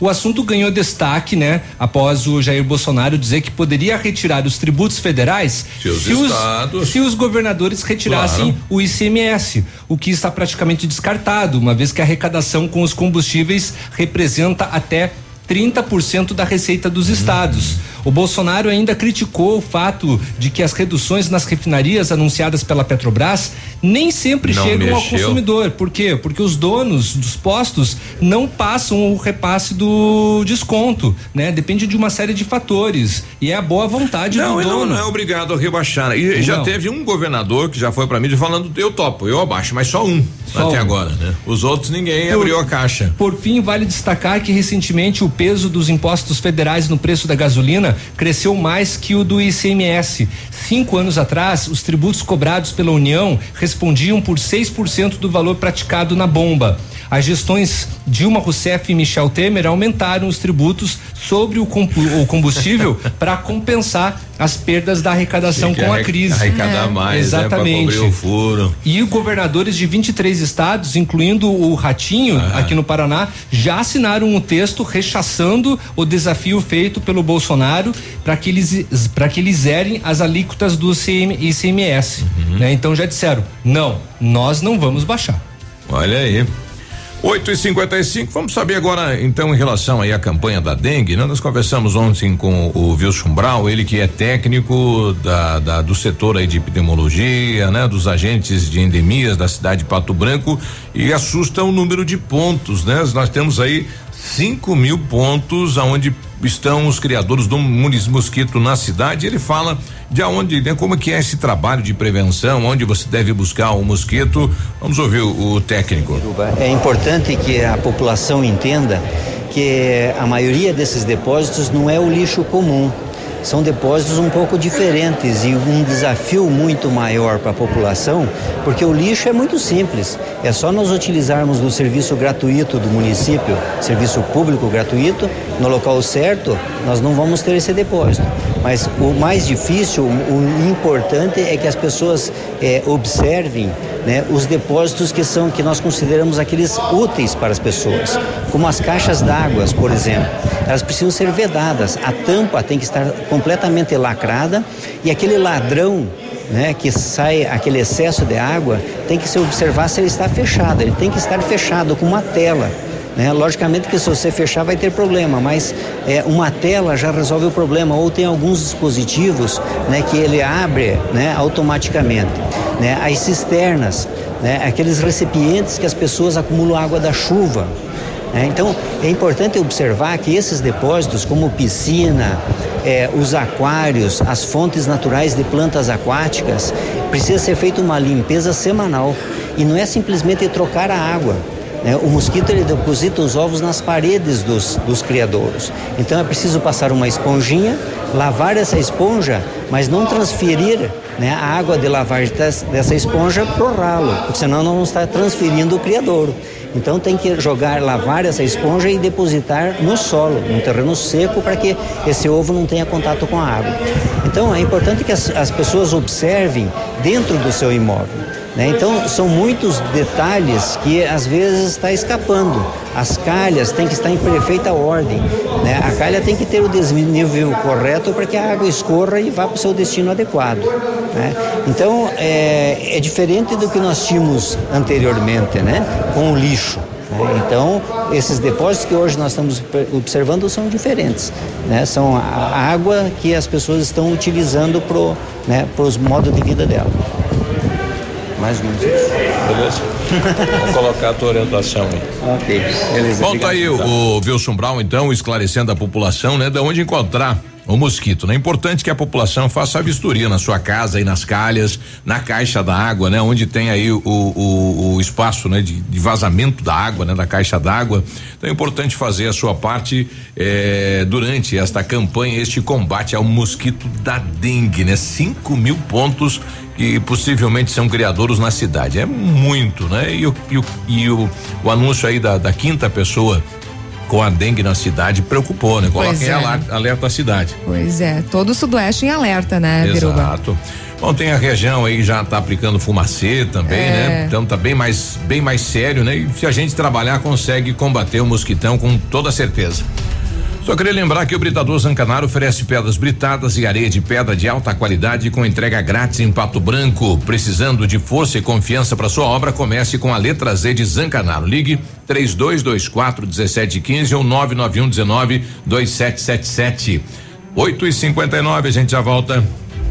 O assunto ganhou destaque, né? Após o Jair Bolsonaro dizer que poderia retirar os tributos federais Se os se, estados- os, se os governadores retirassem Claro. o ICMS, o que está praticamente descartado, uma vez que a arrecadação com os combustíveis representa até 30% da receita dos Uhum. estados. O Bolsonaro ainda criticou o fato de que as reduções nas refinarias anunciadas pela Petrobras nem sempre Não chegam ao mexeu. consumidor. Por quê? Porque os donos dos postos não passam o repasse do desconto, né? Depende de uma série de fatores e é a boa vontade Não, do ele não, dono. não é obrigado a rebaixar. E já Não. teve um governador que já foi pra mídia falando, eu topo, eu abaixo, mas só um Só até um. agora, né? Os outros ninguém Por- abriu a caixa. Por fim, vale destacar que recentemente o peso dos impostos federais no preço da gasolina cresceu mais que o do ICMS. Cinco anos atrás, os tributos cobrados pela União respondiam por 6% do valor praticado na bomba. As gestões Dilma Rousseff e Michel Temer aumentaram os tributos sobre o o combustível para compensar as perdas da arrecadação Tem que com a crise. Arrecadar mais, né? Exatamente. cobrir o furo. E governadores de 23 estados, incluindo o Ratinho, aqui no Paraná, já assinaram um texto rechaçando o desafio feito pelo Bolsonaro para que eles para que eles zerem as alíquotas do CM, ICMS. né? Então já disseram: não, nós não vamos baixar. Olha aí. 8 e 55 vamos saber agora, então, em relação aí à campanha da dengue, né? Nós conversamos ontem com o Wilson Brau, ele que é técnico da, da- do setor aí de epidemiologia, né? Dos agentes de endemias da cidade de Pato Branco e assusta o número de pontos, né? Nós temos aí 5 mil pontos aonde estão os criadores do munis- mosquito na cidade. Ele fala de aonde, né, como que é esse trabalho de prevenção, onde você deve buscar o mosquito. Vamos ouvir o, o técnico. É importante que a população entenda que a maioria desses depósitos não é o lixo comum. São depósitos um pouco diferentes e um desafio muito maior para a população, porque o lixo é muito simples. É só nós utilizarmos do serviço gratuito do município, serviço público gratuito, no local certo, nós não vamos ter esse depósito. Mas o mais difícil, o importante é que as pessoas eh, observem né, os depósitos que são que nós consideramos aqueles úteis para as pessoas, como as caixas d'água, por exemplo. Elas precisam ser vedadas. A tampa tem que estar completamente lacrada e aquele ladrão né, que sai aquele excesso de água tem que se observar se ele está fechado. Ele tem que estar fechado com uma tela. Né? Logicamente que se você fechar vai ter problema, mas é, uma tela já resolve o problema. Ou tem alguns dispositivos né, que ele abre né, automaticamente. Né? As cisternas, né, aqueles recipientes que as pessoas acumulam água da chuva. Né? Então é importante observar que esses depósitos, como piscina, é, os aquários, as fontes naturais de plantas aquáticas, precisa ser feita uma limpeza semanal e não é simplesmente trocar a água. Né? O mosquito ele deposita os ovos nas paredes dos, dos criadouros. Então é preciso passar uma esponjinha, lavar essa esponja, mas não transferir né, a água de lavar des- dessa esponja para o ralo, porque senão vamos estar transferindo o criadouro. Então tem que jogar, lavar essa esponja e depositar no solo, num terreno seco, para que esse ovo não tenha contato com a água. Então é importante que as, as pessoas observem dentro do seu imóvel. Né? Então são muitos detalhes que às vezes está escapando. As calhas têm que estar em perfeita ordem. né? A calha tem que ter o desnível correto para que a água escorra e vá para o seu destino adequado. né? Então é, é diferente do que nós tínhamos anteriormente, né? Com o lixo. né? Então esses depósitos que hoje nós estamos observando são diferentes, né? São a água que as pessoas estão utilizando pro, né? Para os modos de vida dela. Mais ou menos isso. Beleza? Vamos colocar a tua orientação aí. Ok, beleza. Bom, tá aí o, o Wilson Brown, então, esclarecendo a população, né? De onde encontrar o mosquito. Né? É importante que a população faça a vistoria na sua casa e nas calhas, na caixa da água, né? Onde tem aí o, o, o espaço, né? De, de, vazamento da água, né? Da caixa d'água. Então é importante fazer a sua parte eh, durante esta campanha, este combate ao mosquito da dengue, né? Cinco mil pontos que possivelmente são criadores na cidade. É muito, né? E o, e o, e o, o anúncio aí da, da quinta pessoa com a dengue na cidade preocupou, né? Coloquem é. alerta, alerta a cidade. Pois é, todo o sudoeste em alerta, né, Biruba? Exato. Bom, tem a região aí já tá aplicando fumacê também, é. né? Então tá bem mais bem mais sério, né? E se a gente trabalhar consegue combater o mosquitão com toda certeza. Só queria lembrar que o Britador Zancanaro oferece pedras britadas e areia de pedra de alta qualidade com entrega grátis em Pato Branco. Precisando de força e confiança para sua obra, comece com a letra Z de Zancanaro. Ligue 3224 1715 ou 991 19 2777. 8 e 59 a gente já volta.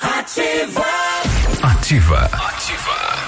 Ativa. Ativa. Ativa.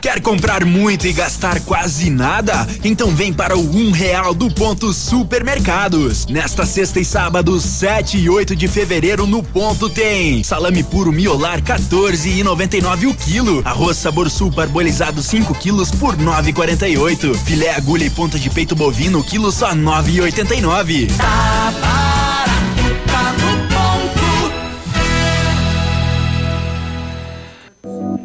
Quer comprar muito e gastar quase nada? Então vem para o um real do ponto supermercados. Nesta sexta e sábado, 7 e 8 de fevereiro no ponto tem salame puro miolar 14 e 99 o quilo, arroz sabor sul parbolizado 5 quilos por 9,48, filé agulha e ponta de peito bovino quilo só 9,89. Tá barato,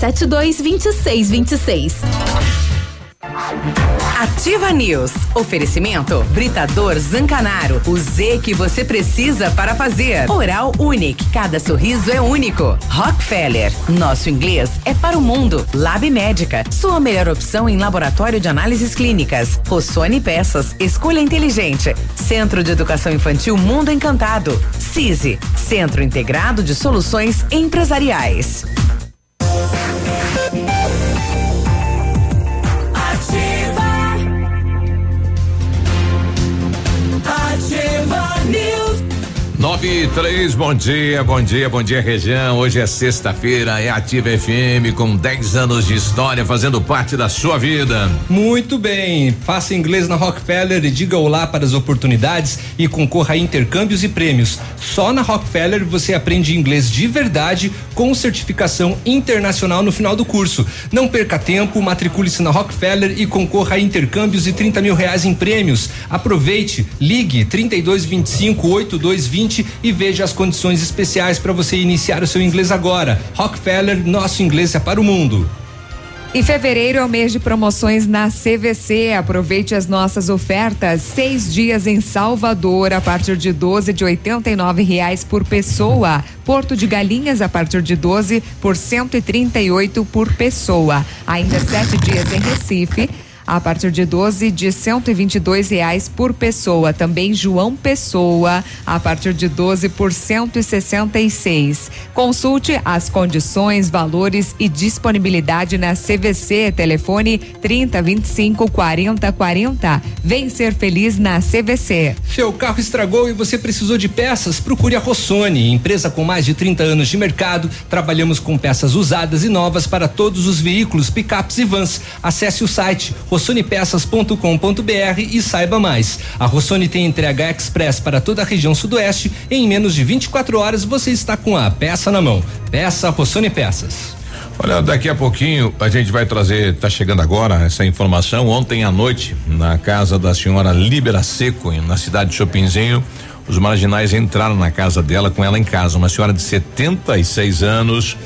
3272 2626. Ativa News. Oferecimento Britador Zancanaro. O Z que você precisa para fazer. Oral Unique. Cada sorriso é único. Rockefeller. Nosso inglês é para o mundo. Lab Médica. Sua melhor opção em laboratório de análises clínicas. Rossoni Peças. Escolha inteligente. Centro de Educação Infantil Mundo Encantado. CISI. Centro Integrado de Soluções Empresariais. Nove e três, bom dia, bom dia, bom dia região. Hoje é sexta-feira, é Ativa FM com 10 anos de história fazendo parte da sua vida. Muito bem, faça inglês na Rockefeller e diga olá para as oportunidades e concorra a intercâmbios e prêmios. Só na Rockefeller você aprende inglês de verdade com certificação internacional no final do curso. Não perca tempo, matricule-se na Rockefeller e concorra a intercâmbios e 30 mil reais em prêmios. Aproveite, ligue 3225 8220 e veja as condições especiais para você iniciar o seu inglês agora. Rockefeller, nosso inglês é para o mundo. E fevereiro é o mês de promoções na CVC. Aproveite as nossas ofertas. Seis dias em Salvador a partir de 12 de R$ reais por pessoa. Porto de Galinhas a partir de 12 por 138 por pessoa. Ainda sete dias em Recife a partir de 12 de 122 reais por pessoa. Também João Pessoa a partir de 12 por 166. Consulte as condições, valores e disponibilidade na CVC. Telefone 30 25 40 40. Vem ser feliz na CVC. Seu carro estragou e você precisou de peças? Procure a Rossoni, empresa com mais de 30 anos de mercado. Trabalhamos com peças usadas e novas para todos os veículos, picapes e vans. Acesse o site rossonepeças.com.br e saiba mais. A Rossoni tem entrega express para toda a região sudoeste. Em menos de 24 horas você está com a peça na mão. Peça Rossoni Peças. Olha, daqui a pouquinho a gente vai trazer, tá chegando agora essa informação. Ontem à noite, na casa da senhora Libera Seco, na cidade de Chopinzinho, os marginais entraram na casa dela com ela em casa, uma senhora de 76 anos.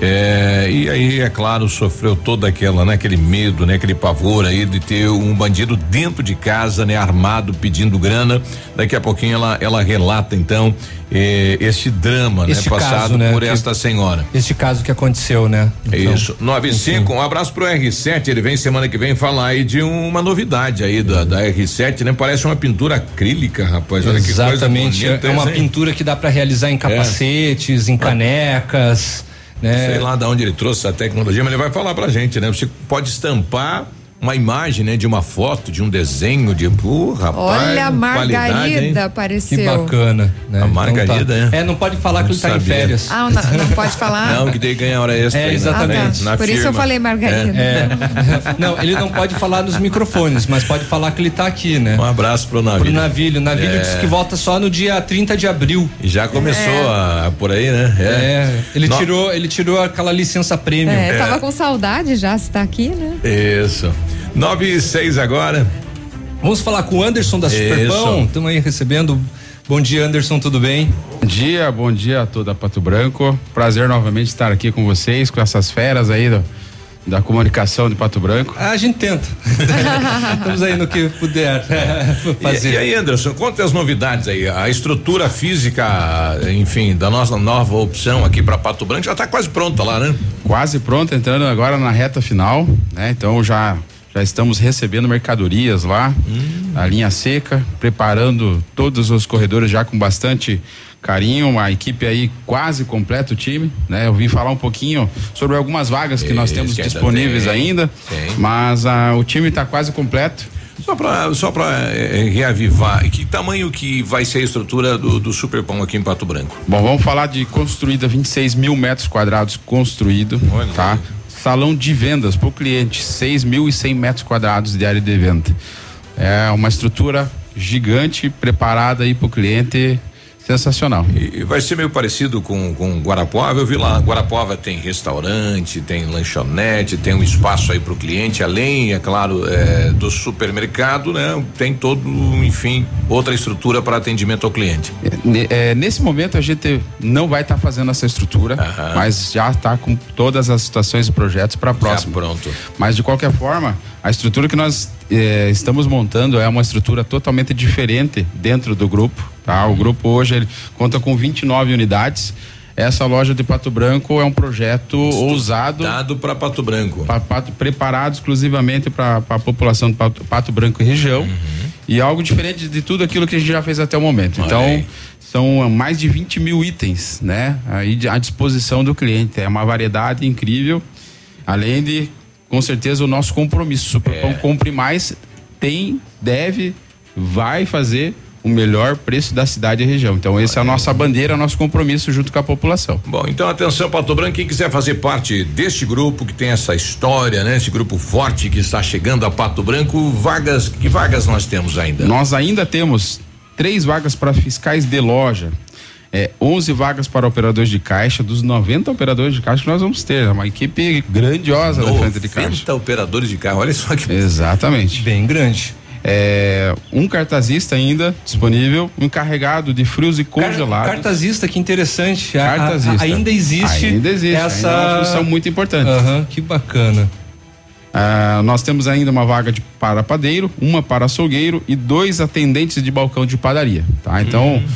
É, e aí, é claro, sofreu toda aquela, né, aquele medo, né, aquele pavor aí de ter um bandido dentro de casa, né, armado, pedindo grana. Daqui a pouquinho ela, ela relata então eh, este drama, Este né, passado caso, né, por que- esta senhora. Este caso que aconteceu, né? Então, Isso, 95, um abraço pro R7, ele vem semana que vem falar aí de uma novidade aí da, da R7, né? Parece uma pintura acrílica, rapaz, olha que coisa Exatamente, bonita é uma hein? pintura que dá para realizar em capacetes, em canecas, né? Sei lá de onde ele trouxe essa tecnologia, mas ele vai falar pra gente, né? Você pode estampar uma imagem, né? De uma foto, de um desenho, de, uh, rapaz. Olha, a? Margarida apareceu. Que bacana, né? A Margarida, Então tá. é. É, não pode falar que Não ele tá em férias. Ah, não, não pode falar? Não, que daí ganha hora extra. É, aí, exatamente. Na Por isso eu firma. falei Margarida. É. Não, ele não pode falar nos microfones, mas pode falar que ele tá aqui, né? Um abraço pro Pro navio. Navilho. Navilho É. disse que volta só no dia 30 de abril. E já começou É. a, por aí, né? É, ele No- tirou, ele tirou aquela licença premium. É, tava com saudade já, se tá aqui, né? Isso. Nove e seis agora. Vamos falar com o Anderson da. Superpão. Estamos aí recebendo. Bom dia, Anderson, tudo bem? Bom dia, bom dia a toda Pato Branco. Prazer novamente estar aqui com vocês, com essas feras aí do- da comunicação de Pato Branco. Ah, a gente tenta. Estamos aí no que puder fazer. E, e aí, Anderson, conta as novidades aí. A estrutura física, enfim, da nossa nova opção aqui para Pato Branco já está quase pronta lá, né? Quase pronto, entrando agora na reta final, né? Então já já estamos recebendo mercadorias lá, a linha seca, preparando todos os corredores já com bastante carinho, uma equipe aí quase completa o time, né? Eu vim falar um pouquinho sobre algumas vagas que nós Isso, temos que disponíveis tem, ainda, tem. mas ah, o time está quase completo. Só para só para reavivar, e que tamanho que vai ser a estrutura do, do Superpão aqui em Pato Branco? Bom, vamos falar de construída 26 mil metros quadrados construído, tá? Salão de vendas para o cliente, 6.100 metros quadrados de área de venda. É uma estrutura gigante preparada aí para o cliente sensacional. E, vai ser meio parecido com, com Guarapuava. Eu vi lá, Guarapuava tem restaurante, tem lanchonete, tem um espaço aí para o cliente, além, é claro, é, do supermercado, né? Tem todo, enfim, outra estrutura para atendimento ao cliente. É, nesse momento a gente não vai estar tá fazendo essa estrutura, mas já está com todas as situações e projetos para a próxima. Já pronto. Mas de qualquer forma, a estrutura que nós eh, estamos montando é uma estrutura totalmente diferente dentro do grupo. Tá? O grupo hoje ele conta com 29 unidades. Essa loja de Pato Branco é um projeto ousado. Dado para Pato Branco. Pra, pato, preparado exclusivamente para a população de Pato, Pato, Branco e região. Uhum. E algo diferente de tudo aquilo que a gente já fez até o momento. então, são mais de 20 mil itens, né? Aí à disposição do cliente. É uma variedade incrível. Além de com certeza o nosso compromisso. Superpão é. compre mais, tem, deve, vai fazer o melhor preço da cidade e região. Então, essa é a nossa bandeira, nosso compromisso junto com a população. Bom, então atenção, Pato Branco, quem quiser fazer parte deste grupo que tem essa história, né? Esse grupo forte que está chegando a Pato Branco, vagas, que vagas nós temos ainda? Nós ainda temos três vagas para fiscais de loja é, 11 vagas para operadores de caixa, dos 90 operadores de caixa que nós vamos ter. É uma equipe grandiosa da frente de caixa. 90 operadores de caixa, olha só que. Exatamente. Bem grande. É, um cartazista ainda disponível, um encarregado de frios e congelados. Cartazista, que interessante. Cartazista. A, a, ainda existe. Ainda existe. Essa ainda é uma função muito importante. Uhum, que bacana. Ah, nós temos ainda uma vaga de para padeiro, uma para açougueiro e dois atendentes de balcão de padaria, tá? Então, hum.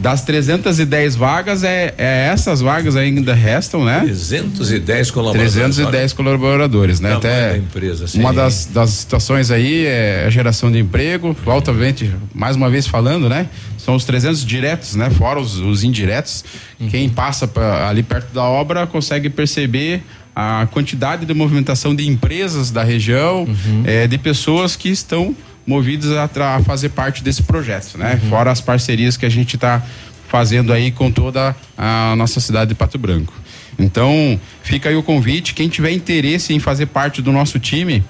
Das 310 vagas, é, é, essas vagas ainda restam, né? 310 colaboradores. 310 colaboradores, né? Até da empresa, uma das, das situações aí é a geração de emprego, altamente, mais uma vez falando, né? São os 300 diretos, né? Fora os, os indiretos. Uhum. Quem passa pra, ali perto da obra consegue perceber a quantidade de movimentação de empresas da região, uhum. é, de pessoas que estão movidos a, a fazer parte desse projeto, né? Uhum. Fora as parcerias que a gente está fazendo aí com toda a nossa cidade de Pato Branco. Então, fica aí o convite. Quem tiver interesse em fazer parte do nosso time,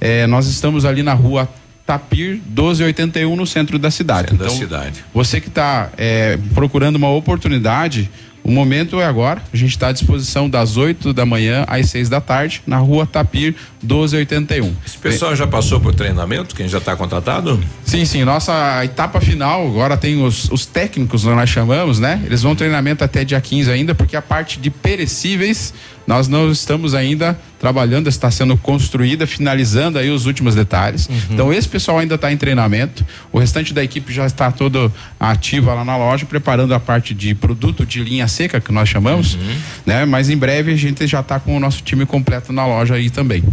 eh, nós estamos ali na rua Tapir 1281 no centro da cidade. Centro então, da cidade. Você que está eh, procurando uma oportunidade, o momento é agora. A gente está à disposição das 8 da manhã às 6 da tarde, na rua Tapir 1281. Esse pessoal já passou por treinamento? Quem já está contratado? Sim, sim. Nossa etapa final, agora tem os, os técnicos, nós chamamos, né? Eles vão treinamento até dia 15 ainda, porque a parte de perecíveis nós não estamos ainda trabalhando, está sendo construída, finalizando aí os últimos detalhes. Uhum. Então esse pessoal ainda está em treinamento. O restante da equipe já está todo ativa lá na loja, preparando a parte de produto de linha seca que nós chamamos, uhum. né? Mas em breve a gente já está com o nosso time completo na loja aí também.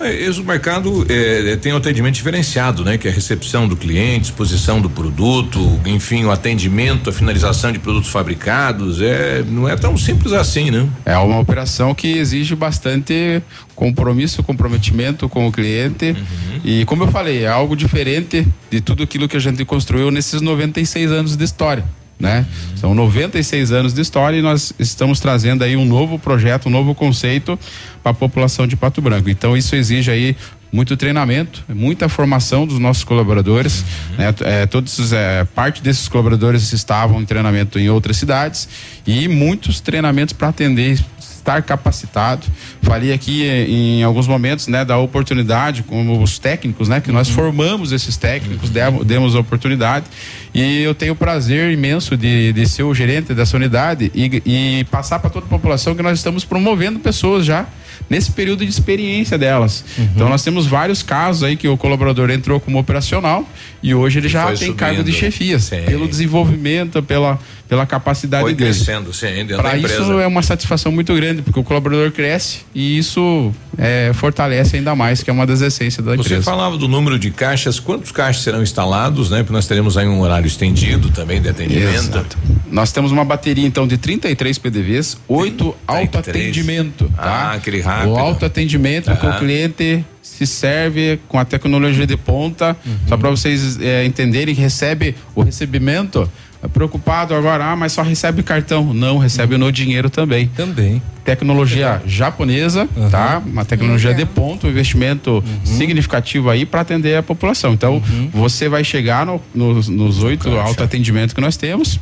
É, esse mercado é, é, tem um atendimento diferenciado, né? Que é a recepção do cliente, exposição do produto, enfim, o atendimento, a finalização de produtos fabricados, é, não é tão simples assim, né? É uma operação que exige bastante compromisso, comprometimento com o cliente uhum. e como eu falei, é algo diferente de tudo aquilo que a gente construiu nesses 96 anos de história né? São 96 anos de história e nós estamos trazendo aí um novo projeto, um novo conceito para a população de Pato Branco. Então isso exige aí muito treinamento, muita formação dos nossos colaboradores, né? É, todos é, parte desses colaboradores estavam em treinamento em outras cidades e muitos treinamentos para atender estar capacitado. Falei aqui em alguns momentos, né, da oportunidade como os técnicos, né, que nós uhum. formamos esses técnicos, uhum. demos, demos a oportunidade e eu tenho o prazer imenso de, de ser o gerente dessa unidade e, e passar para toda a população que nós estamos promovendo pessoas já nesse período de experiência delas. Uhum. Então nós temos vários casos aí que o colaborador entrou como operacional e hoje ele já tem subindo. cargo de chefia, sim. pelo desenvolvimento, pela, pela capacidade Foi dele. crescendo, sim, Para isso é uma satisfação muito grande, porque o colaborador cresce e isso é, fortalece ainda mais, que é uma das essências da Você empresa. Você falava do número de caixas, quantos caixas serão instalados, né? Porque nós teremos aí um horário estendido também de atendimento. Exato. Nós temos uma bateria então de 33 PDVs, 8 autoatendimento. Tá? Ah, aquele rápido. O autoatendimento uhum. que o cliente se serve com a tecnologia de ponta, uhum. só para vocês é, entenderem, recebe o recebimento preocupado agora, ah, mas só recebe cartão. Não, recebe no dinheiro também. Também. Tecnologia japonesa, tá? Uma tecnologia de ponto, um investimento significativo aí para atender a população. Então, você vai chegar no- nos, nos oito autoatendimentos que nós temos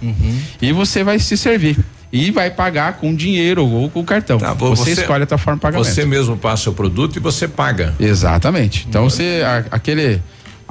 e você vai se servir. E vai pagar com dinheiro ou com cartão. Pô, você, escolhe a tua forma de pagamento. Você mesmo passa o produto e você paga. Exatamente. Então você a- aquele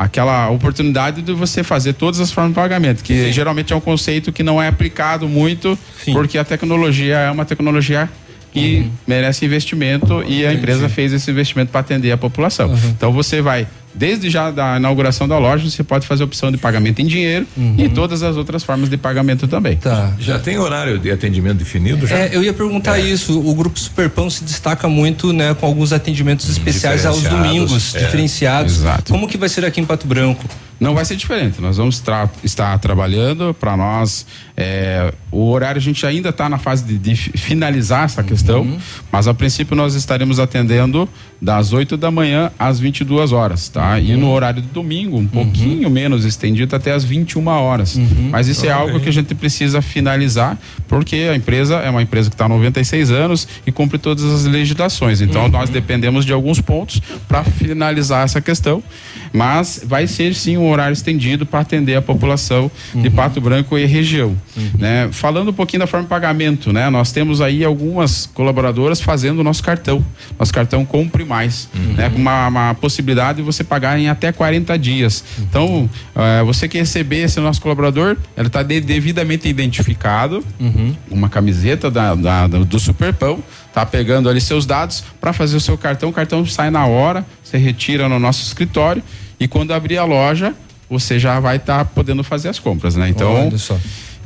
aquela oportunidade de você fazer todas as formas de pagamento, que geralmente é um conceito que não é aplicado muito, porque a tecnologia é uma tecnologia que merece investimento e a empresa fez esse investimento para atender a população. Então você vai desde já da inauguração da loja, você pode fazer a opção de pagamento em dinheiro e todas as outras formas de pagamento também. Tá. Já tem horário de atendimento definido já? É, eu ia perguntar isso. O grupo Superpão se destaca muito, né, com alguns atendimentos especiais aos domingos, é. diferenciados. Exato. Como que vai ser aqui em Pato Branco? Não vai ser diferente. Nós vamos tra- estar trabalhando para nós. é, o horário a gente ainda está na fase de, de fi- finalizar essa questão, mas a princípio nós estaremos atendendo das 8 da manhã às 22 horas, tá? E no horário de domingo, um pouquinho menos estendido até às 21 horas. Mas isso é Ok. algo que a gente precisa finalizar, porque a empresa é uma empresa que está há 96 anos e cumpre todas as legislações. Então nós dependemos de alguns pontos para finalizar essa questão, mas vai ser sim um horário estendido para atender a população de Pato Branco e região. Né? Falando um pouquinho da forma de pagamento, né? Nós temos aí algumas colaboradoras fazendo o nosso cartão. Nosso cartão compre mais, né? Com uma, uma possibilidade de você pagar em até 40 dias. Então, eh, você que receber esse nosso colaborador, ele está devidamente identificado, uma camiseta da, da- do, do Superpão, tá pegando ali seus dados para fazer o seu cartão. O cartão sai na hora, você retira no nosso escritório e quando abrir a loja, você já vai estar podendo fazer as compras, né? Então, Olha só.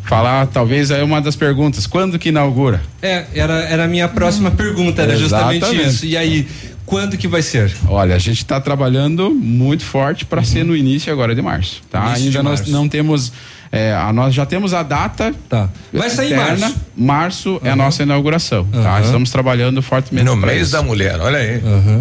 falar talvez aí uma das perguntas, quando que inaugura? É, era, era a minha próxima pergunta, era justamente isso. E aí, quando que vai ser? Olha, a gente está trabalhando muito forte para ser no início agora de março, tá? Início de Ainda nós março. não temos é, a nós já temos a data. Tá. Vai sair em março. Março é a nossa inauguração, tá? Aham. Estamos trabalhando fortemente No mês isso. da mulher, olha aí.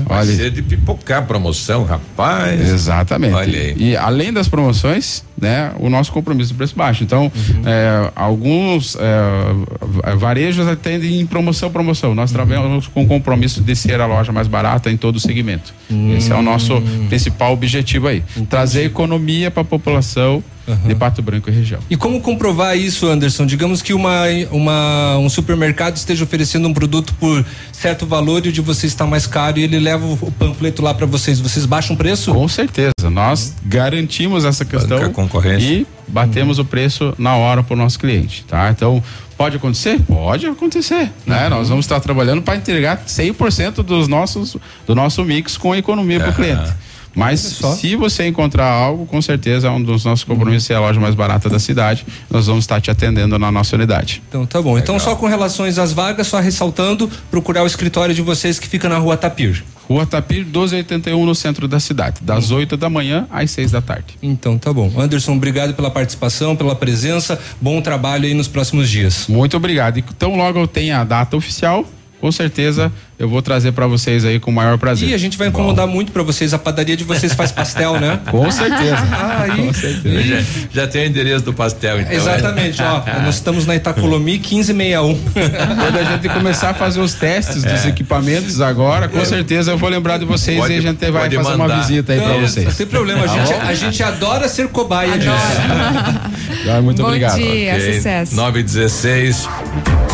Vai Olha. ser de pipocar promoção, rapaz. Exatamente. Olha aí. E além das promoções, né, o nosso compromisso de preço baixo. Então, Uhum. é, alguns é, varejos atendem em promoção, promoção. Nós Uhum. trabalhamos com o compromisso de ser a loja mais barata em todo o segmento. Hum. Esse é o nosso principal objetivo aí. Trazer economia para a população de Pato Branco e região. E como comprovar isso, Anderson? Digamos que uma, uma, um supermercado esteja oferecendo um produto por certo valor e o de você está mais caro e ele leva o panfleto lá para vocês. Vocês baixam o preço? Com certeza. Nós garantimos essa questão concorrência. e batemos o preço na hora para o nosso cliente, tá? Então, pode acontecer? Pode acontecer, né? Nós vamos estar trabalhando para entregar 100% dos nossos do nosso mix com economia para o cliente. Mas se você encontrar algo, com certeza é um dos nossos compromissos é a loja mais barata da cidade. Nós vamos estar te atendendo na nossa unidade. Então tá bom. Então só com relações às vagas, só ressaltando, procurar o escritório de vocês que fica na rua Tapir. Rua Tapir 1281 no centro da cidade, das 8 da manhã às 6 da tarde. Então tá bom. Anderson, obrigado pela participação, pela presença. Bom trabalho aí nos próximos dias. Muito obrigado. E tão logo eu tenha a data oficial, com certeza eu vou trazer para vocês aí com o maior prazer. E a gente vai incomodar muito para vocês. A padaria de vocês faz pastel, né? Com certeza. Ah, aí. Com certeza. Já, já tem o endereço do pastel, então. Exatamente, ó. Nós estamos na Itacolomi 1561. Quando a gente começar a fazer os testes dos É. equipamentos agora, com certeza eu vou lembrar de vocês Pode- e a gente vai fazer uma mandar. visita aí para vocês. Não tem problema, a Tá gente, bom? a gente adora ser cobaia disso. Ah, Muito Bom obrigado. dia, Ok, sucesso. 9 e 16.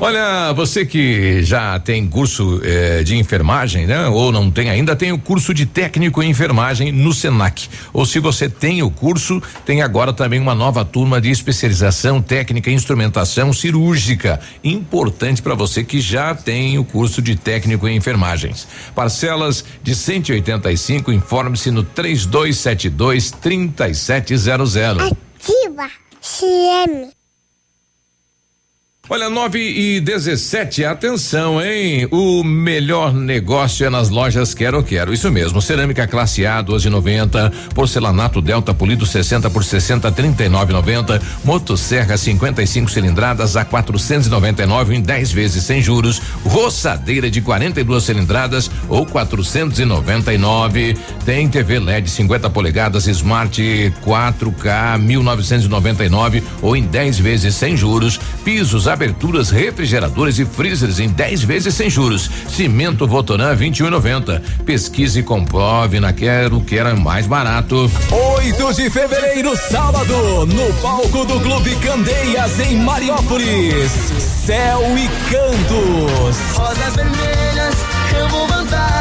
Olha, você que já tem curso eh, de enfermagem, né? Ou não tem ainda, tem o curso de técnico em enfermagem no Senac. Ou se você tem o curso, tem agora também uma nova turma de especialização técnica em instrumentação cirúrgica. Importante para você que já tem o curso de técnico em enfermagens. Parcelas de 185, informe-se no 3272 3700. Ativa CM. Olha, 9 e 17, atenção, hein? O melhor negócio é nas lojas Quero Quero. Isso mesmo, cerâmica classe A 12,90, porcelanato Delta polido 60 por 60 39,90, motosserra 55 cilindradas a 499 em 10 vezes sem juros, roçadeira de 42 cilindradas ou 499. Tem TV LED 50 polegadas Smart 4K 1999 ou em 10 vezes sem juros, pisos aberturas, refrigeradores e freezers em 10 vezes sem juros. Cimento Votoran 21,90. Pesquise e comprove na Quero que era mais barato. 8 de fevereiro, sábado, no palco do Clube Candeias, em Mariópolis. Céu e Cantos. Rosas vermelhas, eu vou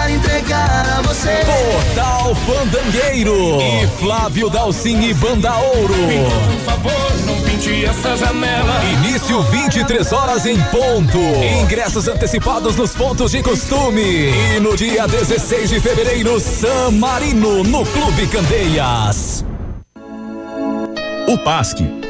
entregar a você. Portal Fandangueiro. E Flávio Dalcin e Banda Ouro. Por favor, não pinte essa janela. Início 23 horas em ponto. Ingressos antecipados nos pontos de costume. E no dia 16 de fevereiro, San Marino, no Clube Candeias. O PASC,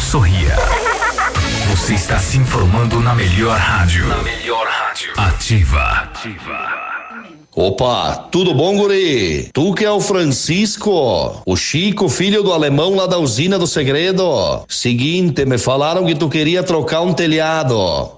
Sorria. Você está se informando na melhor rádio. Na melhor rádio. Ativa. Opa, tudo bom, guri? Tu que é o Francisco, o Chico, filho do alemão lá da usina do segredo. Seguinte, me falaram que tu queria trocar um telhado,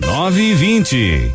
9 e 20.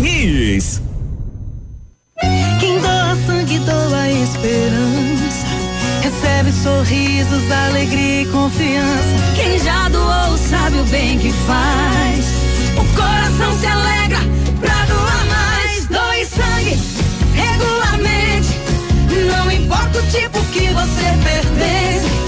Quem doa sangue doa esperança. Recebe sorrisos, alegria e confiança. Quem já doou sabe o bem que faz. O coração se alegra pra doar mais. Doe sangue regularmente. Não importa o tipo que você pertence.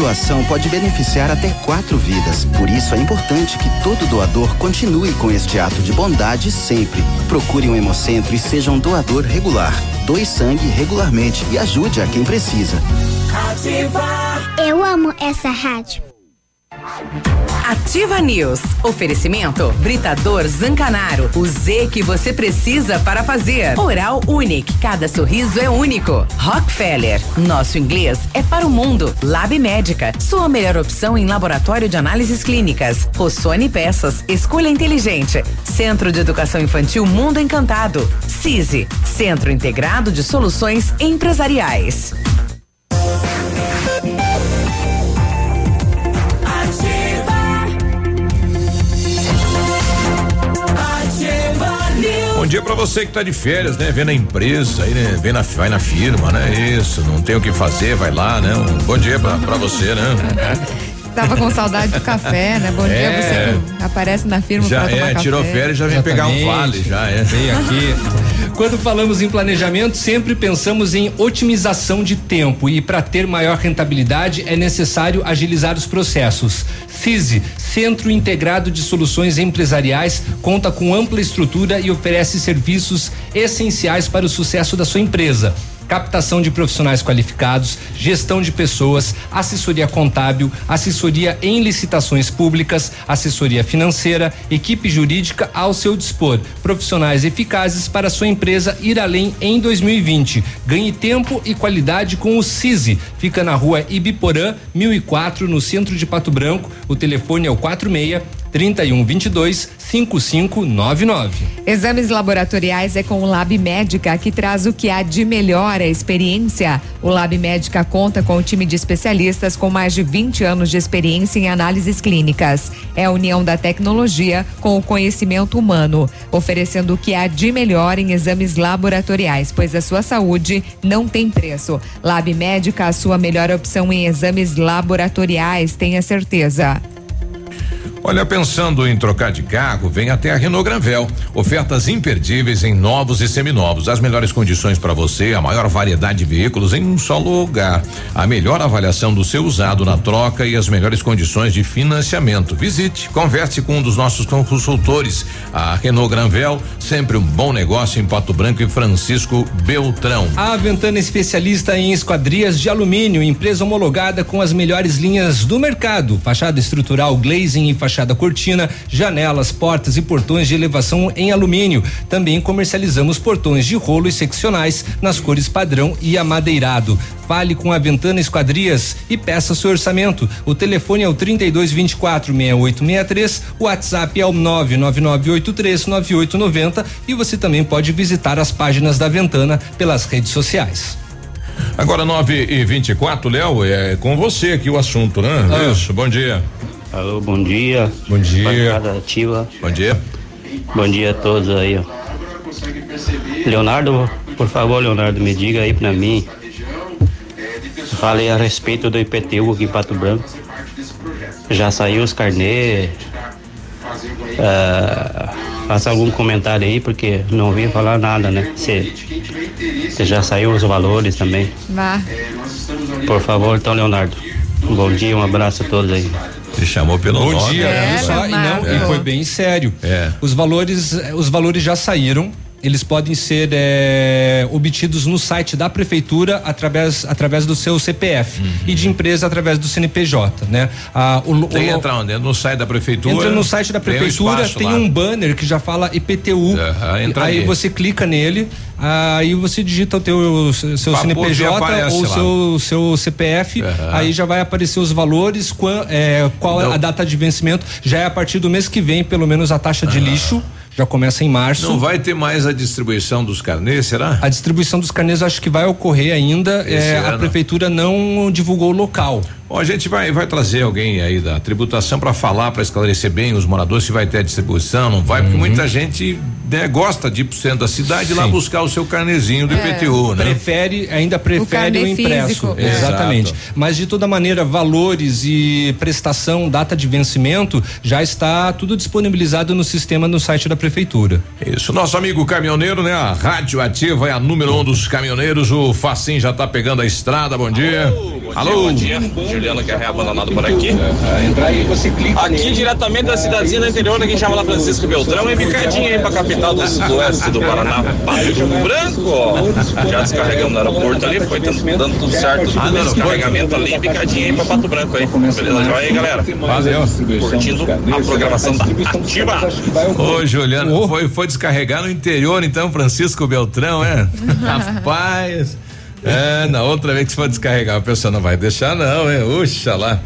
Doação pode beneficiar até quatro vidas. Por isso é importante que todo doador continue com este ato de bondade sempre. Procure um hemocentro e seja um doador regular. Doe sangue regularmente e ajude a quem precisa. Eu amo essa rádio. Ativa News. Oferecimento Britador Zancanaro. O Z que você precisa para fazer. Oral Unique. Cada sorriso é único. Rockefeller. Nosso inglês é para o mundo. Lab Médica. Sua melhor opção em laboratório de análises clínicas. Rossoni Peças. Escolha inteligente. Centro de Educação Infantil Mundo Encantado. CISI. Centro Integrado de Soluções Empresariais. Dia pra você que tá de férias, né? Vem na empresa, aí, né? Vem na, vai na firma, né? Isso, não tem o que fazer, vai lá, né? Um bom dia pra você, né? Tava com saudade do café, né? Bom É. dia, você que aparece na firma Já pra tomar é, café. tirou férias, já vem pegar um vale, já é. Vem aqui. Quando falamos em planejamento, sempre pensamos em otimização de tempo e para ter maior rentabilidade é necessário agilizar os processos. CISI, Centro Integrado de Soluções Empresariais, conta com ampla estrutura e oferece serviços essenciais para o sucesso da sua empresa captação de profissionais qualificados, gestão de pessoas, assessoria contábil, assessoria em licitações públicas, assessoria financeira, equipe jurídica ao seu dispor, profissionais eficazes para sua empresa ir além em 2020. Ganhe tempo e qualidade com o CISI. Fica na rua Ibiporã, 1004, no centro de Pato Branco. O telefone é o 46 3122 5599. Exames laboratoriais é com o Lab Médica, que traz o que há de melhor a experiência. O Lab Médica conta com um time de especialistas com mais de 20 anos de experiência em análises clínicas. É a união da tecnologia com o conhecimento humano, oferecendo o que há de melhor em exames laboratoriais, pois a sua saúde não tem preço. Lab Médica, a sua melhor opção em exames laboratoriais, tenha certeza. Olha, pensando em trocar de carro, vem até a Renault Granvel. Ofertas imperdíveis em novos e seminovos. As melhores condições para você, a maior variedade de veículos em um só lugar. A melhor avaliação do seu usado na troca e as melhores condições de financiamento. Visite, converse com um dos nossos consultores. A Renault Granvel, sempre um bom negócio em Pato Branco e Francisco Beltrão. A Ventana é especialista em esquadrias de alumínio, empresa homologada com as melhores linhas do mercado. Fachada estrutural, glazing e fachada cortina, janelas, portas e portões de elevação em alumínio. Também comercializamos portões de rolo e seccionais nas cores padrão e amadeirado. Fale com a Ventana Esquadrias e peça seu orçamento. O telefone é o 32 24 6863, o WhatsApp é o 99983 9890 e você também pode visitar as páginas da Ventana pelas redes sociais. Agora 9 e 24 Léo, é com você aqui o assunto, né? Ah. Isso, bom dia. Alô, bom dia. Bom dia. Ativa. Bom dia. Bom dia a todos aí, ó. Leonardo, por favor, Leonardo, me diga aí pra mim. Falei a respeito do IPTU aqui em Pato Branco. Já saiu os carnê. Ah, faça algum comentário aí, porque não ouvi falar nada, né? Se, se já saiu os valores também. Vá. Por favor, então, Leonardo. Um bom dia, um abraço a todos aí. Você chamou pelo Bom nome. dia, né? viu só, e, não, e É. foi bem sério. É. Os valores, eh, os valores já saíram. Eles podem ser eh, obtidos no site da prefeitura através, através do seu CPF e de empresa através do CNPJ, né? Ah, o, Tem o- entrar onde? No site da prefeitura. Entra no site da tem um prefeitura, tem um banner que já fala IPTU. Entra aí ali. você clica nele, aí você digita o teu seu Papo CNPJ ou lá. seu seu CPF, aí já vai aparecer os valores, é, qual é a data de vencimento. Já é a partir do mês que vem, pelo menos a taxa de lixo já começa em março. Não vai ter mais a distribuição dos carnês, será? A distribuição dos carnês acho que vai ocorrer ainda. É, a prefeitura não divulgou o local. Bom, a gente vai, vai trazer alguém aí da tributação para falar, para esclarecer bem os moradores se vai ter a distribuição, não vai, porque muita gente né, gosta de ir pro centro da cidade e lá Uhum. Sim. buscar o seu carnezinho do É, IPTU, né? Prefere, ainda prefere o, carnê impresso. físico, é. Exatamente. Mas de toda maneira, valores e prestação, data de vencimento, já está tudo disponibilizado no sistema no site da prefeitura. Isso, nosso amigo caminhoneiro, né? A Rádio Ativa é a número um dos caminhoneiros. O Facim já tá pegando a estrada. Bom dia. Alô? Bom dia, Juliano Guerreiro abandonado por aqui. Aqui diretamente da cidadezinha do interior, aqui chama lá Francisco Beltrão, e picadinha aí pra capital do sudoeste do Paraná, Pato Branco. Já descarregamos no aeroporto ali, foi dando, tudo certo, tudo bem, descarregamento ali, picadinha aí pra Pato Branco aí. Beleza, joia aí, galera? Valeu. Curtindo a programação da Ativa. Ô, Juliano, foi, foi descarregar no interior, então, Francisco Beltrão, é? Rapaz. É, na outra vez que for descarregar, a pessoa não vai deixar, não, é? Uxa lá.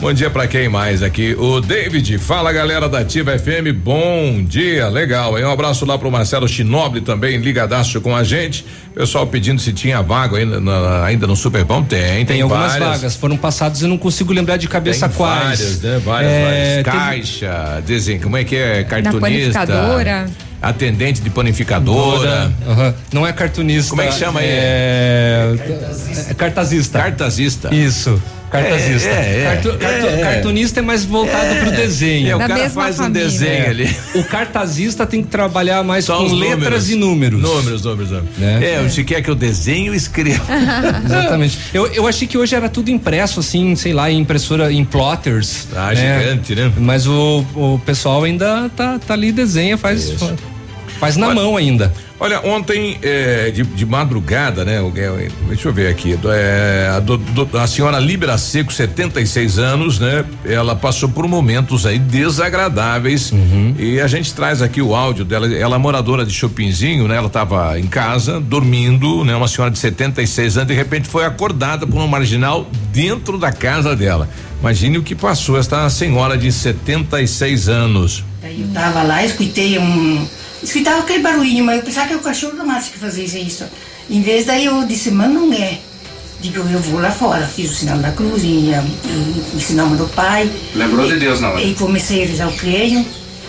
Bom dia pra quem mais aqui? O David, fala galera da Ativa FM, bom dia, legal. Aí um abraço lá pro Marcelo Chinoble também, ligadaço com a gente. Pessoal pedindo se tinha vaga ainda, na- ainda no Superpão, tem, tem, Tem algumas várias. vagas, foram passadas, eu não consigo lembrar de cabeça Tem quais. Várias, né? Várias, É, várias. teve- Caixa, desenho, como é que é? Cartunista. panificadora. Atendente de panificadora. Aham. Não é cartunista. Como é que chama aí? É, é cartazista. Cartazista. Isso. Cartazista. É, é, é. Cartu- cartu- É, é. Cartunista é mais voltado É. pro desenho. É, o Da cara faz um família. desenho ali. O cartazista tem que trabalhar mais Só com letras números. e números. Números, números, números. Né? É, você quer que eu desenho e escreva. Exatamente. Eu, eu achei que hoje era tudo impresso, assim, sei lá, em impressora, em plotters. Ah, gigante, né? Mas o, o pessoal ainda tá, tá ali, desenha, faz, faz na mão ainda. Olha, ontem, é, de, de madrugada, né? o- é, Deixa eu ver aqui. do- é, a, do- do- a senhora Libra Seco, 76 anos, né? Ela passou por momentos aí desagradáveis. E a gente traz aqui o áudio dela. Ela é moradora de Chopinzinho, né? Ela estava em casa, dormindo, né? Uma senhora de 76 anos, de repente foi acordada por um marginal dentro da casa dela. Imagine o que passou esta senhora de 76 anos. Daí eu tava lá, escutei um. Escutava aquele barulhinho, mas eu pensava que era o cachorro da Márcia que fazia isso. Em vez daí eu disse, mas não é. Digo, eu vou lá fora. Fiz o sinal da cruz e, e, e o sinal do pai. Lembrou E- de Deus na hora. E comecei a rezar o creio.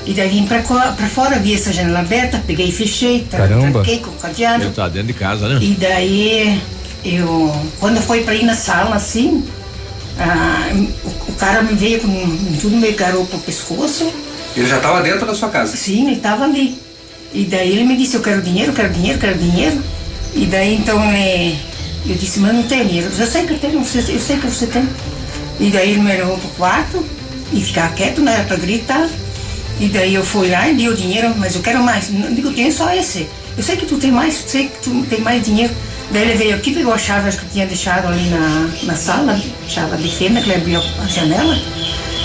E daí vim pra, pra fora, vi essa janela aberta, peguei e fechei. tra- Caramba. Tranquei com o cadeado. Ele tá dentro de casa, né? E daí, eu, quando foi pra ir na sala, assim, ah, o, o cara me veio com tudo meio garoto pro pescoço. Ele já estava dentro da sua casa? Sim, ele estava ali. E daí ele me disse, eu quero dinheiro, quero dinheiro, quero dinheiro. E daí então é, eu disse, mas não tenho dinheiro. Eu sei que eu tenho, eu sei que você tem. E daí ele me levou pro quarto e ficar quieto, não era pra gritar. E daí eu fui lá e dei o dinheiro, mas eu quero mais. Não digo, tenho só esse. Eu sei que tu tem mais, sei que tu tem mais dinheiro. Daí ele veio aqui, pegou a chave acho que tinha deixado ali na, na sala, chave de fenda, que ele abriu a janela.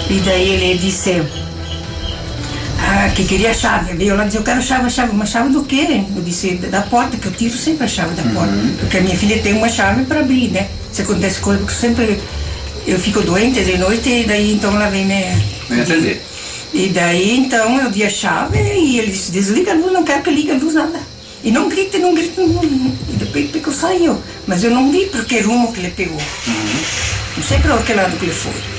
E daí ele disse, ah, que queria a chave. Veio lá e disse, eu quero chave, a chave. Uma chave do quê? Eu disse, da porta, que eu tiro sempre a chave da porta. Porque a minha filha tem uma chave para abrir, né? Se acontece coisa, porque sempre eu fico doente de noite e daí então ela vem me... Vem atender. E daí então eu dei a chave e ele disse, desliga a luz, não quero que ligue a luz nada. E não grite, não grite, não. E depois eu saiu. Mas eu não vi por que rumo que ele pegou. Não sei para que lado que ele foi.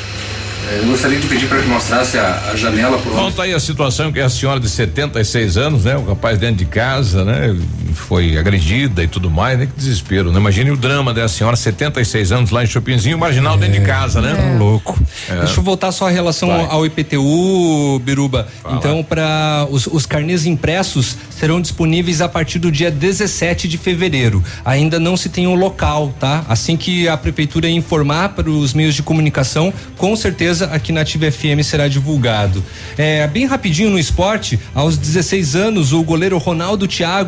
É, Eu gostaria de pedir para que mostrasse a, a janela por tá aí a situação que é a senhora de 76 anos, né? O rapaz dentro de casa, né? Foi agredida e tudo mais, né? Que desespero, né? Imagine o drama da senhora, 76 anos lá em Chopinzinho, marginal dentro de casa, né? louco. É. Deixa eu voltar só a relação Vai. ao IPTU, Biruba. Então, para os, os carnês impressos serão disponíveis a partir do dia 17 de fevereiro. Ainda não se tem um local, tá? Assim que a prefeitura informar para os meios de comunicação, com certeza aqui na Ativa FM será divulgado. É, bem rapidinho no esporte, aos 16 anos, o goleiro Ronaldo Thiago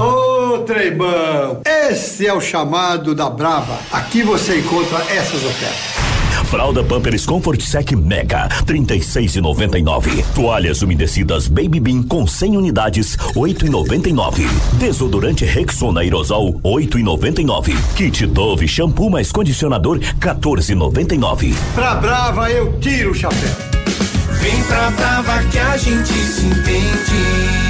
Ô, Treibão, esse é o chamado da Brava. Aqui você encontra essas ofertas. Fralda Pampers Comfort Sec Mega, 36,99. Toalhas umedecidas Baby Bean com 100 unidades, 8,99. Desodorante Rexona Aerosol, 8,99. Kit Dove shampoo mais condicionador, 14,99. Pra Brava eu tiro o chapéu. Vem pra Brava que a gente se entende.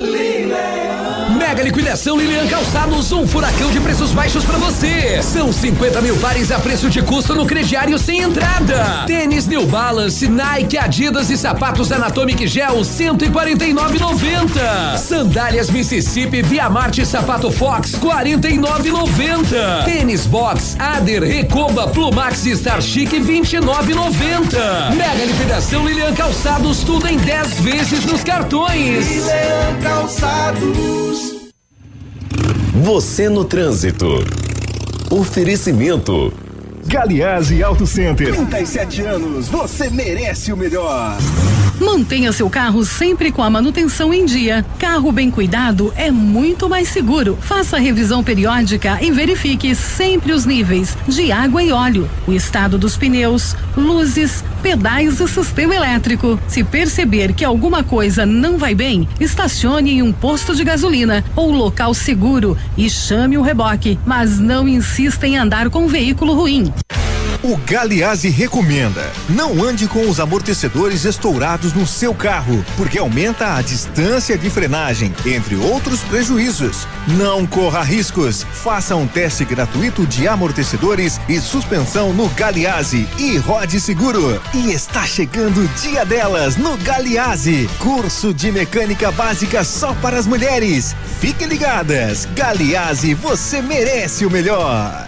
Mega liquidação Lilian Calçados, um furacão de preços baixos pra você. São 50 mil pares a preço de custo no crediário sem entrada. Tênis New Balance, Nike, Adidas e sapatos Anatomic Gel 149,90. Sandálias Mississippi, Via Marte Sapato Fox 49,90. Tênis Box, Ader, Recoba, Plumax e Star Chic 29,90. Mega liquidação Lilian Calçados, tudo em 10 vezes nos cartões. Lilian Calçados. Você no trânsito. Oferecimento. Galiase Auto Center. 37 anos, você merece o melhor. Mantenha seu carro sempre com a manutenção em dia. Carro bem cuidado é muito mais seguro. Faça revisão periódica e verifique sempre os níveis de água e óleo, o estado dos pneus, luzes, pedais e sistema elétrico. Se perceber que alguma coisa não vai bem, estacione em um posto de gasolina ou local seguro e chame o reboque, mas não insista em andar com um veículo ruim. O Galiase recomenda: não ande com os amortecedores estourados no seu carro, porque aumenta a distância de frenagem, entre outros prejuízos. Não corra riscos. Faça um teste gratuito de amortecedores e suspensão no Galiase e rode seguro. E está chegando o dia delas no Galiase. Curso de mecânica básica só para as mulheres. Fiquem ligadas. Galiase, você merece o melhor.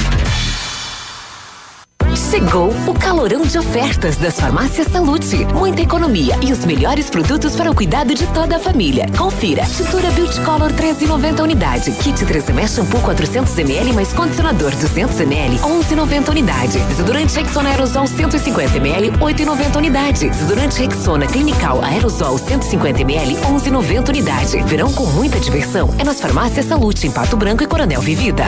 Chegou o calorão de ofertas das farmácias Salute. Muita economia e os melhores produtos para o cuidado de toda a família. Confira. Tintura Beauty Color 13,90 unidade. Kit 3M shampoo 400 ml mais condicionador 200 ml 11,90 unidade. Desodorante Rexona Aerosol 150 ml 8,90 unidade. Desodorante Rexona Clinical Aerosol 150 ml 11,90 unidade. Verão com muita diversão é nas farmácias Salute em Pato Branco e Coronel Vivida.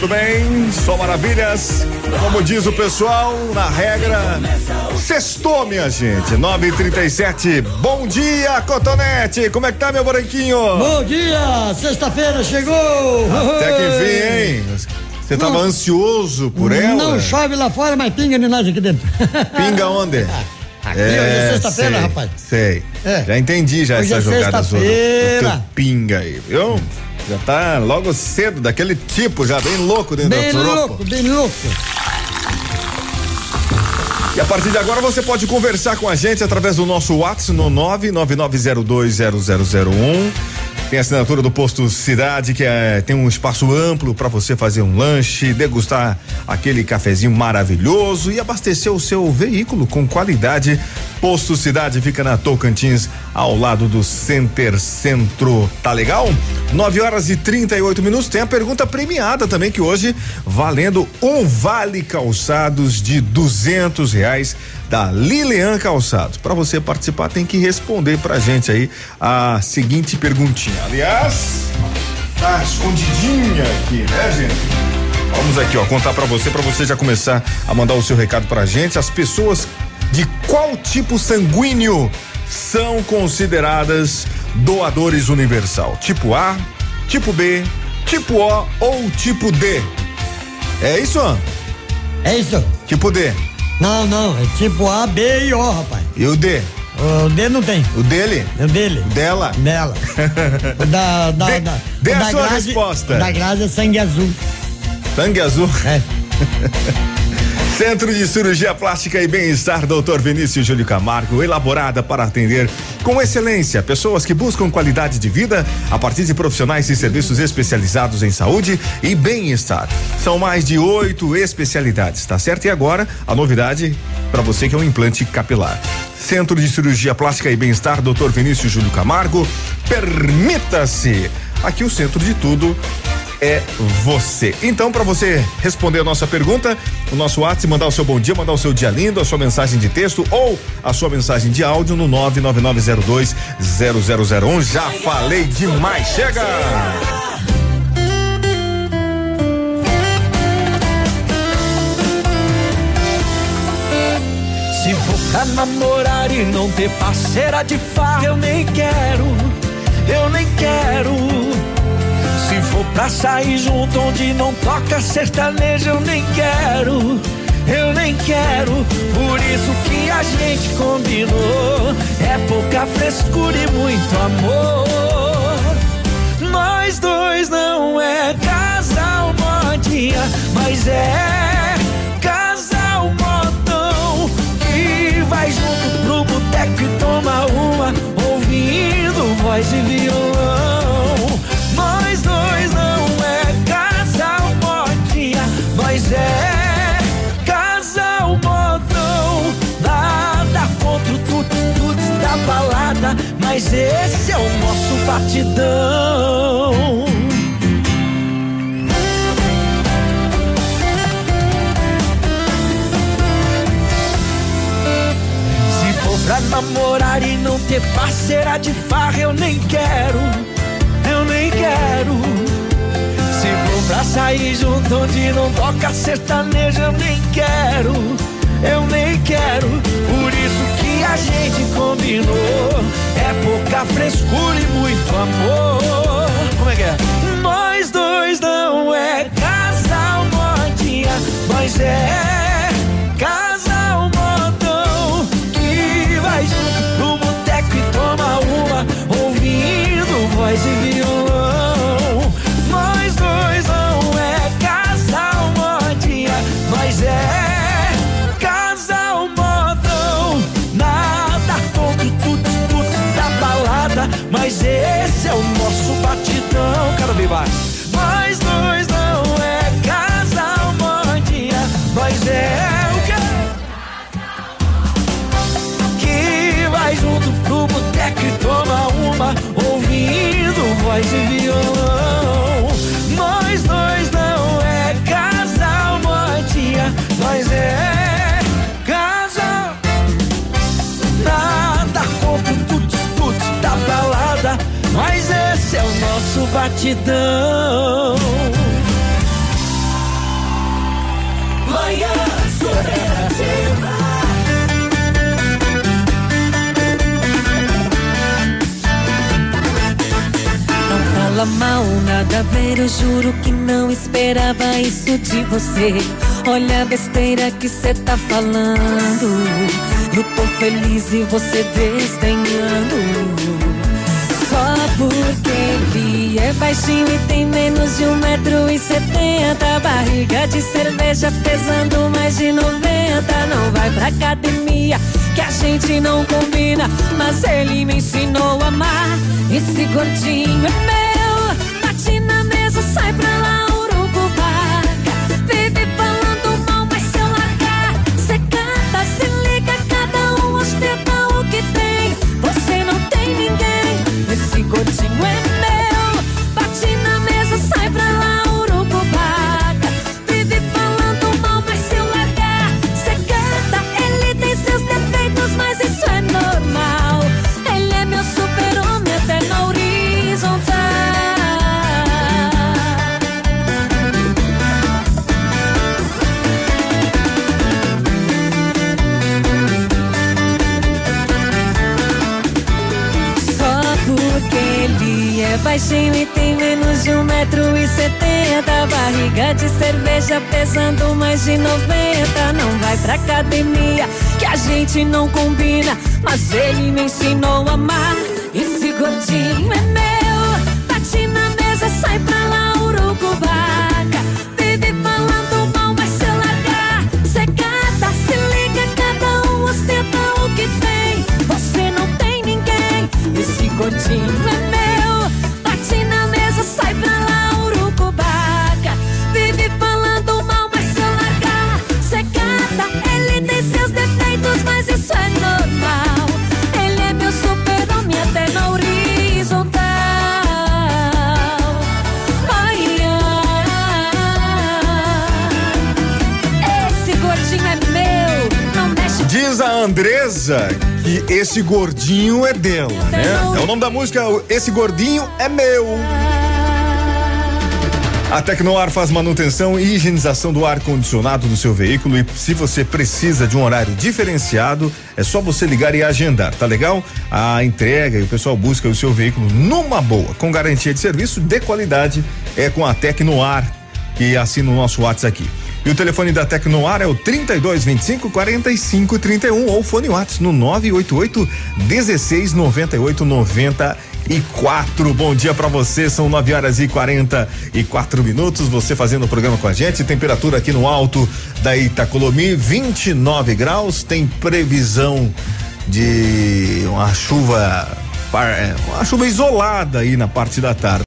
Tudo bem? Só maravilhas? Como diz o pessoal, na regra, sextou, minha gente. 9 e 37 Bom dia, Cotonete! Como é que tá, meu branquinho? Bom dia! Sexta-feira chegou! Até que enfim, hein? Você tava ansioso por ela? Não chove lá fora, mas pinga de nós aqui dentro. Pinga onde? Aqui hoje é sexta-feira, sei, rapaz. Sei. É. Já entendi já Hoje essa é jogada sua do- sexta-feira. pinga aí, viu? Já tá logo cedo, daquele tipo, já bem louco dentro Bem da tropa. louco, bem louco. E a partir de agora você pode conversar com a gente através do nosso WhatsApp no 999020001. Tem a assinatura do Posto Cidade, que é, tem um espaço amplo para você fazer um lanche, degustar aquele cafezinho maravilhoso e abastecer o seu veículo com qualidade. Posto Cidade fica na Tocantins, ao lado do Center Centro. Tá legal? 9 horas e 38 minutos. Tem a pergunta premiada também, que hoje valendo um vale calçados de duzentos reais da Lilian Calçados. Para você participar, tem que responder pra gente aí a seguinte perguntinha. Aliás, tá escondidinha aqui, né, gente? Vamos aqui, ó, contar pra você, pra você já começar a mandar o seu recado pra gente. As pessoas de qual tipo sanguíneo são consideradas doadores universal? Tipo A, tipo B, tipo O ou tipo D? É isso? É isso. Tipo D. Não, não, é tipo A, B e O, rapaz. E o D? O D não tem. O dele? O dele. Dela? Dela. O da, da, Dê- da, dê o a da sua Grazi- resposta. o Da Grazi é sangue azul. Sangue azul? É. Centro de Cirurgia Plástica e Bem-Estar, Dr. Vinícius Júlio Camargo, elaborada para atender com excelência pessoas que buscam qualidade de vida a partir de profissionais e serviços especializados em saúde e bem-estar. São mais de oito especialidades, tá certo? E agora, a novidade para você que é um implante capilar. Centro de Cirurgia Plástica e Bem-Estar, Dr. Vinícius Júlio Camargo, permita-se. Aqui o centro de tudo é você. Então, para você responder a nossa pergunta, o nosso WhatsApp, mandar o seu bom dia, mandar o seu dia lindo, a sua mensagem de texto ou a sua mensagem de áudio no 999020001. Já falei demais. Chega! Se for pra namorar e não ter parceira de farra, eu nem quero, eu nem quero. Se for pra sair junto onde não toca sertanejo, eu nem quero, eu nem quero. Por isso que a gente combinou, é pouca frescura e muito amor. Nós dois não é casal modinha, mas é casal modão que vai junto pro boteco e toma uma, ouvindo voz e violão. Mas esse é o nosso batidão. Se for pra namorar e não ter parceira de farra, eu nem quero, eu nem quero. Se for pra sair junto onde não toca sertanejo, eu nem quero, eu nem quero. Por a gente combinou, é pouca frescura e muito amor. Como é que é? Nós dois não é casal modinha, mas é casal modão que vai junto pro boteco e toma uma, ouvindo voz e violão. Mais. Nós dois não é casal modinha, mas é o quê? que vai junto pro boteco e toma uma, ouvindo voz e violão. Batidão. Manhã superativa. Não fala mal, nada a ver, eu juro que não esperava isso de você. Olha a besteira que cê tá falando. Eu tô feliz e você desdenhando. Só porque é baixinho e tem menos de um metro e setenta. Barriga de cerveja pesando mais de 90. Não vai pra academia que a gente não combina. Mas ele me ensinou a amar. Esse gordinho é meu. Bate na mesa, sai pra lá, urucubaca. Vive falando mal, mas se eu largar, cê canta, se liga, cada um ostenta o que tem. Você não tem ninguém. Esse gordinho é meu. Baixinho e tem menos de um metro e setenta. Barriga de cerveja pesando mais de 90. Não vai pra academia, que a gente não combina. Mas ele me ensinou a amar. Esse gordinho é meu. Bate na mesa, sai pra lá, urucubaca. Vive falando mal, mas se largar, secada, se liga, cada um ostenta o que tem. Você não tem ninguém. Esse gordinho é meu. Andresa que esse gordinho é dela, né? É o nome da música, Esse Gordinho é Meu. A Tecnoar faz manutenção e higienização do ar-condicionado do seu veículo e se você precisa de um horário diferenciado, é só você ligar e agendar, tá legal? A entrega e o pessoal busca o seu veículo numa boa, com garantia de serviço de qualidade, é com a Tecnoar, que assina o nosso WhatsApp aqui. E o telefone da Tecnoar é o 32 25 45 31 ou fone WhatsApp no 988 16 98 94. Bom dia pra você, são 9 horas e 44 minutos. Você fazendo o programa com a gente. Temperatura aqui no alto da Itacolomi, 29 graus. Tem previsão de uma chuva, é, uma chuva isolada aí na parte da tarde.